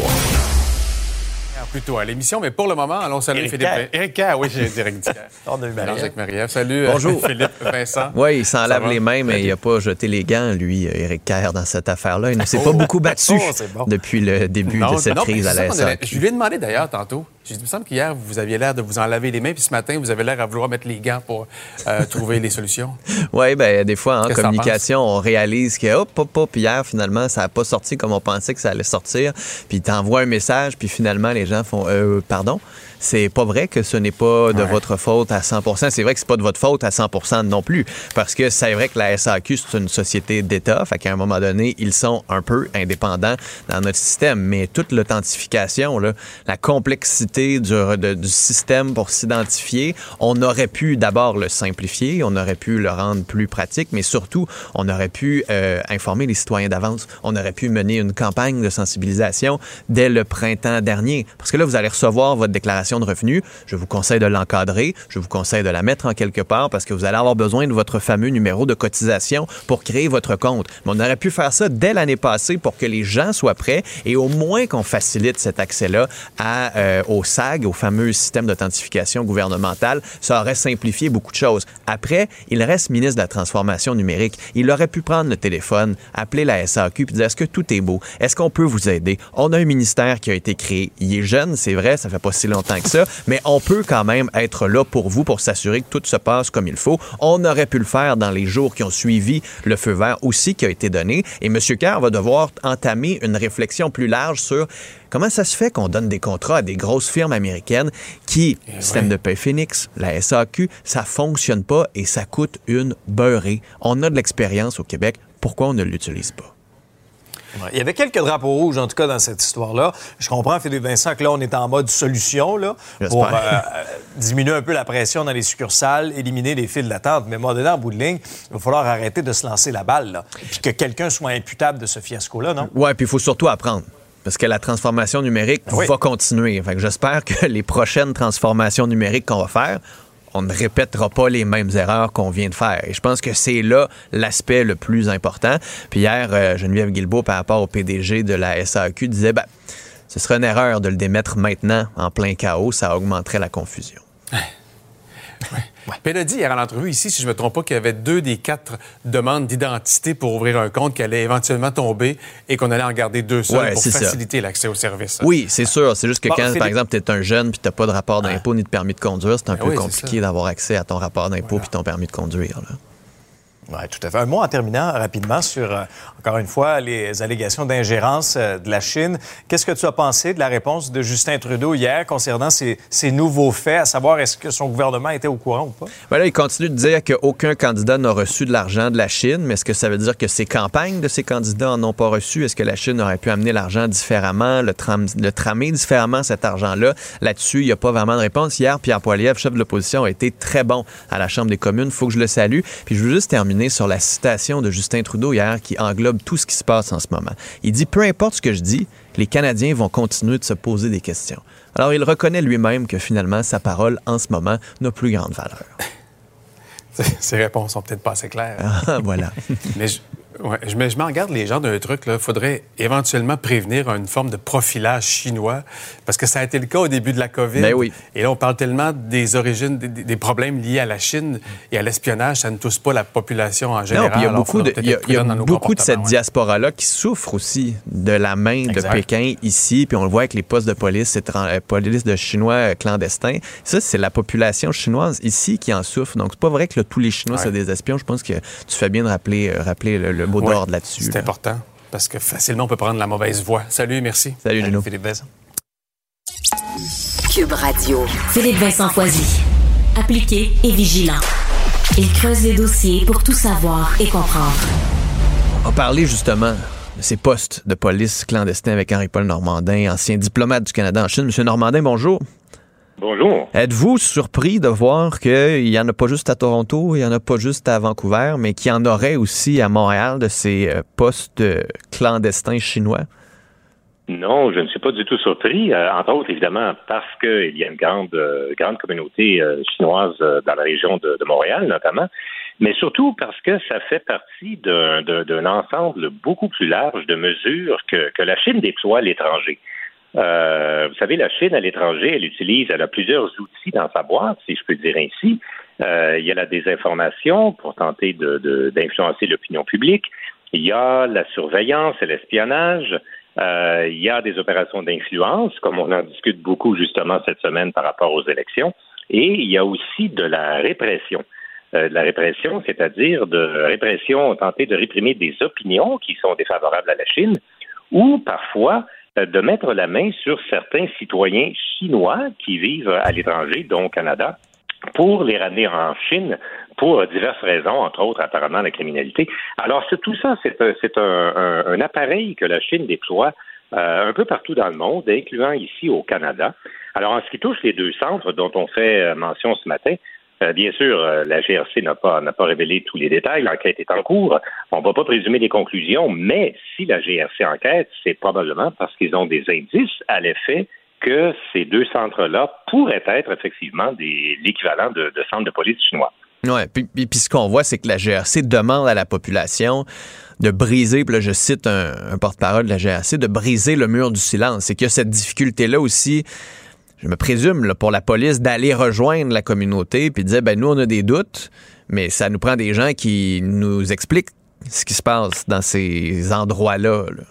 Speaker 17: Plutôt à l'émission, mais pour le moment, allons saluer
Speaker 2: Éric
Speaker 17: Philippe.
Speaker 2: Kerr,
Speaker 17: oui, j'ai dit
Speaker 18: Marie-Ève.
Speaker 17: avec Marie-Ève. Salut, euh,
Speaker 2: Bonjour.
Speaker 17: Philippe Vincent.
Speaker 2: Oui, il s'en lave les mains, mais il n'a pas jeté les gants, lui, euh, Éric Kerr, dans cette affaire-là. Il ne s'est pas beaucoup battu
Speaker 17: Oh, bon.
Speaker 2: depuis le début
Speaker 17: Non,
Speaker 2: de cette
Speaker 17: non,
Speaker 2: crise à la SAQ.
Speaker 17: Je lui ai demandé d'ailleurs tantôt. J'ai dit, il me semble qu'hier, vous aviez l'air de vous en laver les mains, puis ce matin, vous avez l'air à vouloir mettre les gants pour euh, trouver les solutions.
Speaker 2: Oui, ben des fois, en communication, on réalise que hop, hop, hop, hier, finalement, ça n'a pas sorti comme on pensait que ça allait sortir. Puis t'envoies un message, puis finalement, les gens font euh, pardon. C'est pas vrai que ce n'est pas de
Speaker 17: Ouais.
Speaker 2: votre faute à 100% C'est vrai que c'est pas de votre faute à 100 non plus. Parce que c'est vrai que la SAQ, c'est une société d'État. Fait qu'à un moment donné, ils sont un peu indépendants dans notre système. Mais toute l'authentification, la complexité du, de- du système pour s'identifier, on aurait pu d'abord le simplifier, on aurait pu le rendre plus pratique, mais surtout, on aurait pu euh, informer les citoyens d'avance. On aurait pu mener une campagne de sensibilisation dès le printemps dernier. Parce que là, vous allez recevoir votre déclaration de revenus, je vous conseille de l'encadrer, je vous conseille de la mettre en quelque part parce que vous allez avoir besoin de votre fameux numéro de cotisation pour créer votre compte. Mais on aurait pu faire ça dès l'année passée pour que les gens soient prêts et au moins qu'on facilite cet accès-là euh, au SAG, au fameux système d'authentification gouvernementale. Ça aurait simplifié beaucoup de choses. Après, il reste ministre de la Transformation numérique. Il aurait pu prendre le téléphone, appeler la SAQ puis dire est-ce que tout est beau? Est-ce qu'on peut vous aider? On a un ministère qui a été créé. Il est jeune, c'est vrai, ça fait pas si longtemps que ça, mais on peut quand même être là pour vous pour s'assurer que tout se passe comme il faut. On aurait pu le faire dans les jours qui ont suivi le feu vert aussi qui a été donné. Et M. Kerr va devoir entamer une réflexion plus large sur comment ça se fait qu'on donne des contrats à des grosses firmes américaines qui, système de paie Phoenix, la SAQ, ça fonctionne pas et ça coûte une beurrée. On a de l'expérience au Québec. Pourquoi on ne l'utilise pas?
Speaker 18: Ouais, Il y avait quelques drapeaux rouges, en tout cas, dans cette histoire-là. Je comprends, Philippe Vincent, que là, on est en mode solution là, pour
Speaker 2: J'espère.
Speaker 18: euh, diminuer un peu la pression dans les succursales, éliminer les files d'attente. Mais moi, dedans, en bout de ligne, il va falloir arrêter de se lancer la balle. Là. Puis que quelqu'un soit imputable de ce fiasco-là, non?
Speaker 2: Ouais, puis il faut surtout apprendre. Parce que la transformation numérique
Speaker 18: Oui.
Speaker 2: va continuer. J'espère que les prochaines transformations numériques qu'on va faire, on ne répétera pas les mêmes erreurs qu'on vient de faire. Et je pense que c'est là l'aspect le plus important. Puis hier, euh, Geneviève Guilbeault, par rapport au PDG de la SAQ, disait ben, ce serait une erreur de le démettre maintenant en plein chaos. Ça augmenterait la confusion.
Speaker 17: Puis elle a dit hier à l'entrevue ici, si je ne me trompe pas, qu'il y avait deux des quatre demandes d'identité pour ouvrir un compte qui allaient éventuellement tomber et qu'on allait en garder deux seuls
Speaker 2: Ouais,
Speaker 17: pour faciliter l'accès au service.
Speaker 2: Oui, c'est sûr. C'est juste que
Speaker 17: Bon,
Speaker 2: quand, par exemple, tu es un jeune puis tu n'as pas de rapport d'impôt ni de permis de conduire, c'est un
Speaker 17: Ben
Speaker 2: peu
Speaker 17: oui,
Speaker 2: compliqué d'avoir accès à ton rapport d'impôt puis ton permis de conduire. là.
Speaker 18: Oui, tout à fait. Un mot en terminant rapidement sur, euh, encore une fois, les allégations d'ingérence euh, de la Chine. Qu'est-ce que tu as pensé de la réponse de Justin Trudeau hier concernant ces, nouveaux faits, à savoir est-ce que son gouvernement était au courant ou pas?
Speaker 2: Ben là, il continue de dire qu'aucun candidat n'a reçu de l'argent de la Chine, mais est-ce que ça veut dire que ces campagnes de ces candidats en ont pas reçu? Est-ce que la Chine aurait pu amener l'argent différemment, le, tram- le tramer différemment, cet argent-là? Là-dessus, il n'y a pas vraiment de réponse. Hier, Pierre Poilievre, chef de l'opposition, a été très bon à la Chambre des communes. faut que je le salue. Puis je veux juste terminer sur la citation de Justin Trudeau hier qui englobe tout ce qui se passe en ce moment. Il dit, peu importe ce que je dis, les Canadiens vont continuer de se poser des questions. Alors, il reconnaît lui-même que finalement, sa parole en ce moment n'a plus grande valeur.
Speaker 17: Ces réponses sont peut-être pas assez claires.
Speaker 2: Ah, voilà.
Speaker 17: Mais je, ouais, je, mais je m'en garde les gens d'un truc. Il faudrait éventuellement prévenir une forme de profilage chinois, parce que ça a été le cas au début de la COVID.
Speaker 2: Ben oui.
Speaker 17: Et là, on parle tellement des origines, des, des problèmes liés à la Chine et à l'espionnage. Ça ne touche pas la population en général.
Speaker 2: Non, puis il y a
Speaker 17: Alors,
Speaker 2: beaucoup de, y a- y a beaucoup de cette
Speaker 17: ouais.
Speaker 2: diaspora-là qui souffre aussi de la main
Speaker 17: Exact.
Speaker 2: de Pékin ici, puis on le voit avec les postes de police, étran- euh, police de Chinois euh, clandestins. Ça, c'est la population chinoise ici qui en souffre. Donc, c'est pas vrai que là, tous les Chinois,
Speaker 17: Ouais.
Speaker 2: c'est des espions. Je pense que tu fais bien de rappeler, euh, rappeler le, le mot
Speaker 17: Ouais,
Speaker 2: d'ordre là-dessus.
Speaker 17: C'est
Speaker 2: là.
Speaker 17: important, parce que facilement, on peut prendre la mauvaise voie. Salut, merci.
Speaker 2: Salut, Gino.
Speaker 18: Philippe Vincent.
Speaker 1: Cube Radio. Philippe Vincent Foisy. Appliqué et vigilant. Il creuse les dossiers pour tout savoir et comprendre.
Speaker 2: On parler justement de ces postes de police clandestins avec Henri-Paul Normandin, ancien diplomate du Canada en Chine. Monsieur Normandin, bonjour.
Speaker 19: Bonjour.
Speaker 2: Êtes-vous surpris de voir qu'il n'y en a pas juste à Toronto, il n'y en a pas juste à Vancouver, mais qu'il y en aurait aussi à Montréal de ces euh, postes euh, clandestins chinois?
Speaker 19: Non, je ne suis pas du tout surpris, euh, entre autres évidemment parce qu'il y a une grande, euh, grande communauté euh, chinoise dans la région de, de Montréal notamment, mais surtout parce que ça fait partie d'un ensemble beaucoup plus large de mesures que, que la Chine déploie à l'étranger. Euh, vous savez, la Chine à l'étranger, elle utilise, elle a plusieurs outils dans sa boîte, si je peux dire ainsi. Euh, il y a la désinformation pour tenter de- de- d'influencer l'opinion publique. Il y a la surveillance et l'espionnage. Euh, il y a des opérations d'influence, comme on en discute beaucoup justement cette semaine par rapport aux élections. Et il y a aussi de la répression. Euh, de la répression, c'est-à-dire de répression, tenter de réprimer des opinions qui sont défavorables à la Chine, ou parfois de mettre la main sur certains citoyens chinois qui vivent à l'étranger, dont au Canada, pour les ramener en Chine pour diverses raisons, entre autres apparemment la criminalité. Alors tout ça, c'est un, c'est un, appareil que la Chine déploie euh, un peu partout dans le monde, incluant ici au Canada. Alors en ce qui touche les deux centres dont on fait euh, mention ce matin, euh, bien sûr, euh, la GRC n'a pas, révélé tous les détails, l'enquête est en cours. On ne va pas présumer des conclusions, mais si la GRC enquête, c'est probablement parce qu'ils ont des indices à l'effet que ces deux centres-là pourraient être effectivement l'équivalent de, centres de police chinois.
Speaker 2: Puis, puis, puis ce qu'on voit, c'est que la GRC demande à la population de briser, puis là, je cite un, un porte-parole de la GRC, de briser le mur du silence. C'est qu'il y a cette difficulté-là aussi, je me présume, pour la police, d'aller rejoindre la communauté, puis de dire, ben nous, on a des doutes, mais ça nous prend des gens qui nous expliquent ce qui se passe dans ces endroits-là. là.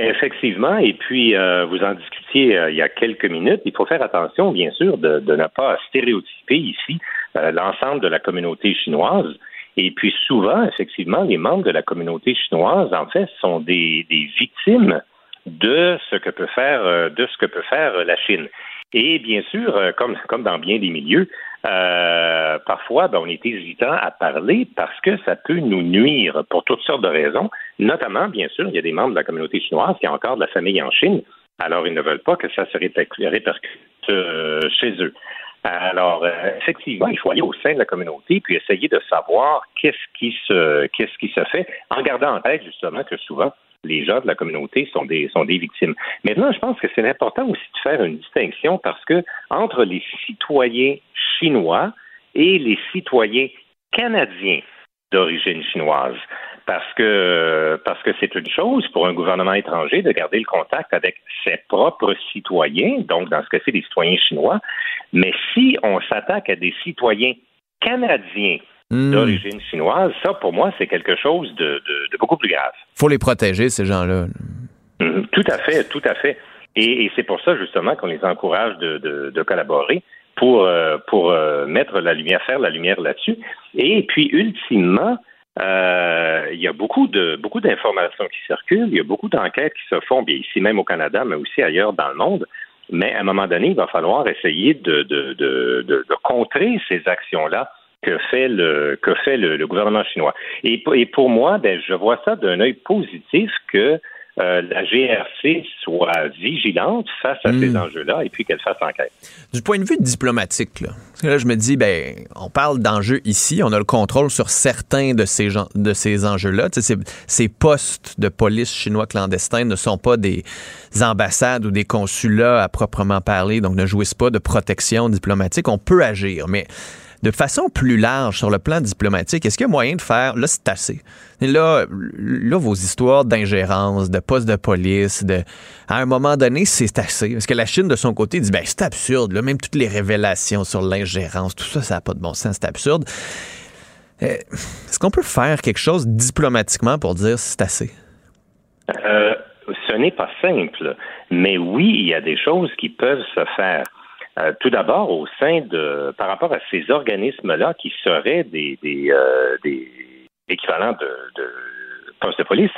Speaker 19: Effectivement, et puis euh, vous en discutiez euh, il y a quelques minutes. Il faut faire attention, bien sûr, de, ne pas stéréotyper ici euh, l'ensemble de la communauté chinoise. Et puis souvent, effectivement, les membres de la communauté chinoise, en fait, sont des, des victimes de ce que peut faire de ce que peut faire la Chine. Et bien sûr, euh, comme, comme dans bien des milieux, euh, parfois, ben, on est hésitant à parler parce que ça peut nous nuire pour toutes sortes de raisons. Notamment, bien sûr, il y a des membres de la communauté chinoise qui ont encore de la famille en Chine. Alors, ils ne veulent pas que ça se répercute, euh, chez eux. Alors, euh, effectivement, il faut aller au sein de la communauté puis essayer de savoir qu'est-ce qui se qu'est-ce qui se fait, en gardant en tête justement que souvent les gens de la communauté sont des sont des victimes. Maintenant, je pense que c'est important aussi de faire une distinction parce que entre les citoyens chinois et les citoyens canadiens d'origine chinoise. Parce que parce que c'est une chose pour un gouvernement étranger de garder le contact avec ses propres citoyens, donc dans ce cas-ci des citoyens chinois, mais si on s'attaque à des citoyens canadiens
Speaker 2: Hmm.
Speaker 19: d'origine chinoise, ça pour moi c'est quelque chose de, de- de beaucoup plus grave.
Speaker 2: faut les protéger, ces gens-là.
Speaker 19: Mhm. Tout à fait, tout à fait. Et, et c'est pour ça justement qu'on les encourage de, de- de collaborer pour euh, pour euh, mettre la lumière, faire la lumière là-dessus. Et puis ultimement, euh, il y a beaucoup de beaucoup d'informations qui circulent, il y a beaucoup d'enquêtes qui se font, bien ici même au Canada, mais aussi ailleurs dans le monde. Mais à un moment donné, il va falloir essayer de, de, de, de, de contrer ces actions-là que fait le que fait le, le gouvernement chinois. Et, pour- et pour moi, ben, je vois ça d'un œil positif que euh, la GRC soit vigilante face à ces enjeux-là et puis qu'elle fasse enquête.
Speaker 2: Du point de vue diplomatique, là, parce que là, je me dis, ben, on parle d'enjeux ici, on a le contrôle sur certains de ces, gens, de ces enjeux-là. Ces, ces postes de police chinois clandestins ne sont pas des ambassades ou des consulats à proprement parler, donc ne jouissent pas de protection diplomatique. On peut agir, mais de façon plus large sur le plan diplomatique, est-ce qu'il y a moyen de faire, là c'est assez, là, là vos histoires d'ingérence, de postes de police, de, à un moment donné c'est assez, parce que la Chine de son côté dit ben c'est absurde, là, même toutes les révélations sur l'ingérence, tout ça ça n'a pas de bon sens, c'est absurde. Euh, Est-ce qu'on peut faire quelque chose diplomatiquement pour dire c'est assez?
Speaker 19: Euh, ce n'est pas simple, mais oui, il y a des choses qui peuvent se faire. Euh, tout d'abord, au sein de, par rapport à ces organismes-là qui seraient des, des, euh, équivalents de, de postes de police,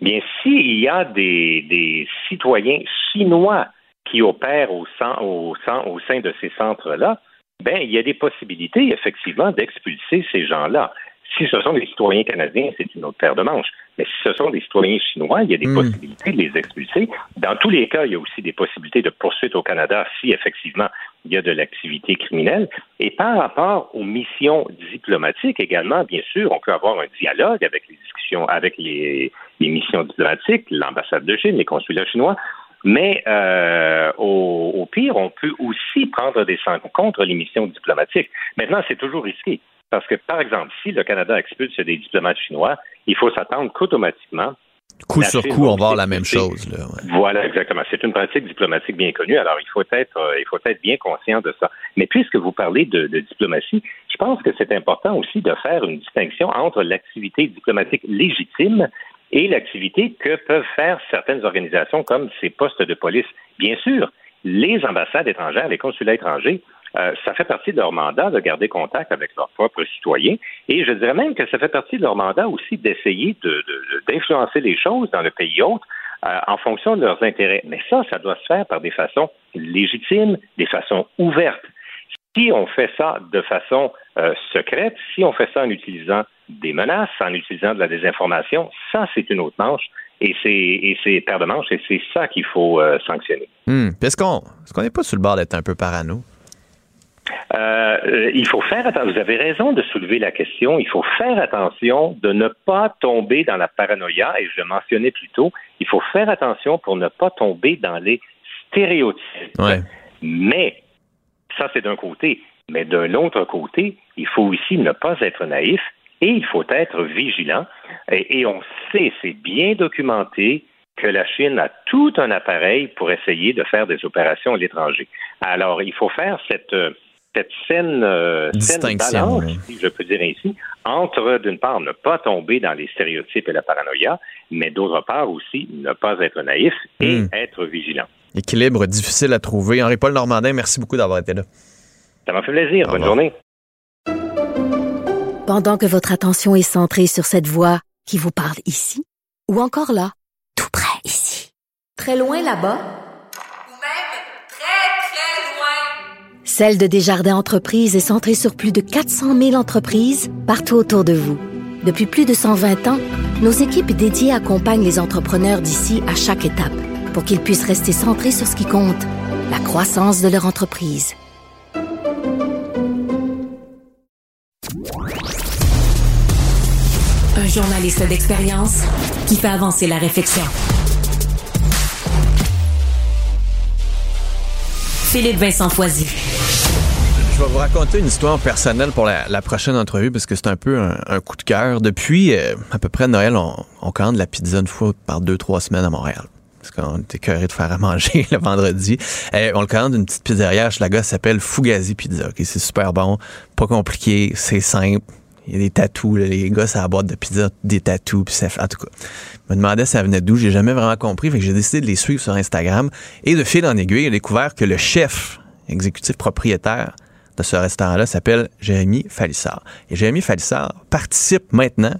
Speaker 19: bien, s'il y a des, des citoyens chinois qui opèrent au, sein- au, sein- au sein de ces centres-là, ben, il y a des possibilités, effectivement, d'expulser ces gens-là. Si ce sont des citoyens canadiens, c'est une autre paire de manches. Mais si ce sont des citoyens chinois, il y a des possibilités de les expulser. Dans tous les cas, il y a aussi des possibilités de poursuite au Canada si effectivement il y a de l'activité criminelle. Et par rapport aux missions diplomatiques également, bien sûr, on peut avoir un dialogue avec les discussions, avec les, les missions diplomatiques, l'ambassade de Chine, les consulats chinois. Mais euh, au, au pire, on peut aussi prendre des sanctions contre les missions diplomatiques. Maintenant, c'est toujours risqué. Parce que, par exemple, si le Canada expulse des diplomates chinois, il faut s'attendre qu'automatiquement.
Speaker 2: Coup
Speaker 19: la
Speaker 2: sur
Speaker 19: Chine
Speaker 2: coup, on va avoir la même chose. Là, ouais.
Speaker 19: Voilà, exactement. C'est une pratique diplomatique bien connue. Alors, il faut être, euh, il faut être bien conscient de ça. Mais puisque vous parlez de, de diplomatie, je pense que c'est important aussi de faire une distinction entre l'activité diplomatique légitime et l'activité que peuvent faire certaines organisations comme ces postes de police. Bien sûr, les ambassades étrangères, les consulats étrangers, euh, ça fait partie de leur mandat de garder contact avec leurs propres citoyens. Et je dirais même que ça fait partie de leur mandat aussi d'essayer de- de- d'influencer les choses dans le pays hôte euh, en fonction de leurs intérêts. Mais ça, ça doit se faire par des façons légitimes, des façons ouvertes. Si on fait ça de façon euh, secrète, si on fait ça en utilisant des menaces, en utilisant de la désinformation, ça, c'est une autre manche. Et c'est paire de manches et c'est ça qu'il faut euh, sanctionner.
Speaker 2: Puis Est-ce qu'on est-ce qu'on n'est pas sur le bord d'être un peu parano?
Speaker 19: Euh, il faut faire attention. Vous avez raison de soulever la question. Il faut faire attention de ne pas tomber dans la paranoïa. Et je le mentionnais plus tôt, il faut faire attention pour ne pas tomber dans les stéréotypes.
Speaker 2: Ouais.
Speaker 19: Mais, ça c'est d'un côté. Mais d'un autre côté, il faut aussi ne pas être naïf et il faut être vigilant. Et, et on sait, c'est bien documenté, que la Chine a tout un appareil pour essayer de faire des opérations à l'étranger. Alors, il faut faire cette, euh, cette saine, euh, saine
Speaker 2: Distinction,
Speaker 19: balance,
Speaker 2: oui.
Speaker 19: si je peux dire ainsi, entre, d'une part, ne pas tomber dans les stéréotypes et la paranoïa, mais d'autre part aussi, ne pas être naïf et
Speaker 2: Hmm.
Speaker 19: être vigilant.
Speaker 2: Équilibre difficile à trouver. Henri-Paul Normandin, merci beaucoup d'avoir été là.
Speaker 19: Ça m'a fait plaisir. Bonne journée.
Speaker 3: Pendant que votre attention est centrée sur cette voix qui vous parle ici, ou encore là, tout près ici, très loin là-bas, Celle de Desjardins Entreprises est centrée sur plus de 400 000 entreprises partout autour de vous. Depuis plus de 120 ans, nos équipes dédiées accompagnent les entrepreneurs d'ici à chaque étape pour qu'ils puissent rester centrés sur ce qui compte, la croissance de leur entreprise.
Speaker 1: Un journaliste d'expérience qui fait avancer la réflexion. Philippe Vincent Foisy.
Speaker 2: Je vais vous raconter une histoire personnelle pour la, prochaine entrevue parce que c'est un peu un, coup de cœur. Depuis euh, à peu près Noël, on, on commande la pizza une fois par deux, trois semaines à Montréal. Parce qu'on était cœuré de faire à manger le vendredi. Euh, on le commande d'une petite pizzeria la ça s'appelle Fugazi Pizza. ok? C'est super bon, pas compliqué, c'est simple. Il y a des tatous, les gars, ça la de pizza, des tatous, puis ça fait- en tout cas. Je me demandais ça venait d'où, j'ai jamais vraiment compris, fait que j'ai décidé de les suivre sur Instagram. Et de fil en aiguille, j'ai découvert que le chef exécutif propriétaire de ce restaurant-là s'appelle Jérémy Falissard. Et Jérémy Falissard participe maintenant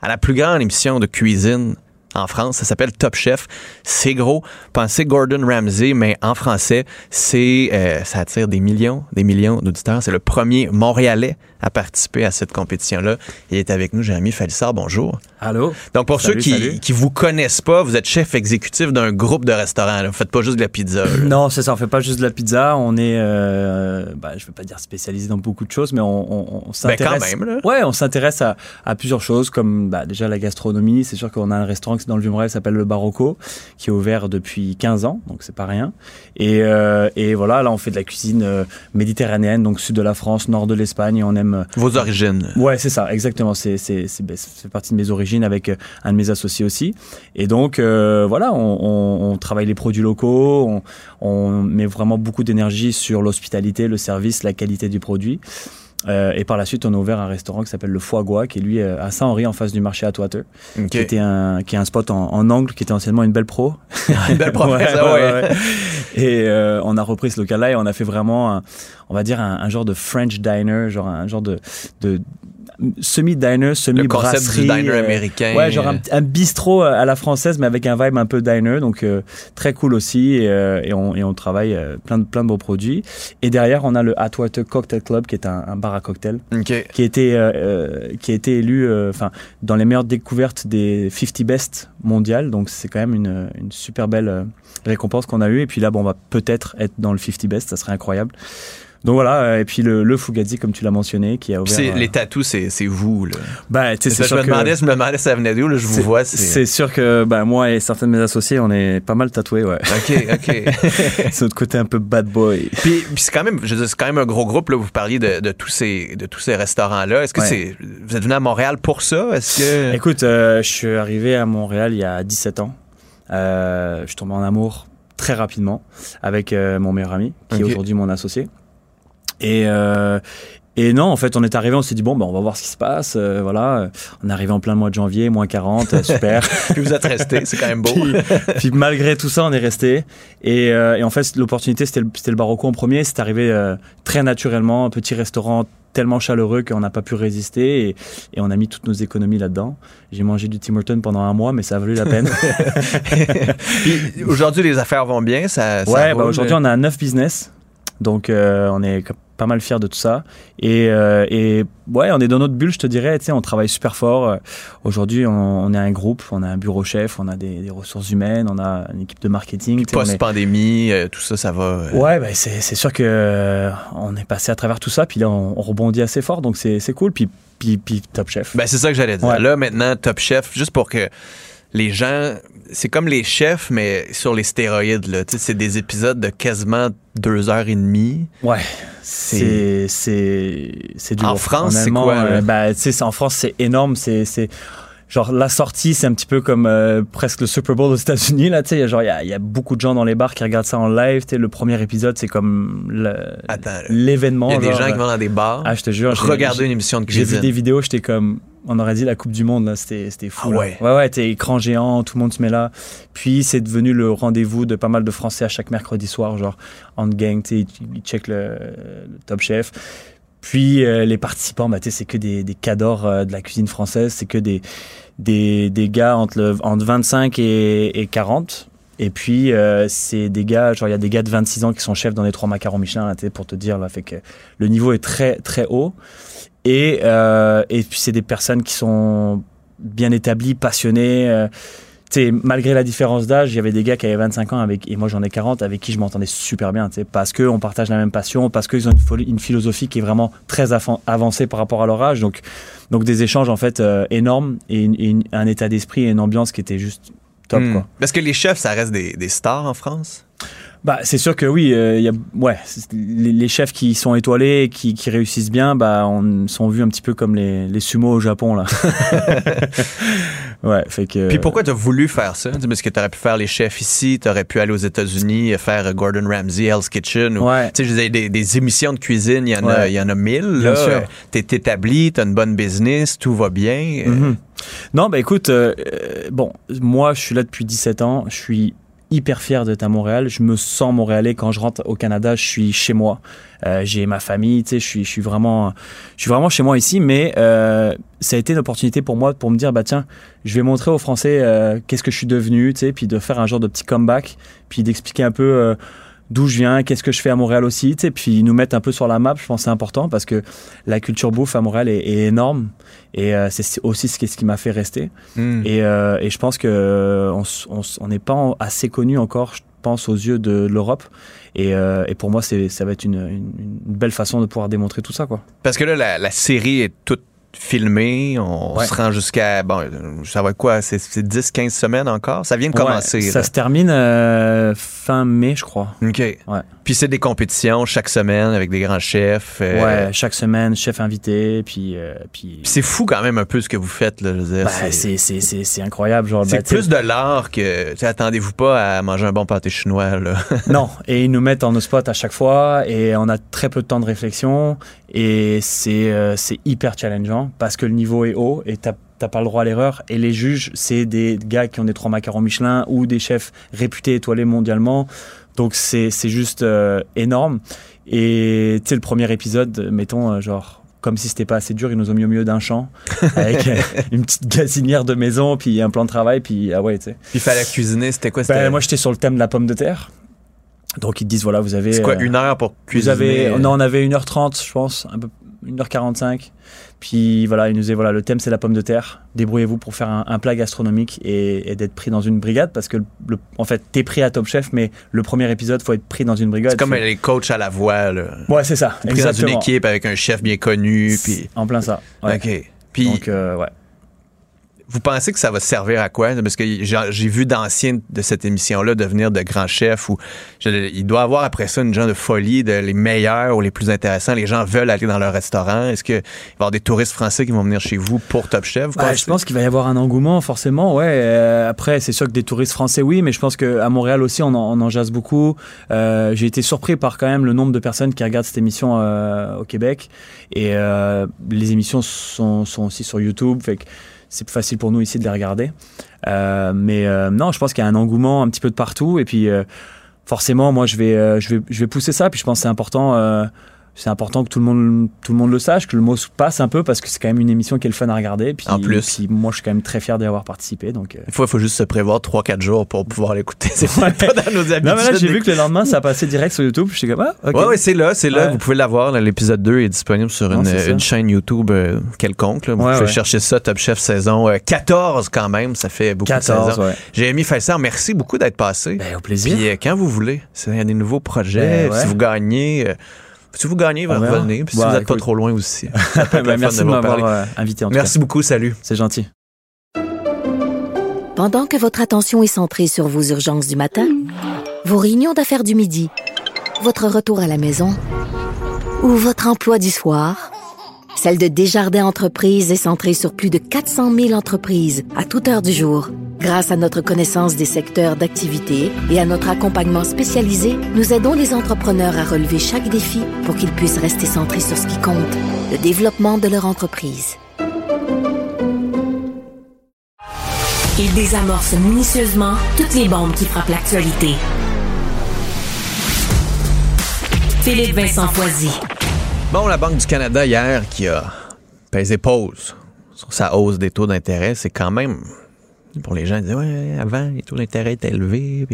Speaker 2: à la plus grande émission de cuisine en France. Ça s'appelle Top Chef. C'est gros. Pensez Gordon Ramsay, mais en français, c'est euh, ça attire des millions, des millions d'auditeurs. C'est le premier Montréalais à participer à cette compétition-là. Il est avec nous, Jérémy Falissard. Bonjour.
Speaker 20: Allô?
Speaker 2: Donc, pour
Speaker 20: Salut,
Speaker 2: ceux qui, qui vous connaissent pas, vous êtes chef exécutif d'un groupe de restaurants. là. Vous faites pas juste de la pizza.
Speaker 20: Non, c'est ça, on fait pas juste de la pizza, on est, euh, bah, je veux pas dire spécialisé dans beaucoup de choses, mais on, on, on
Speaker 2: Ben,
Speaker 20: s'intéresse.
Speaker 2: quand même, là.
Speaker 20: Ouais, on s'intéresse à, à plusieurs choses, comme bah, déjà la gastronomie. C'est sûr qu'on a un restaurant dans le Vieux-Montréal s'appelle le Barocco, qui est ouvert depuis 15 ans, donc c'est pas rien. Et, euh, et voilà, là on fait de la cuisine euh, méditerranéenne, donc sud de la France, nord de l'Espagne, et on aime. euh,
Speaker 2: Vos origines.
Speaker 20: Ouais, c'est ça, exactement. C'est c'est c'est ben, partie de mes origines avec un de mes associés aussi. Et donc euh, voilà, on, on, on travaille les produits locaux, on, on met vraiment beaucoup d'énergie sur l'hospitalité, le service, la qualité du produit. Euh, et par la suite, on a ouvert un restaurant qui s'appelle le Foie Gras, qui est lui euh, à Saint-Henri, en face du marché Atwater,
Speaker 2: Ok.
Speaker 20: qui était un qui est un spot en, en angle, qui était anciennement une belle pro.
Speaker 2: Une belle promesse, ah ouais.
Speaker 20: Et euh, on a repris ce local-là et on a fait vraiment, un- on va dire un, un genre de French diner, genre un genre de, de semi-diner, semi-brasserie.
Speaker 2: concept du diner
Speaker 20: euh,
Speaker 2: américain.
Speaker 20: Ouais, genre un, un bistrot à la française, mais avec un vibe un peu diner, donc euh, très cool aussi. Et, euh, et on, et on travaille euh, plein de plein de beaux produits. Et derrière, on a le Atwater Cocktail Club, qui est un, un bar à cocktail,
Speaker 2: Ok.
Speaker 20: qui a été euh, euh, qui a été élu, euh, enfin, dans les meilleures découvertes des 50 best mondiales. Donc c'est quand même une, une super belle euh, récompense qu'on a eue. Et puis là, bon, on va peut-être être dans le 50 best, ça serait incroyable. Donc voilà, euh, et puis le, le Fugazi, comme tu l'as mentionné, qui a ouvert. euh,
Speaker 2: les tatous, c'est c'est vous. Là.
Speaker 20: tu sais, c'est
Speaker 2: je
Speaker 20: sûr
Speaker 2: me
Speaker 20: que-
Speaker 2: demandais, je me demandais ça venait d'où. là, Je vous vois.
Speaker 20: C'est sûr que bah, moi et certains de mes associés, on est pas mal tatoués, ouais.
Speaker 2: OK, OK.
Speaker 20: c'est notre côté un peu bad boy.
Speaker 2: Puis, puis c'est quand même, je c'est quand même un gros groupe. Là, vous parliez de, de tous ces, de tous ces restaurants-là. Est-ce que
Speaker 20: Ouais.
Speaker 2: c'est, vous êtes venu à Montréal pour ça? Est-ce que
Speaker 20: Écoute, euh, je suis arrivé à Montréal il y a 17 ans. Euh, je suis tombé en amour très rapidement avec euh, mon meilleur ami, qui est aujourd'hui mon associé. Et, euh, et non, en fait, on est arrivé, on s'est dit, bon, ben, on va voir ce qui se passe. euh, voilà. On est arrivé en plein mois de janvier, moins 40, euh, super.
Speaker 2: Puis vous êtes resté, c'est quand même beau.
Speaker 20: puis, puis malgré tout ça, on est resté. Et, euh, et en fait, l'opportunité, c'était le, le Barocco en premier. C'est arrivé euh, très naturellement, un petit restaurant tellement chaleureux qu'on n'a pas pu résister et, et on a mis toutes nos économies là-dedans. J'ai mangé du Tim Hortons pendant un mois, mais ça a valu la peine.
Speaker 2: Aujourd'hui, les affaires vont bien. Ça, ça
Speaker 20: ouais, bah aujourd'hui, on a neuf business. Donc, euh, on est pas mal fiers de tout ça. Et, euh, et ouais, on est dans notre bulle, je te dirais. Tu sais, on travaille super fort. Euh, Aujourd'hui, on, on est un groupe, on a un bureau chef, on a des, des ressources humaines, on a une équipe de marketing. est-
Speaker 2: Post-pandémie, euh, tout ça, ça va.
Speaker 20: Ouais, bah, c'est c'est sûr que on est passé à travers tout ça, puis là on, on rebondit assez fort, donc c'est c'est cool. Puis, puis, puis Top Chef.
Speaker 2: Ben, c'est ça que j'allais dire.
Speaker 20: Ouais.
Speaker 2: Là, maintenant, Top Chef, juste pour que les gens, c'est comme les chefs, mais sur les stéroïdes. Là. Tu sais, C'est des épisodes de quasiment deux heures et demie.
Speaker 20: Ouais, c'est c'est c'est du
Speaker 2: En
Speaker 20: lourd.
Speaker 2: France, c'est quoi,
Speaker 20: euh, tu sais, c'est- en France, c'est énorme. C'est c'est genre la sortie, c'est un petit peu comme euh, presque le Super Bowl aux États-Unis là. Tu sais, genre il y a, y a beaucoup de gens dans les bars qui regardent ça en live. Tu sais, le premier épisode, c'est comme l'événement.
Speaker 2: Il y a des
Speaker 20: genre,
Speaker 2: gens qui
Speaker 20: euh,
Speaker 2: vont dans des bars.
Speaker 20: Ah, je te jure.
Speaker 2: Regarder une émission de
Speaker 20: J'ai vu
Speaker 2: cuisine.
Speaker 20: des vidéos, j'étais comme, on aurait dit la Coupe du Monde, là. C'était, c'était fou.
Speaker 2: Ah
Speaker 20: là.
Speaker 2: ouais?
Speaker 20: Ouais, ouais, t'es écran géant, tout le monde se met là. Puis, c'est devenu le rendez-vous de pas mal de Français à chaque mercredi soir, genre, en gang, tu sais, ils, ils checkent le, le Top Chef. Puis, euh, les participants, bah, c'est que des, des cadors euh, de la cuisine française, c'est que des, des, des gars entre, le, entre 25 et, et 40. Et puis, euh, c'est des gars, genre, il y a des gars de 26 ans qui sont chefs dans les trois macarons Michelin, là, pour te dire, là. Fait que le niveau est très, très haut. Et, euh, et puis, c'est des personnes qui sont bien établies, passionnées. Malgré la différence d'âge, il y avait des gars qui avaient 25 ans avec, et moi j'en ai 40 avec qui je m'entendais super bien, parce qu'on partage la même passion, parce qu'ils ont une, philo- une philosophie qui est vraiment très avancée par rapport à leur âge. Donc, donc des échanges en fait euh, énormes et, une- et une- un état d'esprit et une ambiance qui était juste top.
Speaker 2: Hmm.
Speaker 20: Quoi.
Speaker 2: Parce que les chefs, ça reste des, des stars en France?
Speaker 20: Bah, c'est sûr que oui, euh, y a, ouais, les, les chefs qui sont étoilés, et qui, qui réussissent bien, bah, on sont vus un petit peu comme les, les sumo au Japon là. ouais, fait que.
Speaker 2: Puis pourquoi tu as voulu faire ça? Parce que tu aurais pu faire les chefs ici, tu aurais pu aller aux États-Unis, faire euh, Gordon Ramsay, Hell's Kitchen. ou-
Speaker 20: Ouais.
Speaker 2: Tu sais, des, des émissions de cuisine, il y en a, il y en a mille.
Speaker 20: Bien
Speaker 2: là. T'es établi, t'as une bonne business, tout va bien. Euh,
Speaker 20: Mhm. Non, bah écoute, euh, euh, bon, moi je suis là depuis 17 ans, je suis hyper fier d'être à Montréal, je me sens montréalais quand je rentre au Canada, je suis chez moi, Euh, j'ai ma famille, tu sais, je suis, je suis vraiment, je suis vraiment chez moi ici, mais euh, ça a été une opportunité pour moi pour me dire, bah tiens, je vais montrer aux Français euh, qu'est-ce que je suis devenu, tu sais, puis de faire un genre de petit comeback, puis d'expliquer un peu. euh, d'où je viens, qu'est-ce que je fais à Montréal aussi, tu sais, puis nous mettre un peu sur la map, je pense que c'est important parce que la culture bouffe à Montréal est, est énorme et euh, c'est aussi ce qui, ce qui m'a fait rester.
Speaker 2: Mm.
Speaker 20: Et, euh, et je pense que euh, on n'est pas assez connu encore, pense, aux yeux de l'Europe. Et, euh, et pour moi, ça va être une, une- belle façon de pouvoir démontrer tout ça, quoi.
Speaker 2: Parce que là, la série est toute filmée, on
Speaker 20: Ouais.
Speaker 2: se rend jusqu'à, bon, ça va être quoi, c'est c'est 10-15 semaines encore? Ça vient de
Speaker 20: Ouais,
Speaker 2: commencer.
Speaker 20: ça
Speaker 2: là.
Speaker 20: se termine euh, fin mai, je crois.
Speaker 2: OK.
Speaker 20: Ouais.
Speaker 2: Puis c'est des compétitions chaque semaine avec des grands chefs. euh,
Speaker 20: Ouais, chaque semaine, chef invité, puis. euh, puis
Speaker 2: Puis c'est fou quand même un peu ce que vous faites, là. Je veux dire,
Speaker 20: bah,
Speaker 2: c'est-
Speaker 20: incroyable. Genre,
Speaker 2: C'est
Speaker 20: sais,
Speaker 2: plus de l'art que. Attendez-vous pas à manger un bon pâté chinois, là.
Speaker 20: Non, et ils nous mettent en spot à chaque fois et on a très peu de temps de réflexion et c'est c'est hyper challengeant parce que le niveau est haut et t'as t'as pas le droit à l'erreur et les juges c'est des gars qui ont des trois macarons Michelin ou des chefs réputés étoilés mondialement donc c'est juste euh, énorme et tu sais le premier épisode mettons euh, genre comme si c'était pas assez dur, ils nous ont mis au milieu d'un champ avec euh, une petite gazinière de maison, puis un plan de travail, puis ah ouais, tu sais.
Speaker 2: Puis il fallait cuisiner, c'était quoi?
Speaker 20: Ben, moi, j'étais sur le thème de la pomme de terre. Donc, ils te disent, voilà, vous avez.
Speaker 2: C'est quoi, une heure pour
Speaker 20: Vous
Speaker 2: cuisiner?
Speaker 20: avez, non, on avait 1h30, je pense, un peu, 1h45. Puis voilà, ils nous disaient, voilà, le thème, c'est la pomme de terre. Débrouillez-vous pour faire un, un plat gastronomique et, et d'être pris dans une brigade parce que, le, en fait, t'es pris à Top Chef, mais le premier épisode, faut être pris dans une brigade.
Speaker 2: C'est comme les coachs à la voix, là.
Speaker 20: Ouais, c'est ça.
Speaker 2: Pris dans une équipe avec un chef bien connu, puis.
Speaker 20: En plein ça. ouais.
Speaker 2: OK. Puis,
Speaker 20: Donc, euh, ouais.
Speaker 2: Vous pensez que ça va servir à quoi? Parce que j'ai vu d'anciens de cette émission-là devenir de grands chefs il doit avoir après ça une genre de folie de les meilleurs ou les plus intéressants. Les gens veulent aller dans leur restaurant. Est-ce qu'il va y avoir des touristes français qui vont venir chez vous pour Top Chef? vous
Speaker 20: Ouais, je pense qu'il va y avoir un engouement, forcément. Ouais. Euh, après, c'est sûr que des touristes français, oui, mais je pense qu'à Montréal aussi, on en, on en jase beaucoup. Euh, J'ai été surpris par quand même le nombre de personnes qui regardent cette émission euh, au Québec. Et euh, les émissions sont, sont aussi sur YouTube, fait que c'est plus facile pour nous ici de les regarder. Euh, mais euh, non, je pense qu'il y a un engouement un petit peu de partout. Et puis, euh, forcément, moi, je vais, euh, je vais, je vais pousser ça. Puis, je pense que c'est important. Euh, c'est important que tout le monde tout le monde le sache, que le mot se passe un peu parce que c'est quand même une émission qui est le fun à regarder. Puis,
Speaker 2: En plus.
Speaker 20: puis moi je suis quand même très fier d'y avoir participé. Donc, euh.
Speaker 2: Il faut juste se prévoir 3-4 jours pour pouvoir l'écouter. C'est pas dans nos habitudes.
Speaker 20: Non mais là j'ai vu que le lendemain ça a passé direct sur YouTube. J'étais comme ah ok.
Speaker 2: Ouais, ouais, c'est là, c'est là.
Speaker 20: Ouais.
Speaker 2: Vous pouvez l'avoir. L'épisode 2 est disponible sur
Speaker 20: Non,
Speaker 2: une, chaîne YouTube euh, quelconque. là. Vous
Speaker 20: Ouais,
Speaker 2: pouvez chercher ça, Top Chef saison euh, 14 quand même. Ça fait beaucoup
Speaker 20: 14,
Speaker 2: de saisons. Jérémy Felser, merci beaucoup d'être passé.
Speaker 20: Ben, au plaisir.
Speaker 2: Puis euh, quand vous voulez, s'il y a des nouveaux projets,
Speaker 20: Ben,
Speaker 2: si vous gagnez, euh, si vous gagnez, vous revenez. Puis si
Speaker 20: Ouais,
Speaker 2: vous n'êtes pas trop loin aussi.
Speaker 20: Ben, merci
Speaker 2: de
Speaker 20: m'avoir euh, invité en tout
Speaker 2: Merci
Speaker 20: cas.
Speaker 2: beaucoup, salut.
Speaker 20: C'est gentil.
Speaker 3: Pendant que votre attention est centrée sur vos urgences du matin, vos réunions d'affaires du midi, votre retour à la maison ou votre emploi du soir, celle de Desjardins Entreprises est centrée sur plus de 400 000 entreprises à toute heure du jour. Grâce à notre connaissance des secteurs d'activité et à notre accompagnement spécialisé, nous aidons les entrepreneurs à relever chaque défi pour qu'ils puissent rester centrés sur ce qui compte, le développement de leur entreprise.
Speaker 1: Il désamorce minutieusement toutes les bombes qui frappent l'actualité. Philippe Vincent Foisy.
Speaker 2: Bon, la Banque du Canada hier qui a pesé pause sur sa hausse des taux d'intérêt, c'est quand même pour les gens ils disent ouais avant les taux d'intérêt étaient élevés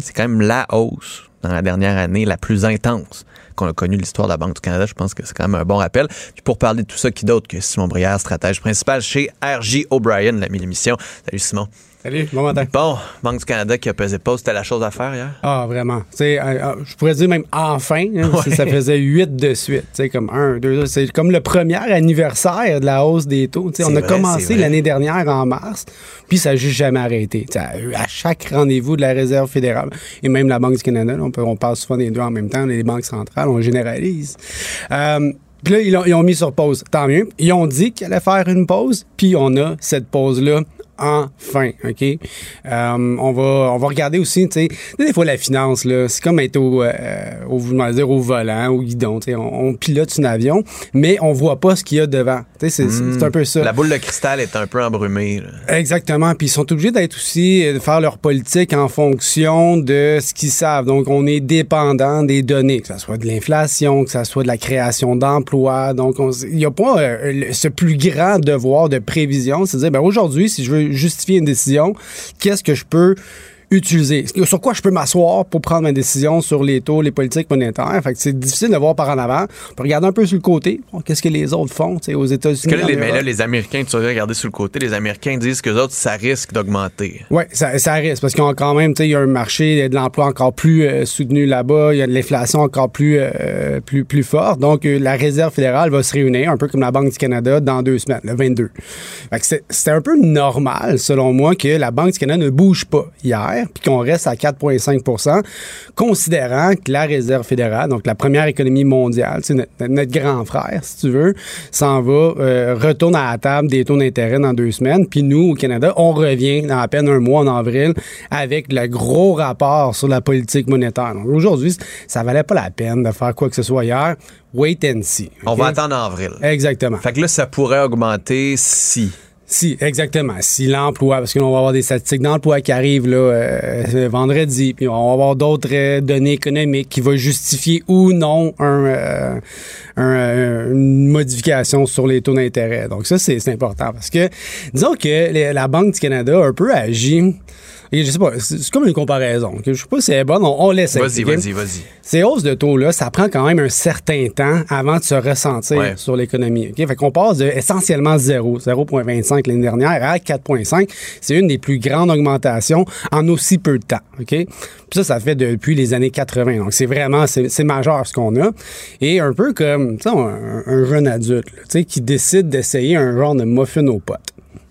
Speaker 2: c'est quand même la hausse dans la dernière année la plus intense qu'on a connue de l'histoire de la Banque du Canada. Je pense que c'est quand même un bon rappel. Puis pour parler de tout ça, qui d'autre que Simon Brière, stratège principal chez RJ O'Brien, l'ami l'émission. Salut Simon.
Speaker 21: Salut, bon matin.
Speaker 2: Bon, Banque du Canada qui a pesé pause, c'était la chose à faire hier?
Speaker 21: Ah, vraiment. Tu sais, euh, euh, je pourrais dire même enfin, hein,
Speaker 2: Ouais.
Speaker 21: ça faisait huit de suite. Tu sais, comme un, deux, c'est comme le premier anniversaire de la hausse des taux. Tu sais,
Speaker 2: C'est
Speaker 21: on a
Speaker 2: vrai,
Speaker 21: commencé l'année dernière en mars, puis ça n'a juste jamais arrêté. Tu sais, à, à chaque rendez-vous de la Réserve fédérale et même la Banque du Canada, là, on, peut, on parle souvent des deux en même temps, les banques centrales, on généralise. Euh, puis là, ils ont, ils ont mis sur pause. Tant mieux. Ils ont dit qu'ils allaient faire une pause, puis on a cette pause-là enfin, OK? Euh, on, va, on va regarder aussi, tu sais, des fois, la finance, là, c'est comme être au, euh, au, dire, au volant, au guidon, tu sais, on, on pilote un avion, mais on voit pas ce qu'il y a devant. Tu sais, c'est un peu ça.
Speaker 2: La boule de cristal est un peu embrumée. là.
Speaker 21: Exactement. Puis ils sont obligés d'être aussi, euh, de faire leur politique en fonction de ce qu'ils savent. Donc, on est dépendant des données, que ce soit de l'inflation, que ce soit de la création d'emplois. Donc, il n'y a pas euh, ce plus grand devoir de prévision. C'est de dire, ben, aujourd'hui, si je veux justifier une décision, qu'est-ce que je peux utiliser? Sur quoi je peux m'asseoir pour prendre ma décision sur les taux, les politiques monétaires? Fait que c'est difficile de voir par en avant. On peut regarder un peu sur le côté. Bon, Qu'est-ce que les autres font, tu sais, aux États-Unis?
Speaker 2: Parce que là, les, mais là, les Américains, tu vas regarder sur le côté, les Américains disent que les autres, ça risque d'augmenter.
Speaker 21: Oui, ça, ça risque parce qu'on a quand même, tu sais, il y a un marché de l'emploi encore plus euh, soutenu là-bas, il y a de l'inflation encore plus, euh, plus, plus forte. Donc, euh, la Réserve fédérale va se réunir, un peu comme la Banque du Canada, dans deux semaines, le 22. Fait que c'est- un peu normal, selon moi, que la Banque du Canada ne bouge pas hier, puis qu'on reste à 4,5% considérant que la Réserve fédérale, donc la première économie mondiale, sais, notre, notre grand frère, si tu veux, s'en va, euh, retourne à la table des taux d'intérêt dans deux semaines. Puis nous, au Canada, on revient dans à peine un mois en avril avec le gros rapport sur la politique monétaire. Donc aujourd'hui, ça valait pas la peine de faire quoi que ce soit hier. Wait and see.
Speaker 2: On va attendre en avril.
Speaker 21: Exactement.
Speaker 2: Fait que là, ça pourrait augmenter si.
Speaker 21: Si, exactement. Si l'emploi, parce qu'on va avoir des statistiques d'emploi qui arrivent là, euh, vendredi, puis on va avoir d'autres euh, données économiques qui vont justifier ou non euh, un, euh, une modification sur les taux d'intérêt. Donc ça, c'est important parce que disons que la Banque du Canada a un peu agi. Et je sais pas, c'est comme une comparaison. Je sais pas si elle est bonne, on, on laisse.
Speaker 2: Vas-y, vas-y, vas-y.
Speaker 21: Ces hausses de taux-là, ça prend quand même un certain temps avant de se ressentir
Speaker 2: Ouais.
Speaker 21: sur l'économie. ok? Fait qu'on passe de essentiellement zéro, 0,25 l'année dernière à 4,5. C'est une des plus grandes augmentations en aussi peu de temps. ok? Puis ça, ça fait depuis les années 80. Donc c'est vraiment, c'est majeur ce qu'on a. Et un peu comme tu sais, un, un jeune adulte là, tu sais, qui décide d'essayer un genre de muffin aux potes.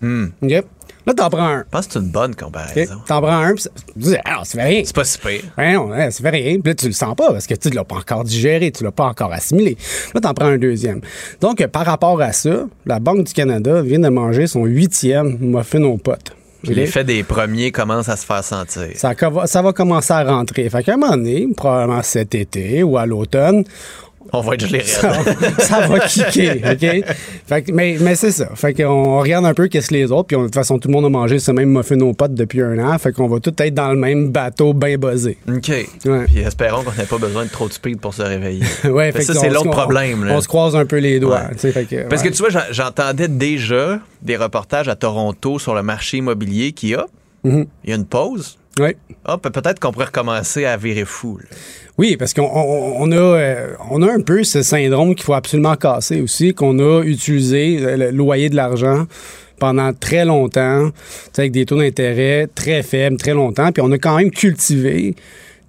Speaker 21: OK? Là, t'en prends un.
Speaker 2: Je pense que c'est une bonne comparaison.
Speaker 21: T'en prends un, puis tu dis, alors, ça fait rien.
Speaker 2: C'est pas si pire.
Speaker 21: Ouais, non, ouais, ça fait rien. Puis là, tu le sens pas parce que tu l'as pas encore digéré, tu l'as pas encore assimilé. Là, t'en prends un deuxième. Donc, par rapport à ça, la Banque du Canada vient de manger son huitième muffin aux potes.
Speaker 2: L'effet des premiers commence à se faire sentir.
Speaker 21: Ça, ça va commencer à rentrer. Fait qu'à un moment donné, probablement cet été ou à l'automne,
Speaker 2: On va être gelé
Speaker 21: ça, ça va kicker, OK? Fait que, mais mais c'est ça. Fait qu'on regarde un peu qu'est-ce que les autres, puis de toute façon, tout le monde a mangé ce même muffin aux potes depuis un an. Fait qu'on va tout être dans le même bateau bien buzzé.
Speaker 2: OK.
Speaker 21: Ouais.
Speaker 2: Puis espérons qu'on n'ait pas besoin de trop de speed pour se réveiller.
Speaker 21: Ouais,
Speaker 2: que ça, c'est l'autre problème. là.
Speaker 21: On se croise un peu les doigts.
Speaker 2: Ouais.
Speaker 21: fait que,
Speaker 2: Parce que tu vois, j'en- j'entendais déjà des reportages à Toronto sur le marché immobilier qui a.
Speaker 21: Mhm.
Speaker 2: Il y a une pause.
Speaker 21: Oui.
Speaker 2: Ah, pe- peut-être qu'on pourrait recommencer à virer fou. là.
Speaker 21: Oui, parce qu'on on, on a, euh, on a un peu ce syndrome qu'il faut absolument casser aussi, qu'on a utilisé, euh, le loyer de l'argent, pendant très longtemps, avec des taux d'intérêt très faibles, très longtemps, puis on a quand même cultivé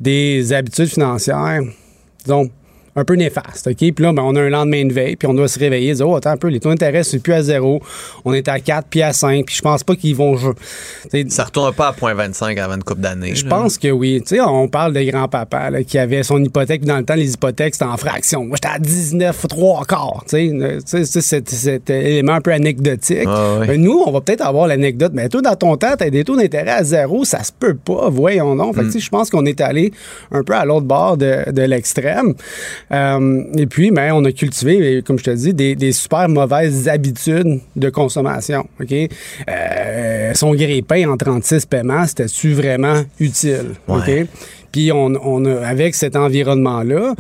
Speaker 21: des habitudes financières, disons, un peu néfaste. OK? Puis là, ben, on a un lendemain de veille, puis on doit se réveiller et dire, oh, attends un peu, les taux d'intérêt, c'est plus à zéro. On est à 4 puis à 5, puis je pense pas qu'ils vont jouer.
Speaker 2: Ça retourne pas à 0.25 avant une coupe d'années.
Speaker 21: Je pense que oui. Tu sais, on parle de grand-papa là, qui avait son hypothèque. Dans le temps, les hypothèques, c'était en fraction. Moi, j'étais à 19, 3 quarts. Euh, c'est cet, élément un peu anecdotique.
Speaker 2: Ah
Speaker 21: nous, on va peut-être avoir l'anecdote. Mais toi, dans ton temps, tu as des taux d'intérêt à zéro. Ça se peut pas. Voyons donc. Fait
Speaker 2: Mm.
Speaker 21: je pense qu'on est allé un peu à l'autre bord de, de l'extrême. Euh, et puis, ben, on a cultivé, comme je te dis, des, des super mauvaises habitudes de consommation. OK? Euh, son grille-pain en 36 paiements, c'était-tu vraiment utile?
Speaker 2: Ouais.
Speaker 21: OK? Puis, on, on a, avec cet environnement-là,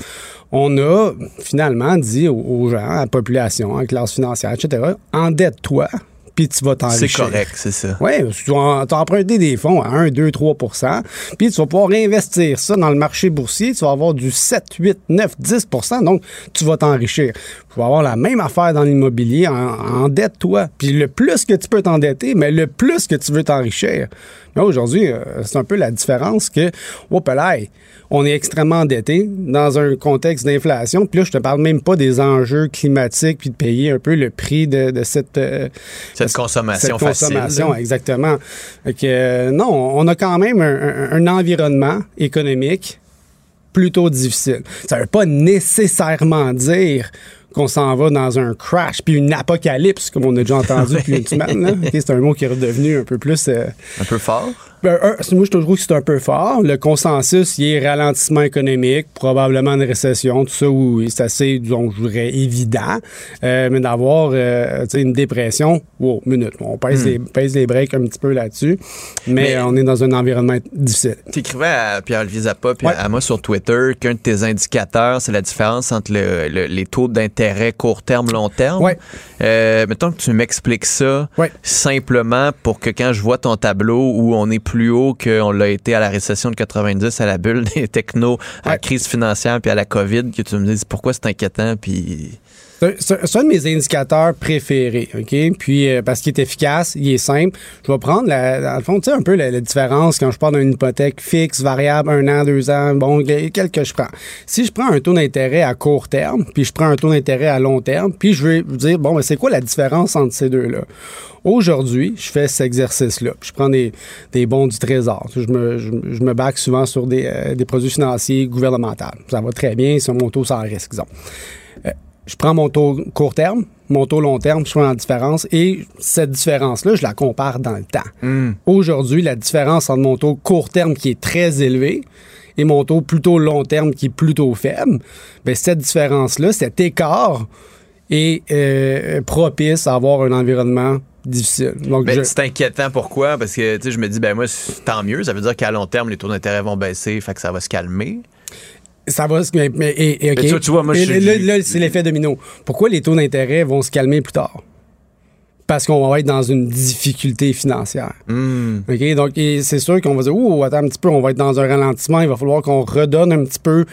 Speaker 21: on a finalement dit aux, aux gens, à la population, à la classe financière, etc., endette-toi, puis tu vas
Speaker 2: C'est
Speaker 21: t'enrichir.
Speaker 2: correct, c'est ça.
Speaker 21: Oui, tu vas t'as emprunté des fonds à 1, 2, 3% puis tu vas pouvoir réinvestir ça dans le marché boursier. Tu vas avoir du 7, 8, 9, 10% donc tu vas t'enrichir. Tu vas avoir la même affaire dans l'immobilier. En, Endette-toi. Puis le plus que tu peux t'endetter, mais le plus que tu veux t'enrichir. Aujourd'hui, euh, c'est un peu la différence que, oh, pelaille, on est extrêmement endetté dans un contexte d'inflation. Puis là, je te parle même pas des enjeux climatiques puis de payer un peu le prix de, de cette, euh,
Speaker 2: Cette consommation
Speaker 21: cette
Speaker 2: facile,
Speaker 21: consommation,
Speaker 2: là.
Speaker 21: exactement. Fait que, euh, non, on a quand même un, un- un environnement économique plutôt difficile. Ça veut pas nécessairement dire qu'on s'en va dans un crash puis une apocalypse, comme on a déjà entendu depuis une semaine. là. Ok, c'est un mot qui est redevenu un peu plus... euh,
Speaker 2: Un peu fort.
Speaker 21: Ben, un, moi, je trouve que c'est un peu fort. Le consensus, il est ralentissement économique, probablement une récession, tout ça, où c'est assez, disons, je dirais, évident. Euh, mais d'avoir euh, une dépression, wow, minute, on pèse,
Speaker 2: Hmm.
Speaker 21: les, pèse les breaks un petit peu là-dessus. Mais,
Speaker 2: Mais-
Speaker 21: on est dans un environnement difficile.
Speaker 2: Tu écrivais à Pierre-Olivier Zappa puis à moi sur Twitter qu'un de tes indicateurs, c'est la différence entre le- le- les taux d'intérêt court terme, long terme.
Speaker 21: Ouais.
Speaker 2: Euh, mettons que tu m'expliques ça simplement pour que quand je vois ton tableau où on est plus haut qu'on l'a été à la récession de 90, à la bulle des technos, à la crise financière puis à la COVID, que tu me dises pourquoi c'est inquiétant puis...
Speaker 21: C'est- un de mes indicateurs préférés, OK? Puis, euh, parce qu'il est efficace, il est simple. Je vais prendre, la, dans le fond, tu sais, un peu la, la différence quand je parle d'une hypothèque fixe, variable, un an, deux ans, bon, quel que je prends. Si je prends un taux d'intérêt à court terme, puis je prends un taux d'intérêt à long terme, puis je vais vous dire, bon, mais c'est quoi la différence entre ces deux-là? Aujourd'hui, je fais cet exercice-là. Je prends des, des bons du trésor. Je me, je, je me back souvent sur des, euh, des produits financiers gouvernementaux. Ça va très bien, c'est mon taux sans risque, disons. Euh, je prends mon taux court terme, mon taux long terme, je prends la différence et cette différence-là, je la compare dans le temps. Aujourd'hui, la différence entre mon taux court terme qui est très élevé et mon taux plutôt long terme qui est plutôt faible, ben cette différence-là, cet écart est euh, propice à avoir un environnement difficile. Donc,
Speaker 2: Mais
Speaker 21: je-
Speaker 2: c'est inquiétant pourquoi? Parce que je me dis, ben moi, tant mieux. Ça veut dire qu'à long terme, les taux d'intérêt vont baisser, fait que ça va se calmer.
Speaker 21: Ça va, mais, mais- et, et.
Speaker 2: Mais tu vois- tu vois, moi,
Speaker 21: Et
Speaker 2: je-
Speaker 21: là, là, c'est l'effet domino. Pourquoi les taux d'intérêt vont se calmer plus tard? Parce qu'on va être dans une difficulté financière.
Speaker 2: Hmm.
Speaker 21: OK? Donc, c'est sûr qu'on va dire, ouh, attends un petit peu, on va être dans un ralentissement, il va falloir qu'on redonne un petit peu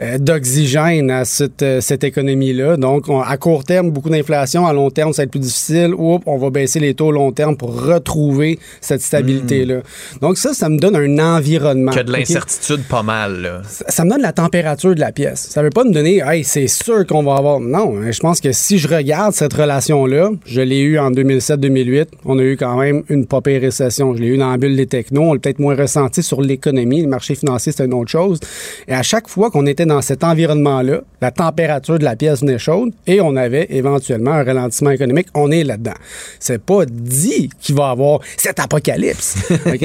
Speaker 21: euh, d'oxygène à cette, euh, cette économie-là. Donc, on- à court terme, beaucoup d'inflation, à long terme, ça va être plus difficile. Oups, on va baisser les taux long terme pour retrouver cette stabilité-là. Donc, ça, ça me donne un environnement.
Speaker 2: Hmm. A de l'incertitude pas mal. Là.
Speaker 21: ça, ça me donne la température de la pièce. Ça veut pas me donner, hey, c'est sûr qu'on va avoir. Non, hein, je pense que si je regarde cette relation-là, je l'ai eu en 2007-2008, on a eu quand même une pas pire récession. Je l'ai eu dans la bulle des technos, on l'a peut-être moins ressenti sur l'économie. Le marché financier, c'est une autre chose. Et à chaque fois qu'on était dans cet environnement-là, la température de la pièce venait chaude et on avait éventuellement un ralentissement économique. On est là-dedans. C'est pas dit qu'il va y avoir cet apocalypse, OK?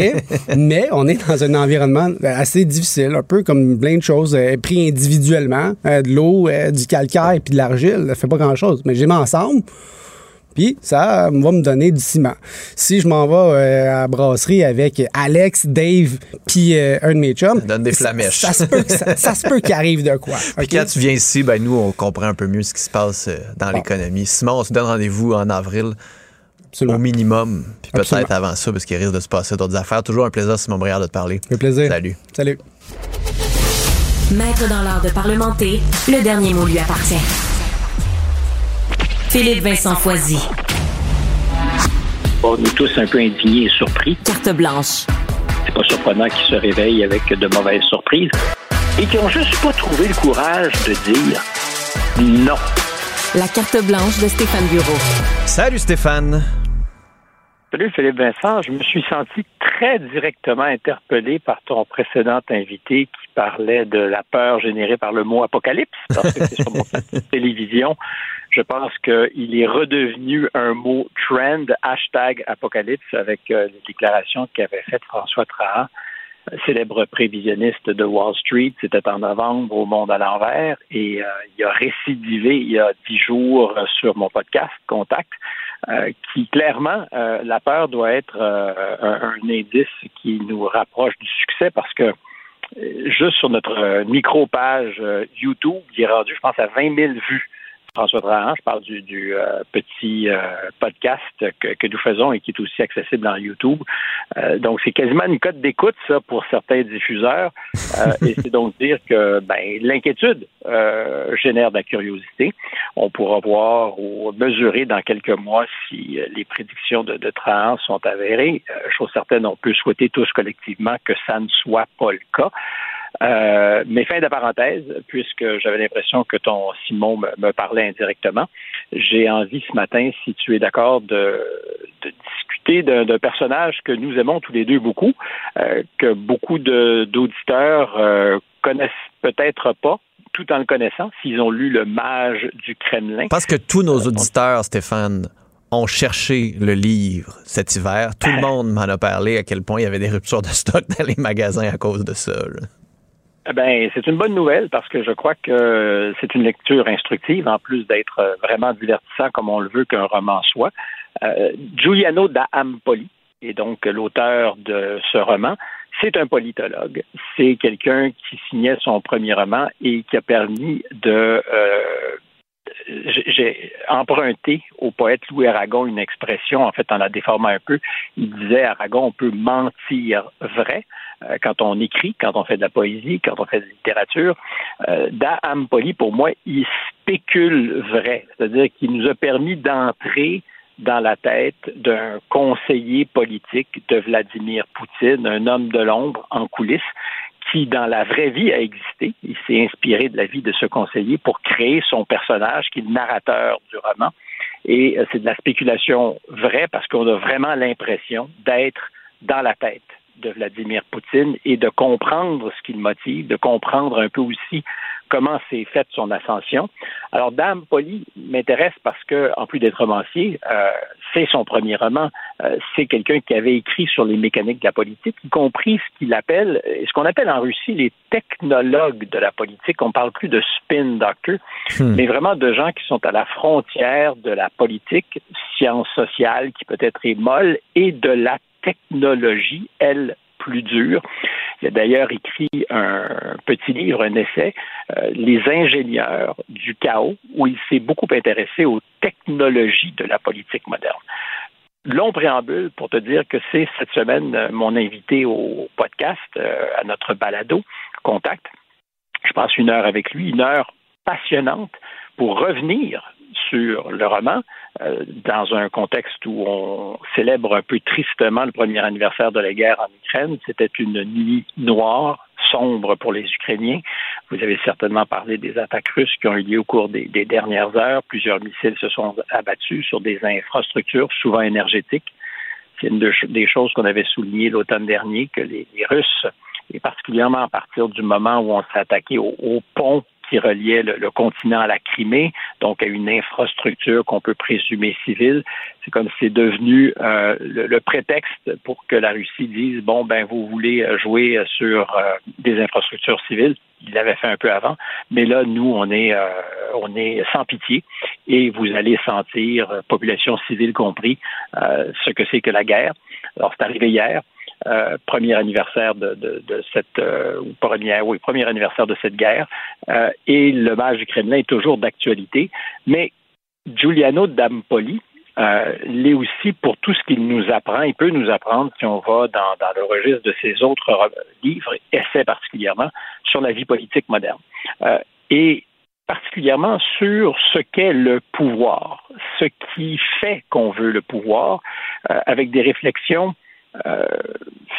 Speaker 21: Mais on est dans un environnement assez difficile, un peu comme plein de choses euh, pris individuellement, euh, de l'eau, euh, du calcaire puis de l'argile, ça fait pas grand-chose. Mais j'ai mis ensemble, puis ça va me donner du ciment. Si je m'en vais euh, à la brasserie avec Alex, Dave, puis euh, un de mes chums,
Speaker 2: donne des
Speaker 21: ça-
Speaker 2: flamèches.
Speaker 21: Ça, se peut, ça, ça se peut qu'il arrive de quoi.
Speaker 2: Puis quand tu viens ici, ben nous, on comprend un peu mieux ce qui se passe euh, dans l'économie. Simon, on se donne rendez-vous en avril. Au minimum. Puis peut-être avant ça, parce qu'il risque de se passer d'autres affaires. Toujours un plaisir, Simon Briard, de te parler.
Speaker 21: Un plaisir.
Speaker 2: Salut.
Speaker 21: Salut.
Speaker 1: Maître dans l'art de parlementer, le dernier mot lui appartient. Philippe Vincent Foisy.
Speaker 22: On est tous un peu indignés et surpris.
Speaker 1: Carte blanche.
Speaker 22: C'est pas surprenant qu'ils se réveillent avec de mauvaises surprises. et qui ont juste pas trouvé le courage de dire non.
Speaker 1: La carte blanche de Stéphane Bureau.
Speaker 2: Salut Stéphane.
Speaker 22: Salut Philippe Vincent, je me suis senti très directement interpellé par ton précédent invité qui parlait de la peur générée par le mot apocalypse, parce que c'est sur mon télévision. Je pense qu'il est redevenu un mot trend, hashtag apocalypse, avec euh, les déclarations qu'avait faites François Trahan, célèbre prévisionniste de Wall Street. C'était en novembre au Monde à l'envers et euh, il a récidivé il y a dix jours euh, sur mon podcast Contact. Euh, qui clairement, euh, la peur doit être euh, un, un indice qui nous rapproche du succès parce que euh, juste sur notre micro-page YouTube, il est rendu, je pense, à 20 000 vues. François Trahan, je parle du, euh, petit euh, podcast que, nous faisons et qui est aussi accessible dans YouTube. Euh, donc, c'est quasiment une cote d'écoute, ça, pour certains diffuseurs. Et c'est donc dire que ben, l'inquiétude génère de la curiosité. On pourra voir ou mesurer dans quelques mois si les prédictions de, de Trahan sont avérées. Chose certaine, on peut souhaiter tous collectivement que ça ne soit pas le cas. Euh, mais fin de parenthèse, puisque j'avais l'impression que ton Simon me, me parlait indirectement, j'ai envie ce matin, si tu es d'accord, de, de discuter d'un personnage que nous aimons tous les deux beaucoup, euh, que beaucoup d'auditeurs euh, connaissent peut-être pas, tout en le connaissant, s'ils ont lu Le Mage du Kremlin.
Speaker 2: Parce que tous nos auditeurs, Stéphane, ont cherché le livre cet hiver. Tout le monde m'en a parlé à quel point il y avait des ruptures de stock dans les magasins à cause de ça. là.
Speaker 22: Eh Ben, c'est une bonne nouvelle parce que je crois que c'est une lecture instructive en plus d'être vraiment divertissant comme on le veut qu'un roman soit. Euh, Giuliano da Ampoli est donc l'auteur de ce roman. C'est un politologue. C'est quelqu'un qui signait son premier roman et qui a permis de euh, j'ai- emprunté au poète Louis Aragon une expression, en fait, en la déformant un peu. Il disait, Aragon, on peut mentir vrai euh, quand on écrit, quand on fait de la poésie, quand on fait de la littérature. Euh, da Ampoli, pour moi, il spécule vrai, c'est-à-dire qu'il nous a permis d'entrer dans la tête d'un conseiller politique de Vladimir Poutine, un homme de l'ombre en coulisses, qui, dans la vraie vie, a existé. Il s'est inspiré de la vie de ce conseiller pour créer son personnage, qui est le narrateur du roman. Et euh, c'est de la spéculation vraie parce qu'on a vraiment l'impression d'être dans la tête de Vladimir Poutine et de comprendre ce qui le motive, de comprendre un peu aussi comment s'est faite son ascension. Alors, Dame Poli m'intéresse parce que, en plus d'être romancier, euh, c'est son premier roman. Euh, c'est quelqu'un qui avait écrit sur les mécaniques de la politique, y compris ce qu'il appelle, ce qu'on appelle en Russie les technologues de la politique. On parle plus de spin doctor,
Speaker 23: Hmm.
Speaker 22: mais vraiment de gens qui sont à la frontière de la politique, science sociale qui peut-être est molle, et de la technologie, elle, plus dure. Il a d'ailleurs écrit un petit livre, un essai, euh, Les ingénieurs du chaos, où il s'est beaucoup intéressé aux technologies de la politique moderne. Long préambule pour te dire que c'est cette semaine euh, mon invité au podcast, euh, à notre balado, Contact. Je passe une heure avec lui, une heure passionnante pour revenir sur le roman euh, dans un contexte où on célèbre un peu tristement le premier anniversaire de la guerre en Ukraine. C'était une nuit noire, sombre pour les Ukrainiens. Vous avez certainement parlé des attaques russes qui ont eu lieu au cours des, dernières heures. Plusieurs missiles se sont abattus sur des infrastructures, souvent énergétiques. C'est une de- des choses qu'on avait soulignées l'automne dernier, que les, les Russes, et particulièrement à partir du moment où on s'est attaqué au, pont qui reliait le, continent à la Crimée, donc à une infrastructure qu'on peut présumer civile. C'est comme si c'est devenu euh, le, prétexte pour que la Russie dise bon ben vous voulez jouer sur euh, des infrastructures civiles. Il l'avait fait un peu avant, mais là nous on est euh, on est sans pitié et vous allez sentir, euh, population civile compris, euh, ce que c'est que la guerre. Alors c'est arrivé hier. Euh, premier anniversaire de, cette euh, premier, oui, premier anniversaire de cette guerre. Euh, et le mage du Kremlin est toujours d'actualité. Mais Giuliano Dampoli euh, l'est aussi pour tout ce qu'il nous apprend. Il peut nous apprendre, si on va dans, dans le registre de ses autres livres, essais particulièrement, sur la vie politique moderne. Et particulièrement sur ce qu'est le pouvoir, ce qui fait qu'on veut le pouvoir, avec des réflexions euh,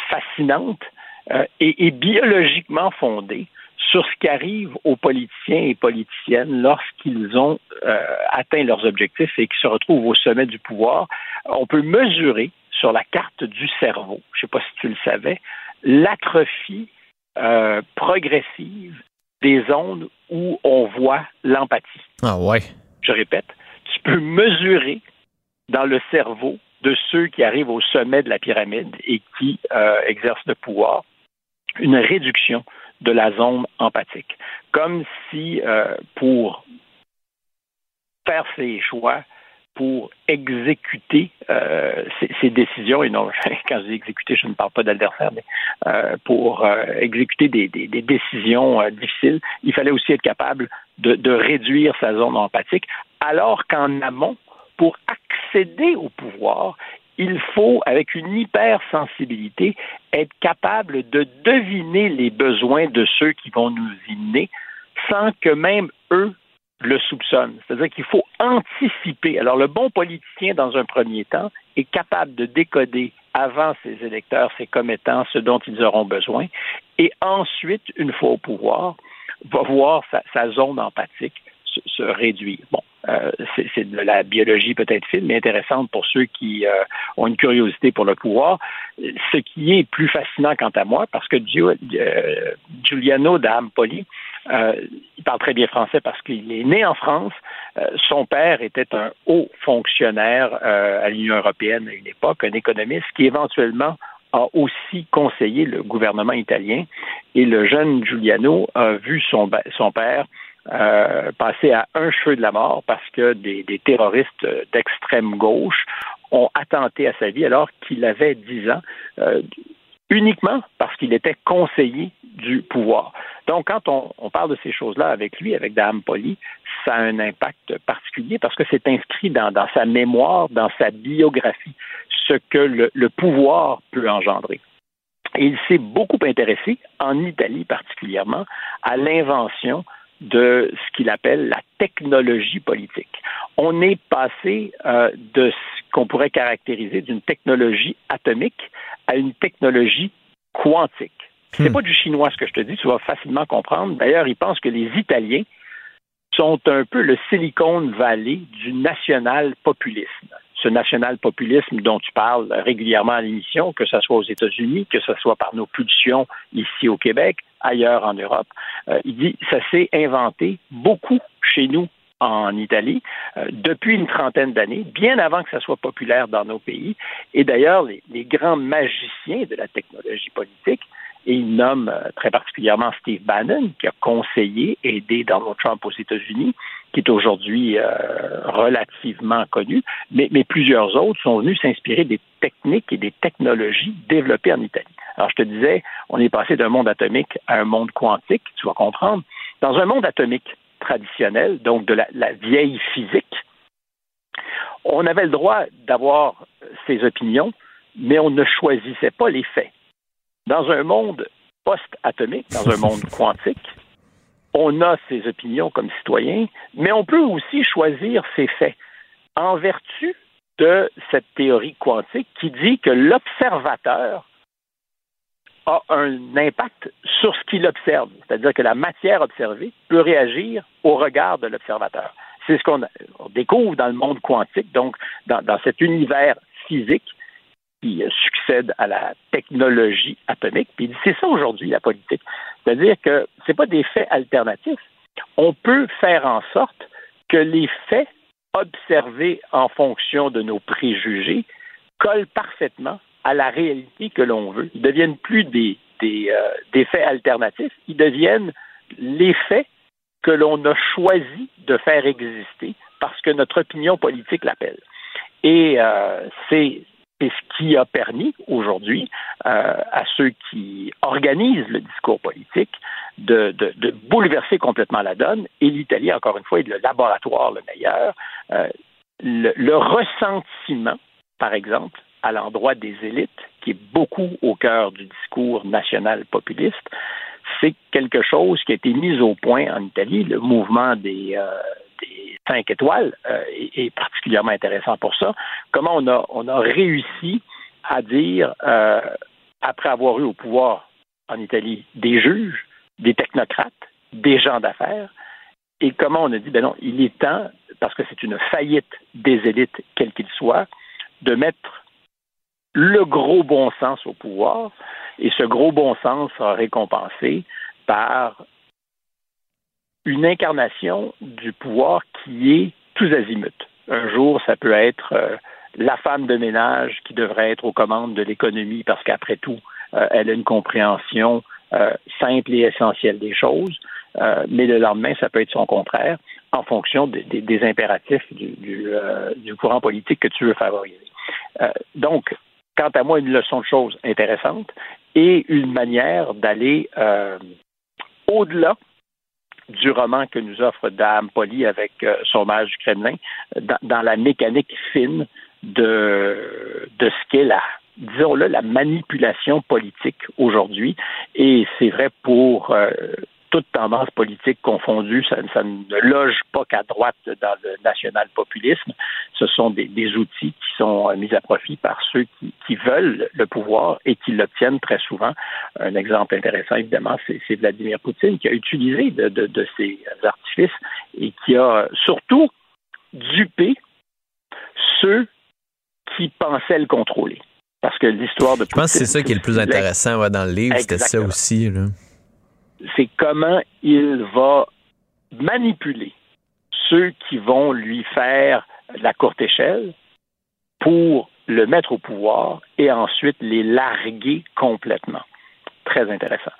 Speaker 22: fascinantes euh, et, et biologiquement fondées sur ce qui arrive aux politiciens et politiciennes lorsqu'ils ont euh, atteint leurs objectifs et qu'ils se retrouvent au sommet du pouvoir. On peut mesurer sur la carte du cerveau, je ne sais pas si tu le savais, l'atrophie euh, progressive des zones où on voit l'empathie.
Speaker 2: Ah ouais.
Speaker 22: Je répète, tu peux mesurer dans le cerveau de ceux qui arrivent au sommet de la pyramide et qui euh, exercent le pouvoir une réduction de la zone empathique. Comme si euh, pour faire ses choix, pour exécuter euh, ses, décisions, et non, quand je dis exécuter, je ne parle pas d'adversaire, mais pour exécuter des, décisions difficiles, il fallait aussi être capable de réduire sa zone empathique, alors qu'en amont, pour accéder au pouvoir, il faut, avec une hypersensibilité, être capable de deviner les besoins de ceux qui vont nous y sans que même eux le soupçonnent. C'est-à-dire qu'il faut anticiper. Alors, le bon politicien, dans un premier temps, est capable de décoder avant ses électeurs, ses commettants, ce dont ils auront besoin, et ensuite, une fois au pouvoir, va voir sa, sa zone empathique se, se réduire. Bon, euh, c'est de la biologie peut-être fine, mais intéressante pour ceux qui euh, ont une curiosité pour le pouvoir. Ce qui est plus fascinant quant à moi, parce que euh, Giuliano d'Ampoli, il parle très bien français parce qu'il est né en France. son père était un haut fonctionnaire à l'Union européenne à une époque, un économiste qui éventuellement a aussi conseillé le gouvernement italien. Et le jeune Giuliano a vu son, son père euh, passé à un cheveu de la mort parce que des, terroristes d'extrême gauche ont attenté à sa vie alors qu'il avait 10 ans, euh, uniquement parce qu'il était conseiller du pouvoir. Donc, quand on, parle de ces choses-là avec lui, avec Dame Poli, ça a un impact particulier parce que c'est inscrit dans, sa mémoire, dans sa biographie, ce que le, pouvoir peut engendrer. Il s'est beaucoup intéressé, en Italie particulièrement, à l'invention de ce qu'il appelle la technologie politique. On est passé euh, de ce qu'on pourrait caractériser d'une technologie atomique à une technologie quantique. C'est hmm. pas du chinois ce que je te dis, tu vas facilement comprendre. D'ailleurs, ils pensent que les Italiens sont un peu le Silicon Valley du national-populisme. Ce national-populisme dont tu parles régulièrement à l'émission, que ce soit aux États-Unis, que ce soit par nos pulsions ici au Québec, ailleurs en Europe. Euh, il dit ça s'est inventé beaucoup chez nous en Italie euh, depuis une trentaine d'années, bien avant que ça soit populaire dans nos pays. Et d'ailleurs, les, les, grands magiciens de la technologie politique, et il nomme euh, très particulièrement Steve Bannon, qui a conseillé, aidé Donald Trump aux États-Unis, qui est aujourd'hui euh, relativement connu, mais, mais plusieurs autres sont venus s'inspirer des techniques et des technologies développées en Italie. Alors, je te disais, on est passé d'un monde atomique à un monde quantique, tu vas comprendre. Dans un monde atomique traditionnel, donc de la, la vieille physique, on avait le droit d'avoir ses opinions, mais on ne choisissait pas les faits. Dans un monde post-atomique, dans un monde quantique, on a ses opinions comme citoyen, mais on peut aussi choisir ses faits en vertu de cette théorie quantique qui dit que l'observateur a un impact sur ce qu'il observe. C'est-à-dire que la matière observée peut réagir au regard de l'observateur. C'est ce qu'on découvre dans le monde quantique, donc dans, dans, cet univers physique qui succède à la technologie atomique. Puis c'est ça aujourd'hui la politique. C'est-à-dire que ce pas des faits alternatifs. On peut faire en sorte que les faits observés en fonction de nos préjugés collent parfaitement à la réalité que l'on veut. Ils deviennent plus euh, des faits alternatifs, ils deviennent les faits que l'on a choisi de faire exister parce que notre opinion politique l'appelle. Et euh, c'est ce qui a permis aujourd'hui euh, à ceux qui organisent le discours politique de, de, de, bouleverser complètement la donne. Et l'Italie, encore une fois, est le laboratoire le meilleur. Euh, le, le, ressentiment, par exemple, à l'endroit des élites, qui est beaucoup au cœur du discours national populiste, c'est quelque chose qui a été mis au point en Italie. Le mouvement des, euh, cinq étoiles euh, est, est, particulièrement intéressant pour ça. Comment on a, on a réussi à dire, euh, après avoir eu au pouvoir en Italie des juges, des technocrates, des gens d'affaires. Et comment on a dit, ben non, il est temps, parce que c'est une faillite des élites, quelles qu'ils soient, de mettre le gros bon sens au pouvoir. Et ce gros bon sens sera récompensé par une incarnation du pouvoir qui est tous azimuts. Un jour, ça peut être euh, la femme de ménage qui devrait être aux commandes de l'économie parce qu'après tout, euh, elle a une compréhension euh, simple et essentielle des choses. mais le lendemain, ça peut être son contraire en fonction des, des, impératifs du, du, du, courant politique que tu veux favoriser. donc, quant à moi, une leçon de choses intéressante et une manière d'aller au-delà du roman que nous offre Dame Poli avec euh, son mage du Kremlin, dans, la mécanique fine de, de ce qu'est la, disons-le, la manipulation politique aujourd'hui. Et c'est vrai pour euh, toute tendance politique confondue, ça, ne loge pas qu'à droite dans le national-populisme. Ce sont des, outils qui sont euh, mis à profit par ceux qui, veulent le pouvoir et qui l'obtiennent très souvent. Un exemple intéressant, évidemment, c'est Vladimir Poutine qui a utilisé de, ces artifices et qui a surtout dupé ceux qui pensaient le contrôler. Parce que l'histoire de
Speaker 2: Poutine. Je pense que c'est ça qui est le plus intéressant dans le livre, c'était ça aussi. Là
Speaker 22: c'est comment il va manipuler ceux qui vont lui faire la courte échelle pour le mettre au pouvoir et ensuite les larguer complètement. Très intéressant.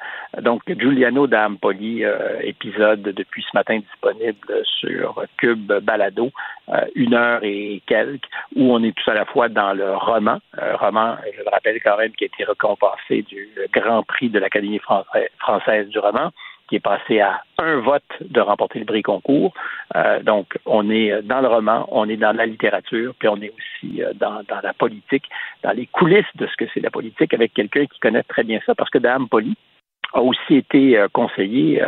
Speaker 22: Donc, Giuliano d'Ampoli, euh, épisode depuis ce matin disponible sur Cube Balado, euh, une heure et quelques, où on est tout à la fois dans le roman, euh, roman, je le rappelle quand même, qui a été récompensé du Grand Prix de l'Académie française du roman, qui est passé à un vote de remporter le prix concours. Euh, donc, on est dans le roman, on est dans la littérature, puis on est aussi euh, dans, la politique, dans les coulisses de ce que c'est la politique, avec quelqu'un qui connaît très bien ça, parce que Dame Poli a aussi été euh, conseiller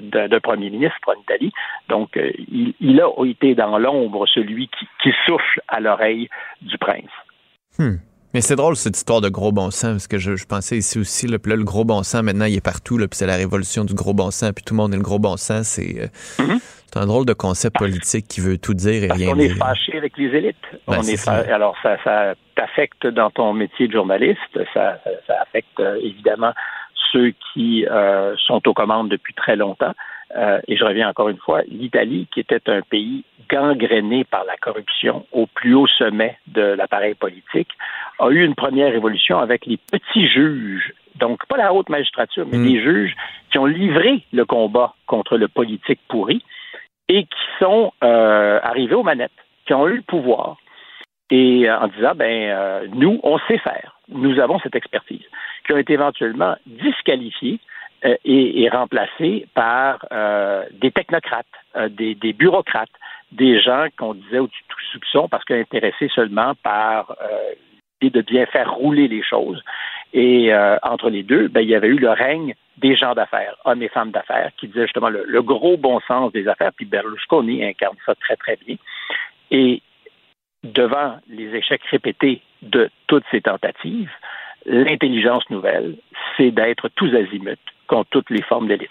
Speaker 22: d'un premier ministre en Italie. Donc, il, il, a été dans l'ombre celui qui, qui, souffle à l'oreille du prince.
Speaker 2: Hmm. Mais c'est drôle cette histoire de gros bon sens, parce que je, pensais ici aussi, là, puis là, le gros bon sens, maintenant, il est partout, là, puis c'est la révolution du gros bon sens, puis tout le monde est le gros bon sens. C'est euh, mm-hmm. un drôle de concept politique qui veut tout dire et rien
Speaker 22: on
Speaker 2: dire.
Speaker 22: On est fâché avec les élites. on est, Alors, ça, ça t'affecte dans ton métier de journaliste, ça, ça, affecte euh, évidemment ceux qui euh, sont aux commandes depuis très longtemps. Et je reviens encore une fois, l'Italie, qui était un pays gangréné par la corruption au plus haut sommet de l'appareil politique, a eu une première évolution avec les petits juges, donc pas la haute magistrature, mais mm. les juges qui ont livré le combat contre le politique pourri et qui sont euh, arrivés aux manettes, qui ont eu le pouvoir et euh, en disant ben euh, nous on sait faire, nous avons cette expertise, qui ont été éventuellement disqualifiés et, remplacés par des technocrates, des, des, bureaucrates, des gens qu'on disait au-dessus de tout soupçon parce qu'intéressés seulement par et de bien faire rouler les choses. Et euh, entre les deux, ben, il y avait eu le règne des gens d'affaires, hommes et femmes d'affaires, qui disaient justement le, gros bon sens des affaires, puis Berlusconi incarne ça très, très bien. Et devant les échecs répétés de toutes ces tentatives, l'intelligence nouvelle, c'est d'être tous azimuts contre toutes les formes d'élite.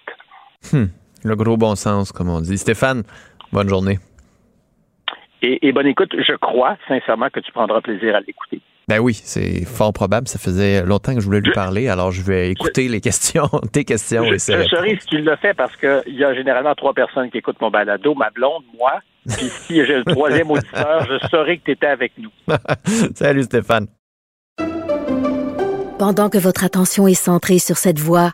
Speaker 2: Hmm. Le gros bon sens, comme on dit. Stéphane, bonne journée.
Speaker 22: Et, et bonne écoute, je crois sincèrement que tu prendras plaisir à l'écouter.
Speaker 2: Ben oui, c'est fort probable. Ça faisait longtemps que je voulais lui parler, alors je vais écouter les questions, tes questions.
Speaker 22: Je, serais si tu le fais parce qu'il y a généralement trois personnes qui écoutent mon balado, ma blonde, moi, puis si j'ai le troisième auditeur, je saurais que tu étais avec nous.
Speaker 2: Salut Stéphane.
Speaker 3: Pendant que votre attention est centrée sur cette voix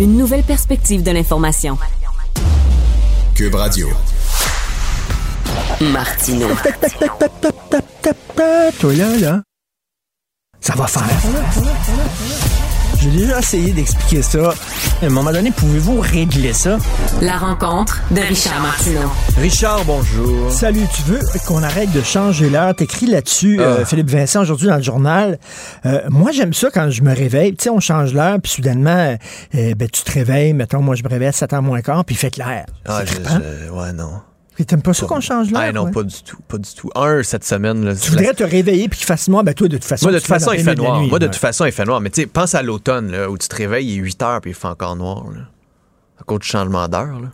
Speaker 1: Une nouvelle perspective de l'information.
Speaker 5: Cube Radio.
Speaker 1: Martino.
Speaker 24: Toi là, là, ça va faire. J'ai déjà essayé d'expliquer ça. À un moment donné, pouvez-vous régler ça?
Speaker 1: La rencontre de Richard Martineau.
Speaker 2: Richard, bonjour.
Speaker 24: Salut, tu veux qu'on arrête de changer l'heure? T'écris là-dessus, euh,
Speaker 2: Ah.
Speaker 24: Philippe Vincent, aujourd'hui dans le journal. Euh, moi, j'aime ça quand je me réveille. Tu sais, on change l'heure, puis soudainement, euh, ben, tu te réveilles. Mettons, moi, je me réveille à 7h moins quart, puis il fait clair.
Speaker 2: Ah, je- je- ouais, non.
Speaker 24: Puis T'aimes pas ça qu'on change l'heure?
Speaker 2: Ah, non,
Speaker 24: ouais?
Speaker 2: pas du tout. Pas du tout. Un, cette semaine. Là,
Speaker 24: Tu voudrais te réveiller puis qu'il fasse noir, ben toi, de toute façon.
Speaker 2: Moi, de toute façon, il fait noir.
Speaker 24: nuit,
Speaker 2: Moi, de
Speaker 24: ouais.
Speaker 2: toute façon, il fait noir. Mais tu sais, pense à l'automne, là, où tu te réveilles, il est 8 heures, puis il fait encore noir. Là, à cause du changement d'heure. là.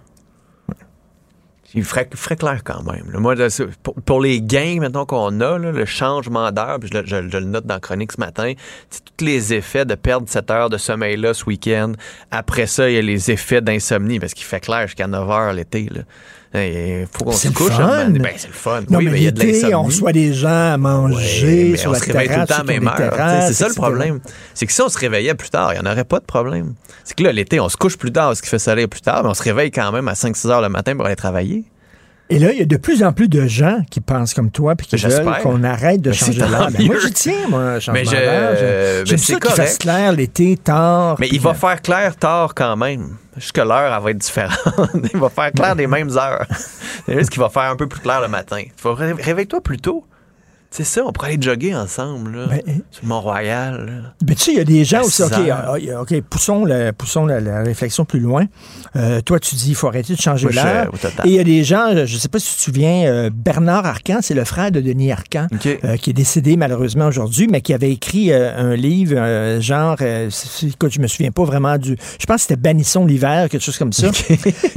Speaker 2: Il ferait, clair quand même. là. Moi, là, pour, pour les gains maintenant qu'on a, là, le changement d'heure, puis je, le- je- je le note dans la chronique ce matin, c'est tous les effets de perdre cette heure de sommeil-là ce week-end. Après ça, il y a les effets d'insomnie, parce qu'il fait clair jusqu'à 9 heures l'été. là. Il faut qu'on
Speaker 24: C'est
Speaker 2: se couche.
Speaker 24: fun.
Speaker 2: Ben, c'est le fun.
Speaker 24: Non,
Speaker 2: oui,
Speaker 24: mais
Speaker 2: mais il y a de
Speaker 24: on reçoit des gens à manger sur
Speaker 2: on
Speaker 24: la
Speaker 2: se réveille tout le temps à même heure. C'est ça le problème. C'est que si on se réveillait plus tard, il n'y en aurait pas de problème. C'est que là, l'été, on se couche plus tard parce qu'il fait soleil plus tard, mais on se réveille quand même à 5-6 heures le matin pour aller travailler.
Speaker 24: Et là, il y a de plus en plus de gens qui pensent comme toi puis qui
Speaker 2: J'espère.
Speaker 24: veulent qu'on arrête de
Speaker 2: Ben,
Speaker 24: changer l'heure. Ben, moi, j'y tiens, moi, changement
Speaker 2: Mais je-
Speaker 24: d'heure.
Speaker 2: ben,
Speaker 24: J'aime ça qu'il fasse clair l'été, tard.
Speaker 2: Mais il va
Speaker 24: euh,
Speaker 2: faire clair tard quand même. Jusque l'heure, elle va être différente. il va faire clair des mêmes heures. C'est juste qu'il va faire un peu plus clair le matin. Réveille-toi plus tôt. C'est ça, on pourrait aller jogger ensemble, là, sur Mont-Royal. là.
Speaker 24: Ben, tu sais, il y a des gens aussi, OK, ah, OK, poussons, le- poussons la, la réflexion plus loin. Euh, toi, tu dis, il faut arrêter de changer
Speaker 2: euh, total.
Speaker 24: Et il y a des gens, je ne sais pas si tu te souviens, euh, Bernard Arcan, c'est le frère de Denis Arcan, euh, qui est décédé malheureusement aujourd'hui, mais qui avait écrit euh, un livre, euh, genre, euh, écoute, je me souviens pas vraiment du... Je pense que c'était Bannissons l'hiver, quelque chose comme ça.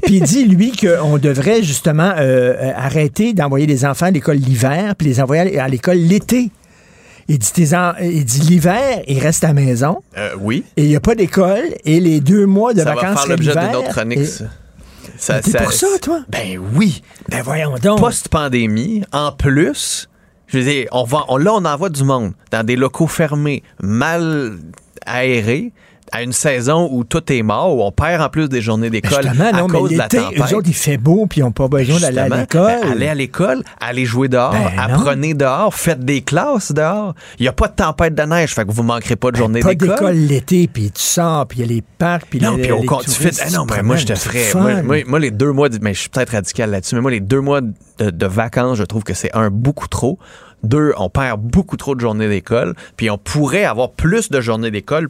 Speaker 24: puis il dit, lui, qu'on devrait justement euh, euh, arrêter d'envoyer des enfants à l'école l'hiver, puis les envoyer à l'école l'été. Il dit, il l'hiver, ils restent à la maison.
Speaker 2: Euh, oui.
Speaker 24: Et il n'y a pas d'école. Et les deux mois de
Speaker 2: ça va
Speaker 24: vacances
Speaker 2: faire
Speaker 24: seraient
Speaker 2: l'objet
Speaker 24: l'hiver.
Speaker 2: d'une autre chronique,
Speaker 24: Et-
Speaker 2: ça. Ça- ça-
Speaker 24: pour ça, toi?
Speaker 2: Ben oui.
Speaker 24: Ben voyons donc.
Speaker 2: Post-pandémie, en plus, je veux dire, on va, on, là, on envoie du monde dans des locaux fermés, mal aérés, à une saison où tout est mort, où on perd en plus des journées d'école
Speaker 24: Ben, Justement,
Speaker 2: à
Speaker 24: non,
Speaker 2: cause de la tempête.
Speaker 24: eux autres, il fait beau, puis ils n'ont pas besoin d'aller à l'école.
Speaker 2: ben, allez à l'école, allez jouer dehors,
Speaker 24: Ben non.
Speaker 2: apprenez dehors, faites des classes dehors. Il n'y a pas de tempête de neige, fait que vous manquerez pas de journée
Speaker 24: Pas
Speaker 2: d'école.
Speaker 24: d'école l'été, puis tu sors, puis il y a les parcs, puis
Speaker 2: Non,
Speaker 24: les,
Speaker 2: puis au
Speaker 24: les
Speaker 2: compte, tu fais. Ah non,
Speaker 24: tu
Speaker 2: mais moi, je te ferais. Moi,
Speaker 24: fun.
Speaker 2: moi, moi, les deux mois. de- Mais je suis peut-être radical là-dessus, mais moi, les deux mois de, de vacances, je trouve que c'est un, beaucoup trop. Deux, on perd beaucoup trop de journées d'école. Puis on pourrait avoir plus de journées d'école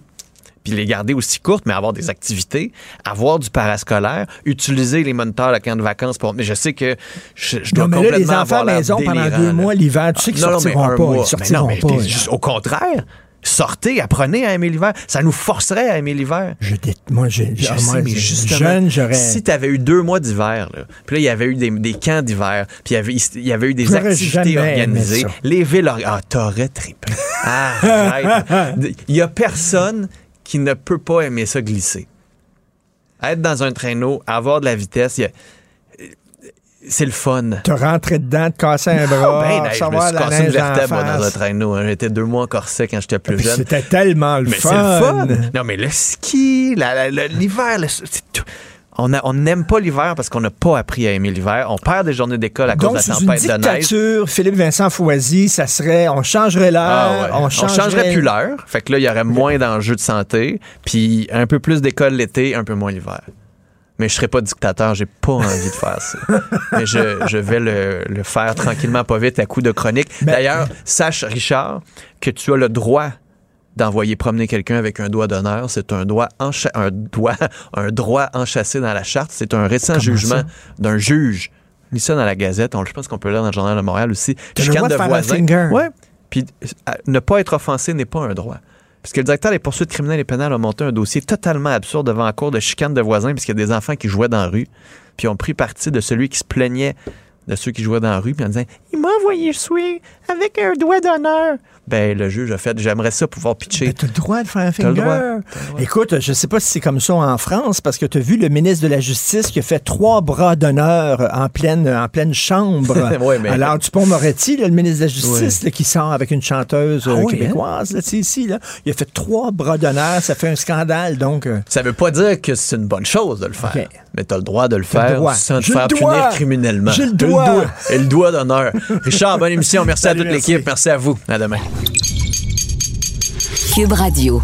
Speaker 2: puis les garder aussi courtes, mais avoir des activités, avoir du parascolaire, utiliser les moniteurs le camp de vacances. Pour... Mais je sais que je, je dois
Speaker 24: Non, mais là, les
Speaker 2: complètement
Speaker 24: enfants à
Speaker 2: avoir
Speaker 24: maison pendant deux
Speaker 2: là.
Speaker 24: mois l'hiver, tu sais qu'ils
Speaker 2: mais
Speaker 24: sortiront
Speaker 2: un
Speaker 24: pas.
Speaker 2: Mais non, mais
Speaker 24: pas.
Speaker 2: juste au contraire. Sortez, apprenez à aimer l'hiver. Ça nous forcerait à aimer l'hiver.
Speaker 24: Je dé- Moi, j'ai,
Speaker 2: Je
Speaker 24: ah,
Speaker 2: sais, mais
Speaker 24: jeune, j'aurais.
Speaker 2: si tu avais eu deux mois d'hiver, là, puis là, il y avait eu des, des camps d'hiver, puis il y avait, il y avait eu des activités organisées, les villes... Ah, t'aurais trippé. Arrête. Il y a personne qui ne peut pas aimer ça glisser. Être dans un traîneau, avoir de la vitesse, c'est le fun.
Speaker 24: Te rentrer dedans, te casser un bras,
Speaker 2: Ben, je me suis cassé une vertèbre moi, dans un traîneau. hein. J'étais deux mois en corset quand j'étais plus
Speaker 24: Puis
Speaker 2: jeune.
Speaker 24: C'était tellement le
Speaker 2: Mais
Speaker 24: fun.
Speaker 2: c'est le fun. Non, mais le ski, l'hiver, le- c'est tout. On n'aime pas l'hiver parce qu'on n'a pas appris à aimer l'hiver. On perd des journées d'école à
Speaker 24: Donc,
Speaker 2: cause de la
Speaker 24: une
Speaker 2: tempête de neige.
Speaker 24: dictature, Philippe Vincent Foisy, ça serait, on changerait l'heure,
Speaker 2: Ah ouais.
Speaker 24: on
Speaker 2: On
Speaker 24: changerait...
Speaker 2: changerait plus l'heure. Fait que là, il y aurait moins d'enjeux de santé. Puis un peu plus d'école l'été, un peu moins l'hiver. Mais je serais pas dictateur, j'ai pas envie de faire ça. Mais je, je vais le, le faire tranquillement, pas vite, à coup de chronique.
Speaker 24: Ben,
Speaker 2: D'ailleurs, sache, Richard, que tu as le droit d'envoyer promener quelqu'un avec un doigt d'honneur. C'est un doigt, un doigt, un droit enchâssé dans la charte. C'est un récent
Speaker 24: Comment
Speaker 2: jugement d'un juge. Lis ça dans la Gazette. On, je pense qu'on peut le lire dans le Journal de Montréal aussi.
Speaker 24: Droit de un finger.
Speaker 2: Ouais. Puis euh, ne pas être offensé n'est pas un droit. Parce que le directeur des poursuites criminelles et pénales a monté un dossier totalement absurde devant la cour de chicane de voisins, puisqu'il y a des enfants qui jouaient dans la rue, puis ont pris parti de celui qui se plaignait de ceux qui jouaient dans la rue, puis en disant Il m'a envoyé jouer avec un doigt d'honneur. Ben, le juge a fait J'aimerais ça pouvoir pitcher.
Speaker 24: T'as le droit de faire un
Speaker 2: T'as le
Speaker 24: finger.
Speaker 2: droit.
Speaker 24: Écoute, je sais pas si c'est comme ça en France, parce que tu as vu le ministre de la Justice qui a fait trois bras d'honneur en pleine, en pleine chambre.
Speaker 2: Ouais, mais-
Speaker 24: Alors, Dupont-Moretti, là, le ministre de la Justice, là, qui sort avec une chanteuse euh,
Speaker 2: Ah oui,
Speaker 24: québécoise, là, tu sais, ici, là, il a fait trois bras d'honneur. Ça fait un scandale, donc... euh,
Speaker 2: Ça veut pas dire que c'est une bonne chose de le faire. Mais t'as le droit de le
Speaker 24: le
Speaker 2: faire
Speaker 24: droit.
Speaker 2: sans te
Speaker 24: le
Speaker 2: faire punir criminellement.
Speaker 24: J'ai le droit.
Speaker 2: Et le doigt d'honneur. Richard, bonne émission. Merci
Speaker 24: Salut,
Speaker 2: à toute l'équipe. Merci à vous. À demain.
Speaker 1: Cube Radio.